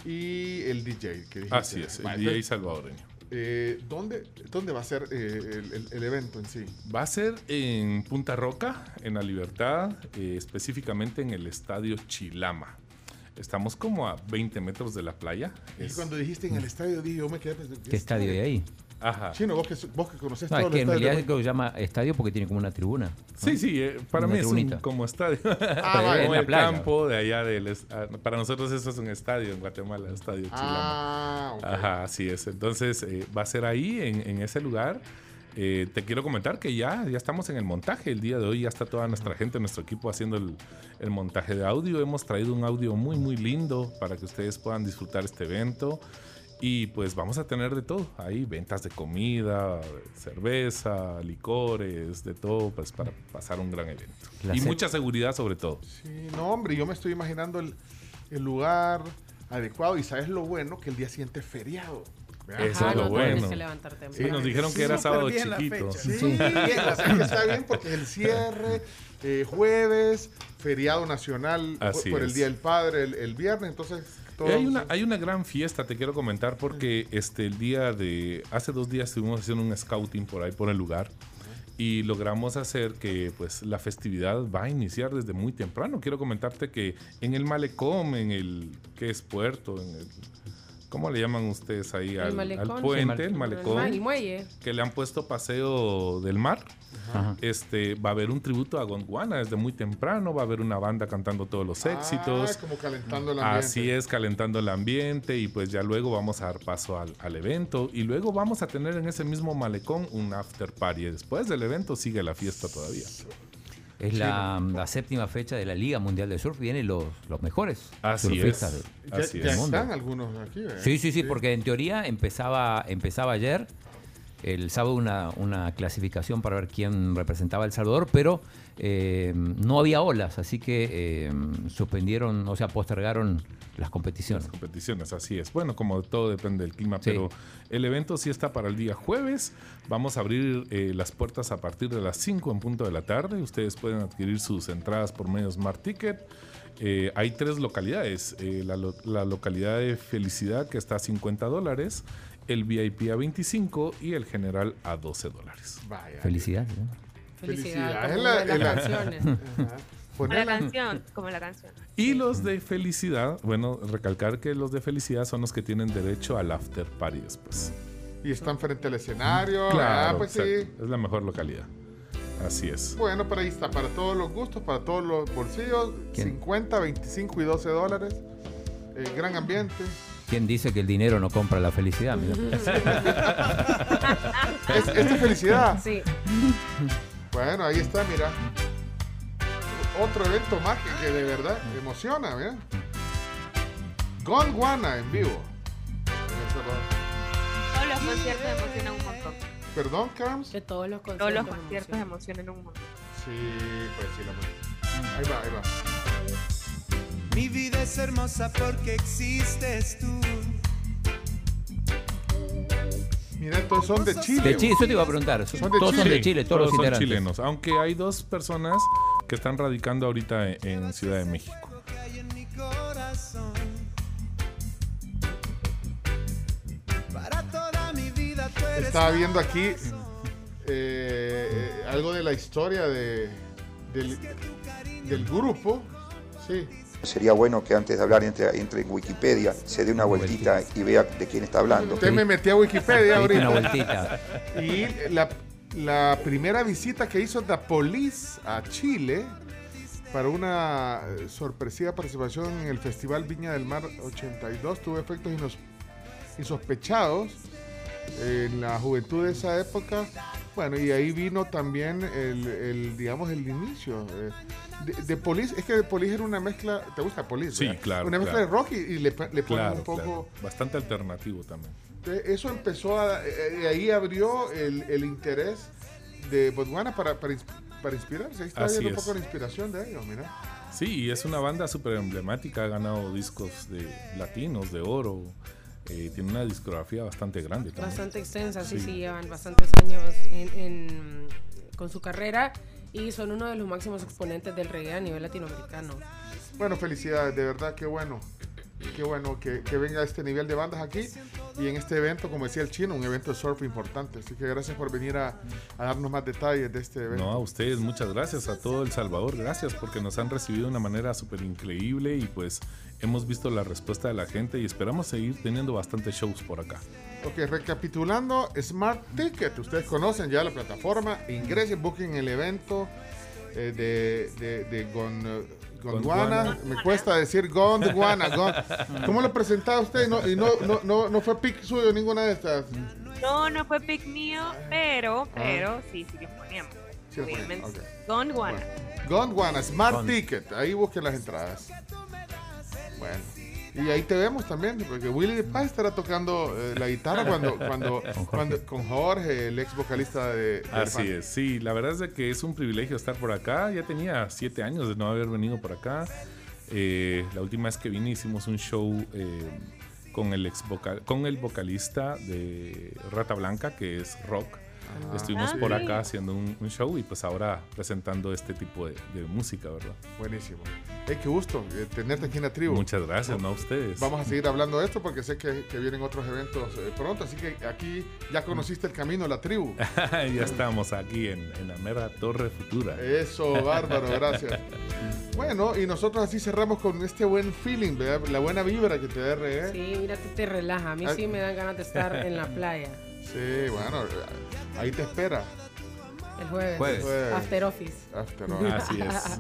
y el DJ. Que dijiste. Así es, el DJ salvadoreño. eh, ¿dónde, ¿Dónde va a ser eh, el, el- el evento en sí? Va a ser en Punta Roca, en La Libertad, eh, específicamente en el estadio Chilama. Estamos como a 20 metros de la playa. Y Es- cuando dijiste en el estadio, dije, yo me quedé pensando, ¿Qué estadio hay ahí? Ajá. Chino, vos que, vos que conoces No, todo es que en el estadio realidad creo que se llama estadio porque tiene como una tribuna. ¿no? Sí, sí, eh, para Una mí es un, tribunita. como estadio. Ah, (laughs) Como vale. En la el playa. campo de allá del... ah, Para nosotros eso es un estadio en Guatemala, estadio Chilama. Ah, ok. Ajá, así es. Entonces eh, va a ser ahí, en, en ese lugar. Eh, te quiero comentar que ya, ya estamos en el montaje. El día de hoy ya está toda nuestra gente, nuestro equipo haciendo el, el montaje de audio. Hemos traído un audio muy, muy lindo para que ustedes puedan disfrutar este evento. Y pues vamos a tener de todo. Ahí ventas de comida, cerveza, licores, de todo, pues para pasar un gran evento. La y ce- mucha seguridad sobre todo. Sí, no, hombre, yo me estoy imaginando el, el lugar adecuado y sabes lo bueno que el día siguiente es feriado. ¿verdad? Eso Ajá, es lo no bueno. que. Sí, nos dijeron que era sábado bien la chiquito. fecha. Sí, bien, o sea que está bien porque el cierre, eh, jueves, feriado nacional por- Así por el. Día del Padre, el, el viernes, entonces Y hay una, hay una gran fiesta, te quiero comentar, porque este, el día de. Hace dos días estuvimos haciendo un scouting por ahí, por el lugar. Y logramos hacer que pues la festividad va a iniciar desde muy temprano. Quiero comentarte que en el malecón, en el que es puerto, en el, ¿cómo le llaman ustedes ahí? El Al, al puente, el El malecón, muelle. que le han puesto paseo del mar. Ajá. Este, va a haber un tributo a Gondwana desde muy temprano, va a haber una banda cantando todos los éxitos. Ah, como calentando el ambiente. Así es, calentando el ambiente y pues ya luego vamos a dar paso al, al evento y luego vamos a tener en ese mismo malecón un after party. Después del evento sigue la fiesta todavía. Es la, la séptima fecha de la Liga Mundial de Surf. Vienen los, los mejores Así surfistas es. de- Así es. mundo. están algunos aquí. ¿verdad? Sí, sí, sí, porque en teoría empezaba, empezaba ayer, el sábado, una, una clasificación para ver quién representaba a El Salvador, pero eh, no había olas, así que eh, suspendieron, o sea, postergaron las competiciones. Las competiciones, así es. Bueno, como todo depende del clima, Sí. pero el evento sí está para el día jueves. Vamos a abrir eh, las puertas a partir de las 5 en punto de la tarde. Ustedes pueden adquirir sus entradas por medio de Smart Ticket. Eh, hay tres localidades. Eh, la, la localidad de Felicidad que está a 50 dólares, el VIP a 25 y el general a 12 dólares. Vaya. Felicidades. ¿no? Felicidad. Felicidades. como Es la-. Como Ponela. canción, como la canción. Y los de Felicidad, bueno, recalcar que los de Felicidad son los que tienen derecho al after party después. Y están frente al escenario. Claro, ah, pues exacto. sí. es la mejor localidad. Así es. Bueno, pero ahí está, para todos los gustos, para todos los bolsillos, ¿Quién? 50, 25 y 12 dólares. Eh, gran ambiente. ¿Quién dice que el dinero no compra la felicidad? Mira. (laughs) Es, esta es felicidad. Sí. Bueno, ahí está, mira. Otro evento más que, que de verdad emociona, mira. Gondwana en vivo. Todos los conciertos emocionan un montón. Perdón, Carms. Que todos los conciertos. Todos los me conciertos emocionan un montón. Sí, pues sí, la Ahí va, ahí va. Mi vida es hermosa porque existes tú. Mira, todos son de Chile. De Chile, eso te iba a preguntar. Son de todos son de Chile, todos, los son chilenos. Aunque hay dos personas que están radicando ahorita en, en Ciudad de México. Estaba viendo aquí eh, eh, algo de la historia de, del, del grupo. Sí. Sería bueno que antes de hablar entre, entre en Wikipedia, se dé una vueltita y vea de quién está hablando. Usted me metió a Wikipedia ahorita. una vueltita. Y la, la primera visita que hizo The Police a Chile para una eh, sorpresiva participación en el Festival Viña del Mar 82 tuvo efectos inos- insospechados en la juventud de esa época. Bueno, y ahí vino también el, el, digamos, el inicio. eh, de, de Police, es que The Police era una mezcla, ¿te gusta Police? Sí, verdad? claro, Una mezcla claro. de rock y, y le, le ponen Claro, un poco... claro. Bastante alternativo también. Entonces, Eso empezó a. eh, eh, ahí abrió el, el interés de Botswana para, para, para inspirarse. Ahí está Así viendo un poco la inspiración de ellos, mira. Sí, y es una banda súper emblemática. Ha ganado discos de latinos, de oro. Eh, tiene una discografía bastante grande también. Bastante extensa, sí, Sí. sí, llevan bastantes años en, en- con su carrera y son uno de los máximos exponentes del reggae a nivel latinoamericano. Bueno, felicidades, de verdad, qué bueno. Qué bueno que, que venga este nivel de bandas aquí. y en este evento, como decía el chino, un evento de surf importante. Así que gracias por venir a, a darnos más detalles de este evento. No, a ustedes muchas gracias, a todo El Salvador, gracias porque nos han recibido de una manera súper increíble y pues hemos visto la respuesta de la gente y esperamos seguir teniendo bastantes shows por acá. Ok, recapitulando, Smart Ticket, ustedes conocen ya la plataforma, ingresen, busquen el evento eh, de, de, de eh, Gondwana, Gondwana. me cuesta decir Gondwana, Gon- (laughs) ¿cómo lo presentaba usted? Y no, y no, no, no, no fue pick suyo ninguna de estas. No, no fue pick mío, pero, pero sí, sí que poníamos. Sí lo ponían, obviamente. ok. Gondwana. Gondwana, Smart Gon- Ticket, ahí busquen las entradas. Bueno. Y ahí te vemos también, porque Willy de Paz estará tocando eh, la guitarra cuando, (laughs) cuando, cuando, con Jorge, el ex vocalista de, de Así es, sí, la verdad es de que es un privilegio estar por acá. Ya tenía siete años de no haber venido por acá. Eh, la última vez que vine hicimos un show eh, con, el ex vocal, con el vocalista de Rata Blanca, que es rock. Estuvimos Ah, por sí. acá haciendo un, un show y pues ahora presentando este tipo de, de música, ¿verdad? Buenísimo. Hey, qué gusto eh, tenerte aquí en la tribu. Muchas gracias, no a ustedes. Vamos a seguir hablando de esto porque sé que, que vienen otros eventos eh, pronto, así que aquí ya conociste el camino de la tribu. (laughs) ya estamos aquí en, en la mera Torre Futura. Eso, bárbaro, gracias. Bueno, y nosotros así cerramos con este buen feeling, ¿verdad? la buena vibra que te da RE. Sí, mira te relaja. A mí Ah. sí me dan ganas de estar en la playa. Sí, bueno, eh, ahí te espera. El jueves. Jueves. After Office. After Office. Así es.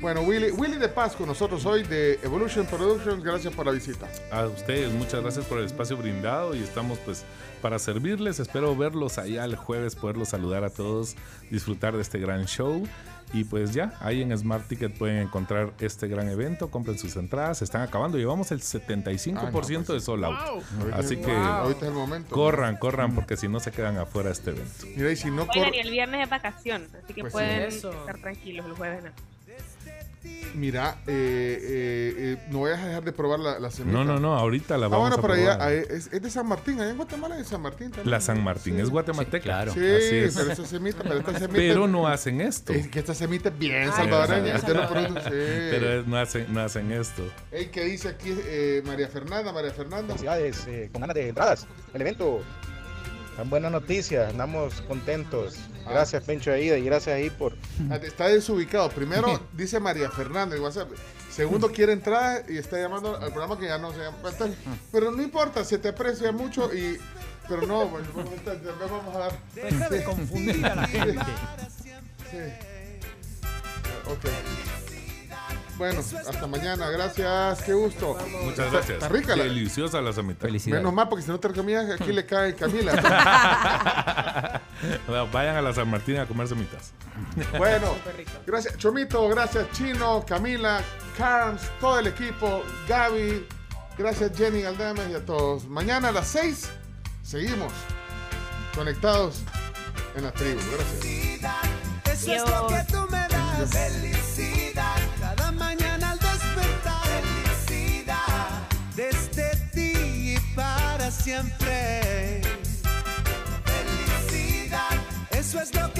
Bueno, Willy, Willy de Paz con nosotros hoy de Evolution Productions. Gracias por la visita. A ustedes, muchas gracias por el espacio brindado y estamos pues para servirles. Espero verlos allá el jueves, poderlos saludar a todos, disfrutar de este gran show. Y pues ya, ahí en Smart Ticket pueden encontrar este gran evento, compren sus entradas, se están acabando, llevamos el 75% Ah, no, pues de sold out. Wow. Así que wow. Ahorita es el momento. corran, corran, porque si no se quedan afuera de este evento. Mira, y si no Oigan, y el viernes es vacación, así que Pues pueden estar tranquilos el jueves. ¿no? Mira, eh, eh, eh, no vayas a dejar de probar la, la semita. No, no, no, ahorita la Ah, vamos bueno, a allá probar. ahí es, es de San Martín, allá en Guatemala es de San Martín también. La San Martín es guatemalteca. claro. Sí, Así es. pero esa semita, pero esta semita. Pero no hacen esto. Es que esta semita es bien Ah, salvadoreña. Pero es- no hacen, no hacen esto. Ey, ¿qué dice aquí eh, María Fernanda? María Fernanda. Felicidades, eh, con ganas de entradas. El evento. Tan buena noticia, andamos contentos. Gracias, Pencho Aida, y gracias ahí por. Ah, Está desubicado. Primero (laughs) dice María Fernanda en WhatsApp. Segundo quiere entrar y está llamando al programa que ya no se llama. Entonces, Pero no importa, se te aprecia mucho y. Pero no, bueno, vamos a- después vamos a dar. Deja de confundir a la gente. Sí. Ok. Bueno, hasta mañana. Gracias. Qué gusto. Muchas Está- gracias. Está rica la. Deliciosa la samita. Menos mal, porque si no te comías, aquí le cae Camila. (laughs) Bueno, Vayan a la San Martín a comer semitas. Bueno, (laughs) gracias Chomito, gracias Chino, Camila, Carms, todo el equipo, Gaby, gracias Jenny Galdames y a todos. Mañana a las 6 seguimos conectados en la tribu. Gracias. Eso es lo que tú me das. Felicidad. Siempre. Felicidad. Eso es lo que